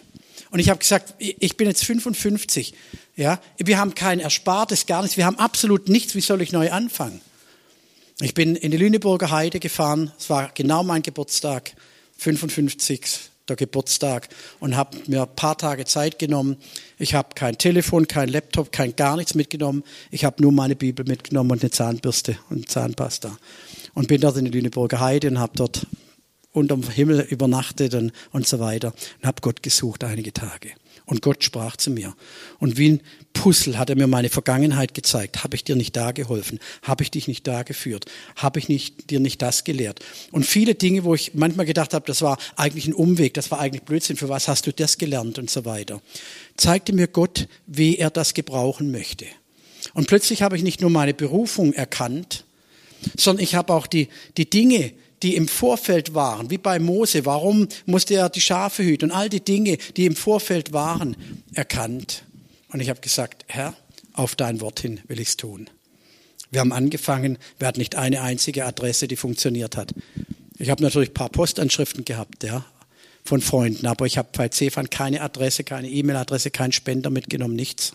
Speaker 1: Und ich habe gesagt, ich bin jetzt 55. Ja, wir haben kein Erspartes, gar nichts. Wir haben absolut nichts. Wie soll ich neu anfangen? Ich bin in die Lüneburger Heide gefahren. Es war genau mein Geburtstag, 55. Der Geburtstag und habe mir ein paar Tage Zeit genommen. Ich habe kein Telefon, kein Laptop, kein gar nichts mitgenommen. Ich habe nur meine Bibel mitgenommen und eine Zahnbürste und Zahnpasta und bin dort in die Lüneburger Heide und habe dort unterm Himmel übernachtet und, und so weiter und habe Gott gesucht einige Tage. Und Gott sprach zu mir. Und wie ein Puzzle hat er mir meine Vergangenheit gezeigt. Habe ich dir nicht da geholfen? Habe ich dich nicht da geführt? Habe ich nicht, dir nicht das gelehrt? Und viele Dinge, wo ich manchmal gedacht habe, das war eigentlich ein Umweg, das war eigentlich Blödsinn. Für was hast du das gelernt und so weiter? Zeigte mir Gott, wie er das gebrauchen möchte. Und plötzlich habe ich nicht nur meine Berufung erkannt, sondern ich habe auch die, die Dinge, die im Vorfeld waren, wie bei Mose. Warum musste er die Schafe hüten? Und all die Dinge, die im Vorfeld waren, erkannt. Und ich habe gesagt, Herr, auf dein Wort hin will ich's tun. Wir haben angefangen, wir hatten nicht eine einzige Adresse, die funktioniert hat. Ich habe natürlich ein paar Postanschriften gehabt, ja, von Freunden, aber ich habe bei Cefan keine Adresse, keine E-Mail-Adresse, keinen Spender mitgenommen, nichts.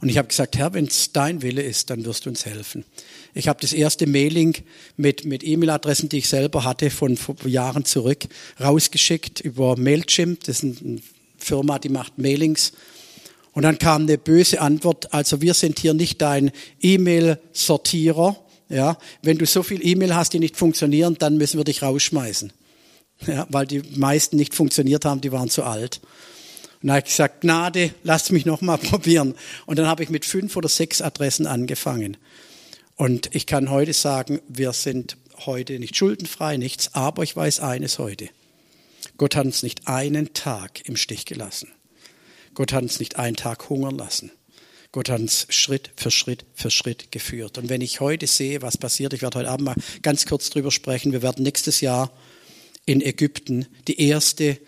Speaker 1: Und ich habe gesagt, Herr, wenn es dein Wille ist, dann wirst du uns helfen. Ich habe das erste Mailing mit, mit E-Mail-Adressen, die ich selber hatte, von, von Jahren zurück, rausgeschickt über Mailchimp. Das ist eine Firma, die macht Mailings. Und dann kam eine böse Antwort, also wir sind hier nicht dein E-Mail-Sortierer. Ja, wenn du so viel E-Mail hast, die nicht funktionieren, dann müssen wir dich rausschmeißen. Ja, weil die meisten nicht funktioniert haben, die waren zu alt. Und dann habe ich gesagt, Gnade, lass mich noch mal *laughs* probieren. Und dann habe ich mit fünf oder sechs Adressen angefangen. Und ich kann heute sagen, wir sind heute nicht schuldenfrei, nichts, aber ich weiß eines heute. Gott hat uns nicht einen Tag im Stich gelassen. Gott hat uns nicht einen Tag hungern lassen. Gott hat uns Schritt für Schritt für Schritt geführt. Und wenn ich heute sehe, was passiert, ich werde heute Abend mal ganz kurz drüber sprechen. Wir werden nächstes Jahr in Ägypten die erste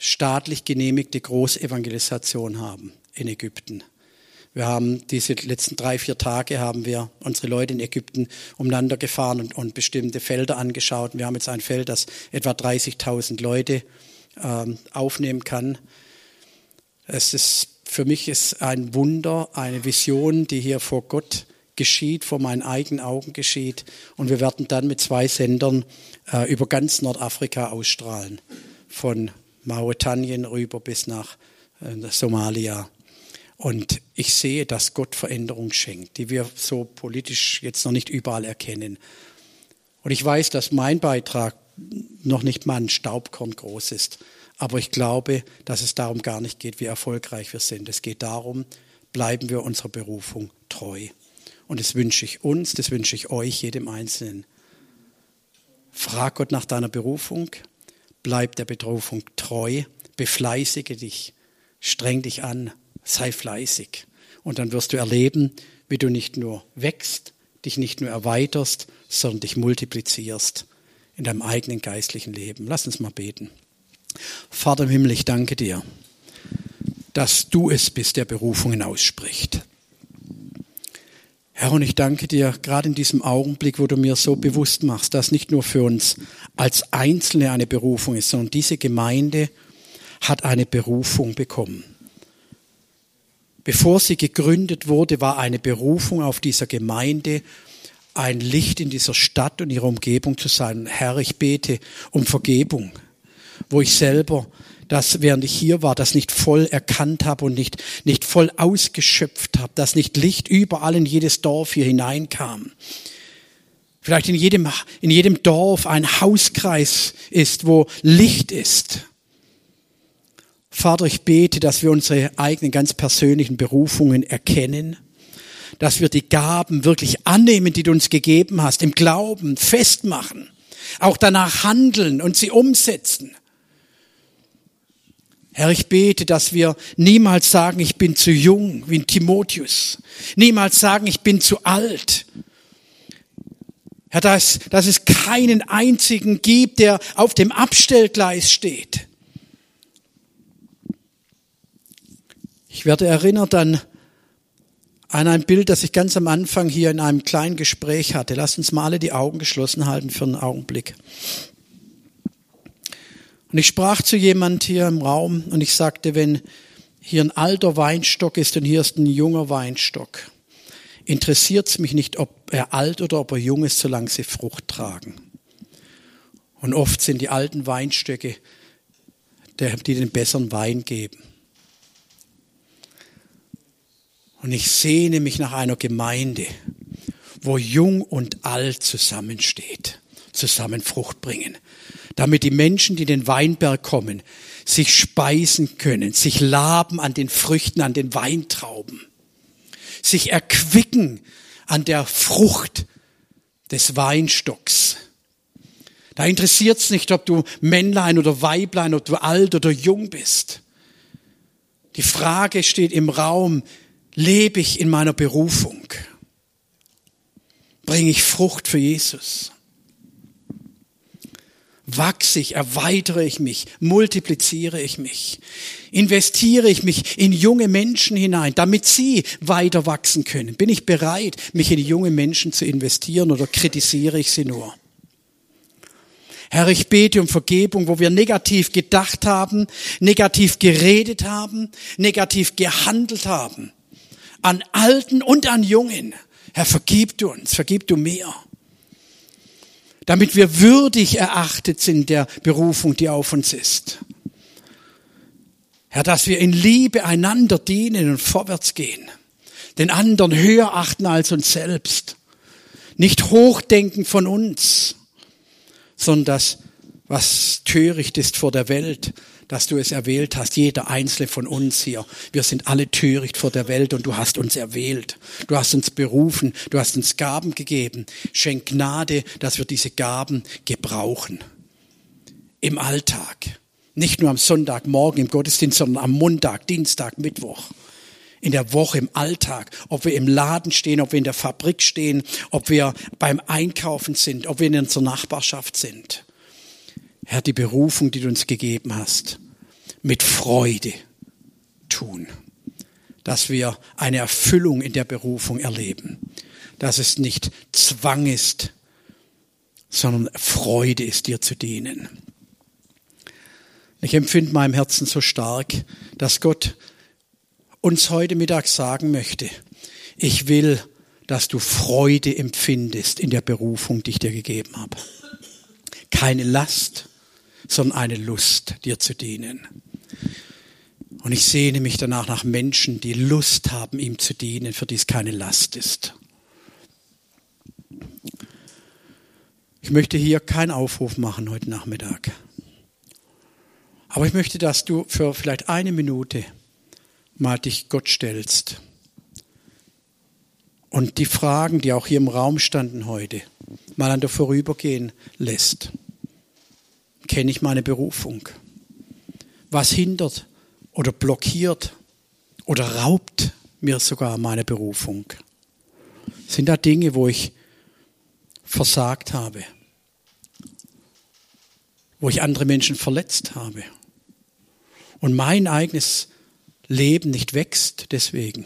Speaker 1: staatlich genehmigte Großevangelisation haben in Ägypten. Wir haben diese letzten drei, vier Tage haben wir unsere Leute in Ägypten umeinander gefahren und, und bestimmte Felder angeschaut. Wir haben jetzt ein Feld, das etwa 30.000 Leute ähm, aufnehmen kann. Es ist, für mich ist ein Wunder, eine Vision, die hier vor Gott geschieht, vor meinen eigenen Augen geschieht. Und wir werden dann mit zwei Sendern äh, über ganz Nordafrika ausstrahlen. Von Mauretanien rüber bis nach äh, Somalia. Und ich sehe, dass Gott Veränderung schenkt, die wir so politisch jetzt noch nicht überall erkennen. Und ich weiß, dass mein Beitrag noch nicht mal ein Staubkorn groß ist. Aber ich glaube, dass es darum gar nicht geht, wie erfolgreich wir sind. Es geht darum, bleiben wir unserer Berufung treu. Und das wünsche ich uns, das wünsche ich euch, jedem Einzelnen. Frag Gott nach deiner Berufung, bleib der Berufung treu, befleißige dich, streng dich an, sei fleißig. Und dann wirst du erleben, wie du nicht nur wächst, dich nicht nur erweiterst, sondern dich multiplizierst in deinem eigenen geistlichen Leben. Lass uns mal beten. Vater im Himmel, ich danke dir, dass du es bist, der Berufungen ausspricht. Herr, und ich danke dir gerade in diesem Augenblick, wo du mir so bewusst machst, dass nicht nur für uns als Einzelne eine Berufung ist, sondern diese Gemeinde hat eine Berufung bekommen. Bevor sie gegründet wurde, war eine Berufung auf dieser Gemeinde, ein Licht in dieser Stadt und ihrer Umgebung zu sein. Herr, ich bete um Vergebung, wo ich selber das, während ich hier war, das nicht voll erkannt habe und nicht, nicht voll ausgeschöpft habe, dass nicht Licht überall in jedes Dorf hier hineinkam. Vielleicht in jedem, in jedem Dorf ein Hauskreis ist, wo Licht ist. Vater, ich bete, dass wir unsere eigenen ganz persönlichen Berufungen erkennen, dass wir die Gaben wirklich annehmen, die du uns gegeben hast, im Glauben festmachen, auch danach handeln und sie umsetzen. Herr, ich bete, dass wir niemals sagen, ich bin zu jung, wie ein Timotheus. Niemals sagen, ich bin zu alt. Herr, dass, dass es keinen einzigen gibt, der auf dem Abstellgleis steht. Ich werde erinnert an, an ein Bild, das ich ganz am Anfang hier in einem kleinen Gespräch hatte. Lasst uns mal alle die Augen geschlossen halten für einen Augenblick. Und ich sprach zu jemand hier im Raum und ich sagte, wenn hier ein alter Weinstock ist und hier ist ein junger Weinstock, interessiert es mich nicht, ob er alt oder ob er jung ist, solange sie Frucht tragen. Und oft sind die alten Weinstöcke, die den besseren Wein geben. Und ich sehne mich nach einer Gemeinde, wo jung und alt zusammensteht, zusammen Frucht bringen, damit die Menschen, die in den Weinberg kommen, sich speisen können, sich laben an den Früchten, an den Weintrauben, sich erquicken an der Frucht des Weinstocks. Da interessiert es nicht, ob du Männlein oder Weiblein, ob du alt oder jung bist. Die Frage steht im Raum, Lebe ich in meiner Berufung? Bringe ich Frucht für Jesus? Wachse ich, erweitere ich mich, multipliziere ich mich, investiere ich mich in junge Menschen hinein, damit sie weiter wachsen können? Bin ich bereit, mich in junge Menschen zu investieren oder kritisiere ich sie nur? Herr, ich bete um Vergebung, wo wir negativ gedacht haben, negativ geredet haben, negativ gehandelt haben an Alten und an Jungen. Herr, vergib du uns, vergib du mir. Damit wir würdig erachtet sind der Berufung, die auf uns ist. Herr, dass wir in Liebe einander dienen und vorwärts gehen. Den anderen höher achten als uns selbst. Nicht hochdenken von uns, sondern das, was töricht ist vor der Welt, dass du es erwählt hast, jeder einzelne von uns hier. Wir sind alle töricht vor der Welt und du hast uns erwählt. Du hast uns berufen, du hast uns Gaben gegeben. Schenk Gnade, dass wir diese Gaben gebrauchen. Im Alltag. Nicht nur am Sonntagmorgen im Gottesdienst, sondern am Montag, Dienstag, Mittwoch. In der Woche, im Alltag. Ob wir im Laden stehen, ob wir in der Fabrik stehen, ob wir beim Einkaufen sind, ob wir in unserer Nachbarschaft sind. Herr, die Berufung, die du uns gegeben hast, mit Freude tun. Dass wir eine Erfüllung in der Berufung erleben. Dass es nicht Zwang ist, sondern Freude ist, dir zu dienen. Ich empfinde meinem Herzen so stark, dass Gott uns heute Mittag sagen möchte, ich will, dass du Freude empfindest in der Berufung, die ich dir gegeben habe. Keine Last, sondern eine Lust, dir zu dienen. Und ich sehne mich danach nach Menschen, die Lust haben, ihm zu dienen, für die es keine Last ist. Ich möchte hier keinen Aufruf machen heute Nachmittag. Aber ich möchte, dass du für vielleicht eine Minute mal dich Gott stellst. Und die Fragen, die auch hier im Raum standen heute, mal an der Vorübergehen lässt kenne ich meine Berufung? Was hindert oder blockiert oder raubt mir sogar meine Berufung? Sind da Dinge, wo ich versagt habe? Wo ich andere Menschen verletzt habe? Und mein eigenes Leben nicht wächst deswegen?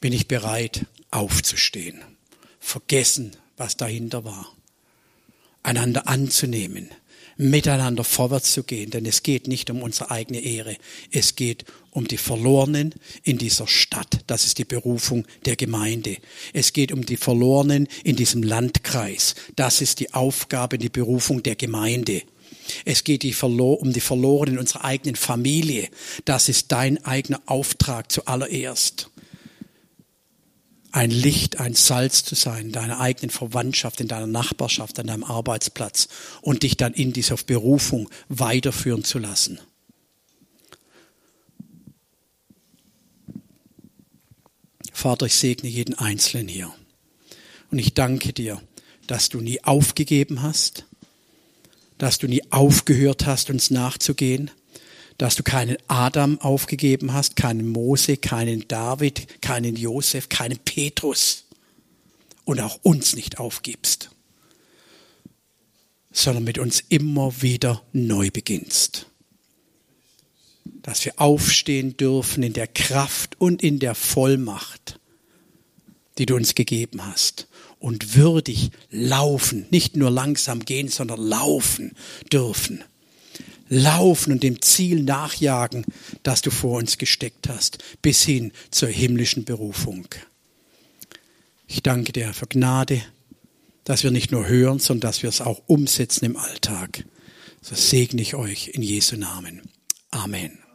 Speaker 1: Bin ich bereit, aufzustehen? Vergessen, was dahinter war einander anzunehmen, miteinander vorwärts zu gehen, denn es geht nicht um unsere eigene Ehre, es geht um die Verlorenen in dieser Stadt, das ist die Berufung der Gemeinde. Es geht um die Verlorenen in diesem Landkreis, das ist die Aufgabe, die Berufung der Gemeinde. Es geht um die Verlorenen in unserer eigenen Familie, das ist dein eigener Auftrag zuallererst ein Licht, ein Salz zu sein, in deiner eigenen Verwandtschaft, in deiner Nachbarschaft, an deinem Arbeitsplatz und dich dann in dieser Berufung weiterführen zu lassen. Vater, ich segne jeden Einzelnen hier. Und ich danke dir, dass du nie aufgegeben hast, dass du nie aufgehört hast, uns nachzugehen, dass du keinen Adam aufgegeben hast, keinen Mose, keinen David, keinen Josef, keinen Petrus und auch uns nicht aufgibst, sondern mit uns immer wieder neu beginnst. Dass wir aufstehen dürfen in der Kraft und in der Vollmacht, die du uns gegeben hast und würdig laufen, nicht nur langsam gehen, sondern laufen dürfen laufen und dem Ziel nachjagen, das du vor uns gesteckt hast, bis hin zur himmlischen Berufung. Ich danke dir für Gnade, dass wir nicht nur hören, sondern dass wir es auch umsetzen im Alltag. So segne ich euch in Jesu Namen. Amen.